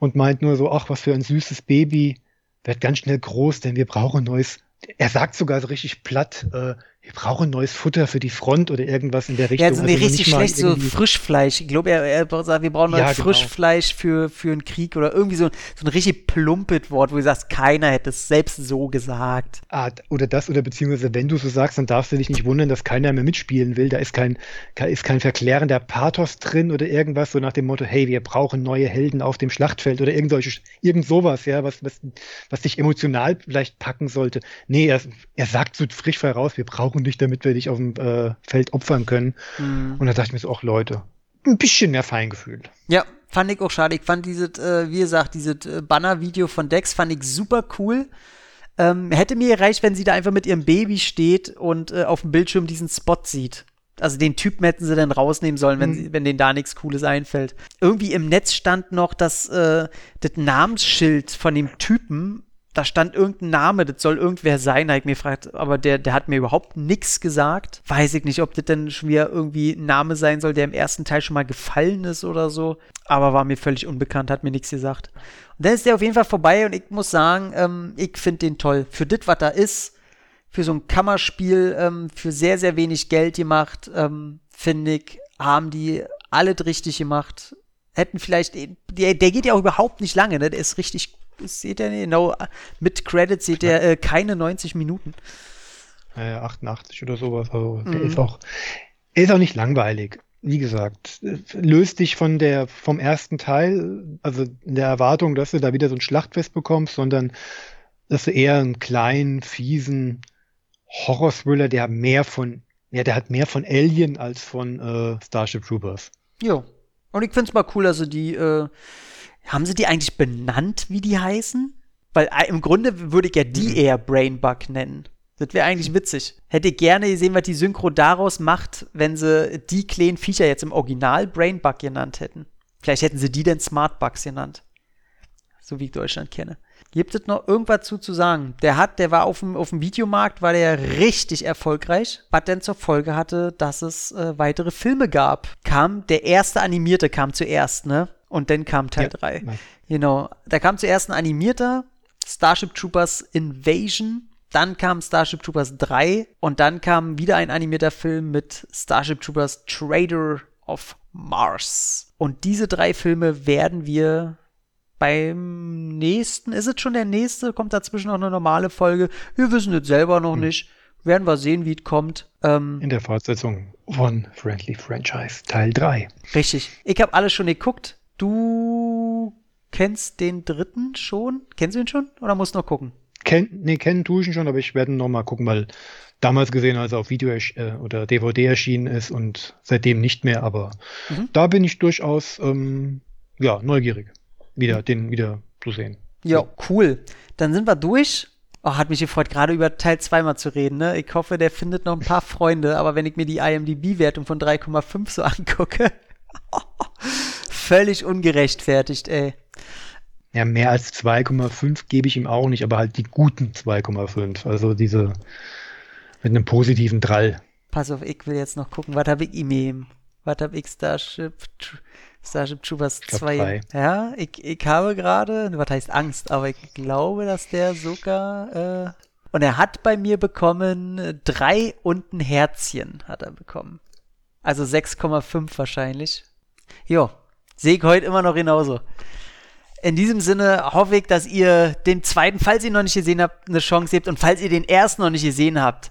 und meint nur so, ach, was für ein süßes Baby, wird ganz schnell groß, denn wir brauchen neues. Er sagt sogar so richtig platt, äh, wir brauchen neues Futter für die Front oder irgendwas in der Richtung. Ja, so nee, Also noch richtig schlecht, so Frischfleisch. Ich glaube, er, er sagt, wir brauchen Ja, neues genau. Frischfleisch für, für einen Krieg oder irgendwie so, so ein richtig plumpes Wort, wo du sagst, keiner hätte es selbst so gesagt. Ah, oder das, oder beziehungsweise wenn du so sagst, dann darfst du dich nicht wundern, dass keiner mehr mitspielen will. Da ist kein, ke- ist kein verklärender Pathos drin oder irgendwas, so nach dem Motto, hey, wir brauchen neue Helden auf dem Schlachtfeld oder irgend, solche, irgend sowas, ja, was, was, was dich emotional vielleicht packen sollte. Nee, er, er sagt so frisch frei raus, wir brauchen dich, damit wir dich auf dem äh, Feld opfern können. Mhm. Und da dachte ich mir so, auch Leute, ein bisschen mehr Feingefühl. Ja, fand ich auch schade. Ich fand dieses, äh, wie gesagt, dieses äh, Banner-Video von Dex fand ich super cool. Ähm, hätte mir gereicht, wenn sie da einfach mit ihrem Baby steht und äh, auf dem Bildschirm diesen Spot sieht. Also den Typen hätten sie dann rausnehmen sollen, wenn, Mhm. sie, wenn denen da nichts Cooles einfällt. Irgendwie im Netz stand noch, dass äh, das Namensschild von dem Typen, da stand irgendein Name, das soll irgendwer sein, da hab ich mir gefragt, aber der, der hat mir überhaupt nichts gesagt. Weiß ich nicht, ob das denn schon wieder irgendwie ein Name sein soll, der im ersten Teil schon mal gefallen ist oder so. Aber war mir völlig unbekannt, hat mir nichts gesagt. Und dann ist der auf jeden Fall vorbei und ich muss sagen, ähm, ich finde den toll. Für das, was da ist, für so ein Kammerspiel, ähm, für sehr, sehr wenig Geld gemacht, ähm, finde ich, haben die alles richtig gemacht. Hätten vielleicht, der, der geht ja auch überhaupt nicht lange, ne? Der ist richtig, seht ihr, genau, mit Credits seht ihr äh, keine 90 Minuten. äh, 88 oder sowas. Also der Mhm. ist auch, ist auch nicht langweilig. Wie gesagt, löst dich von der, vom ersten Teil, also in der Erwartung, dass du da wieder so ein Schlachtfest bekommst, sondern dass du eher einen kleinen, fiesen Horror-Thriller, der mehr von, ja, der hat mehr von Alien als von äh, Starship Troopers. Jo. Und ich finde es mal cool, dass sie die, äh, haben sie die eigentlich benannt, wie die heißen? Weil äh, im Grunde würde ich ja die eher Brainbug nennen. Das wäre eigentlich witzig. Hätte ich gerne gesehen, was die Synchro daraus macht, wenn sie die kleinen Viecher jetzt im Original Brainbug genannt hätten. Vielleicht hätten sie die denn Smartbugs genannt. So wie ich Deutschland kenne. Gibt es noch irgendwas zu, zu sagen? Der hat, der war auf dem, auf dem Videomarkt, war der richtig erfolgreich, was denn zur Folge hatte, dass es äh, weitere Filme gab. Kam, der erste animierte kam zuerst, ne? Und dann kam Teil 3. Ja, genau. Da kam zuerst ein animierter Starship Troopers Invasion. Dann kam Starship Troopers 3 und dann kam wieder ein animierter Film mit Starship Troopers Trader of Mars. Und diese drei Filme werden wir beim nächsten, ist es schon der nächste? Kommt dazwischen noch eine normale Folge? Wir wissen es selber noch hm. nicht. Werden wir sehen, wie es kommt. Ähm, In der Fortsetzung von Friendly Franchise Teil 3. Richtig. Ich habe alles schon geguckt. Du kennst den dritten schon? Kennst du ihn schon oder musst du noch gucken? Ken, nee, kennen tue ich ihn schon, aber ich werde ihn nochmal gucken, weil damals gesehen, als er auf Video äh, oder DVD erschienen ist und seitdem nicht mehr, aber mhm. da bin ich durchaus ähm, ja, neugierig wieder, den wieder zu sehen. Ja, cool. Dann sind wir durch. Oh, hat mich gefreut, gerade über Teil 2 mal zu reden. Ne? Ich hoffe, der findet noch ein paar Freunde, aber wenn ich mir die IMDb-Wertung von 3,5 so angucke, völlig ungerechtfertigt, ey. Ja, mehr als 2,5 gebe ich ihm auch nicht, aber halt die guten 2,5. Also diese mit einem positiven Drall. Pass auf, ich will jetzt noch gucken, was habe ich ihm? Was habe ich Starship? Starship Troopers 2. Ja, ich, ich habe gerade, was heißt Angst, aber ich glaube, dass der sogar, äh, und er hat bei mir bekommen drei und ein Herzchen hat er bekommen. Also 6,5 wahrscheinlich. Jo, sehe ich heute immer noch genauso. In diesem Sinne hoffe ich, dass ihr den zweiten, falls ihr ihn noch nicht gesehen habt, eine Chance gebt und falls ihr den ersten noch nicht gesehen habt,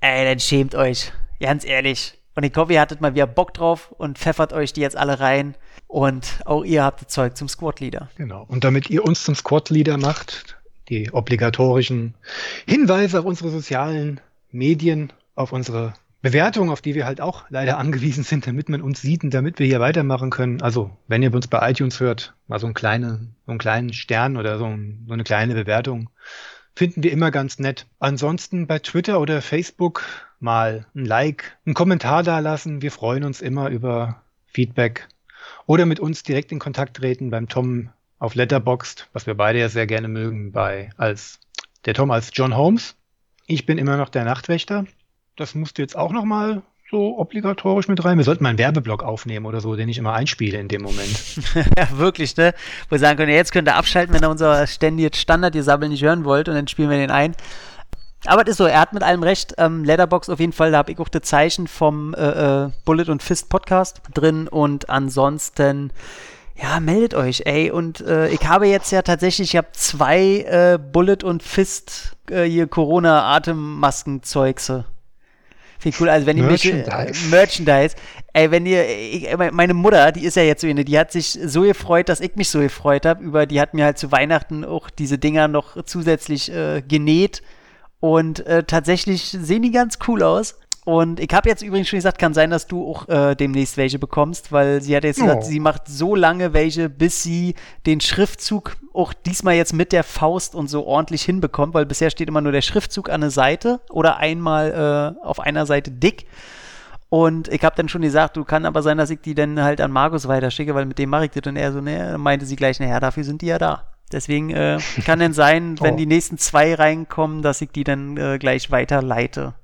ey, dann schämt euch. Ganz ehrlich. Und ich hoffe, ihr hattet mal wieder Bock drauf und pfeffert euch die jetzt alle rein. Und auch ihr habt das Zeug zum Squad-Leader. Genau. Und damit ihr uns zum Squad-Leader macht, die obligatorischen Hinweise auf unsere sozialen Medien, auf unsere Bewertung, auf die wir halt auch leider angewiesen sind, damit man uns sieht und damit wir hier weitermachen können. Also, wenn ihr uns bei iTunes hört, mal so, ein kleine, so einen kleinen Stern oder so, ein, so eine kleine Bewertung, finden wir immer ganz nett. Ansonsten bei Twitter oder Facebook mal ein Like, einen Kommentar da lassen. Wir freuen uns immer über Feedback oder mit uns direkt in Kontakt treten beim Tom auf Letterboxd, was wir beide ja sehr gerne mögen, bei als der Tom als John Holmes. Ich bin immer noch der Nachtwächter. Das musst du jetzt auch noch mal so obligatorisch mit rein. Wir sollten mal einen Werbeblock aufnehmen oder so, den ich immer einspiele in dem Moment. ja, wirklich, ne? Wo wir sagen können, jetzt könnt ihr abschalten, wenn ihr unser ständiges Standard-Gesabbel nicht hören wollt und dann spielen wir den ein. Aber es ist so, er hat mit allem recht. Ähm, Letterbox auf jeden Fall, da habe ich auch das Zeichen vom äh, äh, Bullet und Fist Podcast drin und ansonsten ja, meldet euch, ey. Und äh, ich habe jetzt ja tatsächlich, ich habe zwei äh, Bullet und Fist äh, hier Corona-Atemmasken-Zeugse. Finde cool. Also wenn ihr Merchandise. äh, Merchandise, ey, wenn ihr ich, meine Mutter, die ist ja jetzt so eine, die hat sich so gefreut, dass ich mich so gefreut habe über die hat mir halt zu Weihnachten auch diese Dinger noch zusätzlich äh, genäht und äh, tatsächlich sehen die ganz cool aus. Und ich habe jetzt übrigens schon gesagt, kann sein, dass du auch äh, demnächst welche bekommst, weil sie hat jetzt gesagt, oh. sie macht so lange welche, bis sie den Schriftzug auch diesmal jetzt mit der Faust und so ordentlich hinbekommt, weil bisher steht immer nur der Schriftzug an der Seite oder einmal äh, auf einer Seite dick. Und ich habe dann schon gesagt, du kann aber sein, dass ich die dann halt an Markus weiterschicke, weil mit dem mache ich das. Und er so, ne, meinte sie gleich, naja, dafür sind die ja da. Deswegen äh, kann dann sein, wenn oh. die nächsten zwei reinkommen, dass ich die dann äh, gleich weiterleite.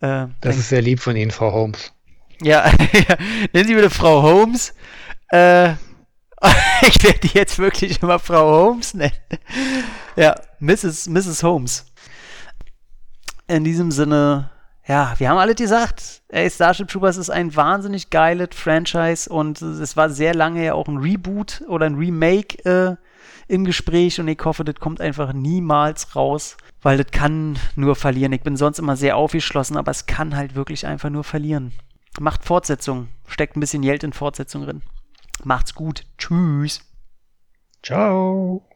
Äh, das ist sehr lieb von Ihnen, Frau Holmes. Ja, nennen Sie bitte Frau Holmes. Äh, ich werde die jetzt wirklich immer Frau Holmes nennen. ja, Mrs. Mrs. Holmes. In diesem Sinne, ja, wir haben alle gesagt, ey, Starship Troopers ist ein wahnsinnig geiles Franchise und es war sehr lange ja auch ein Reboot oder ein Remake äh, im Gespräch und ich hoffe, das kommt einfach niemals raus, weil das kann nur verlieren. Ich bin sonst immer sehr aufgeschlossen, aber es kann halt wirklich einfach nur verlieren. Macht Fortsetzung. Steckt ein bisschen Geld in Fortsetzung drin. Macht's gut. Tschüss. Ciao.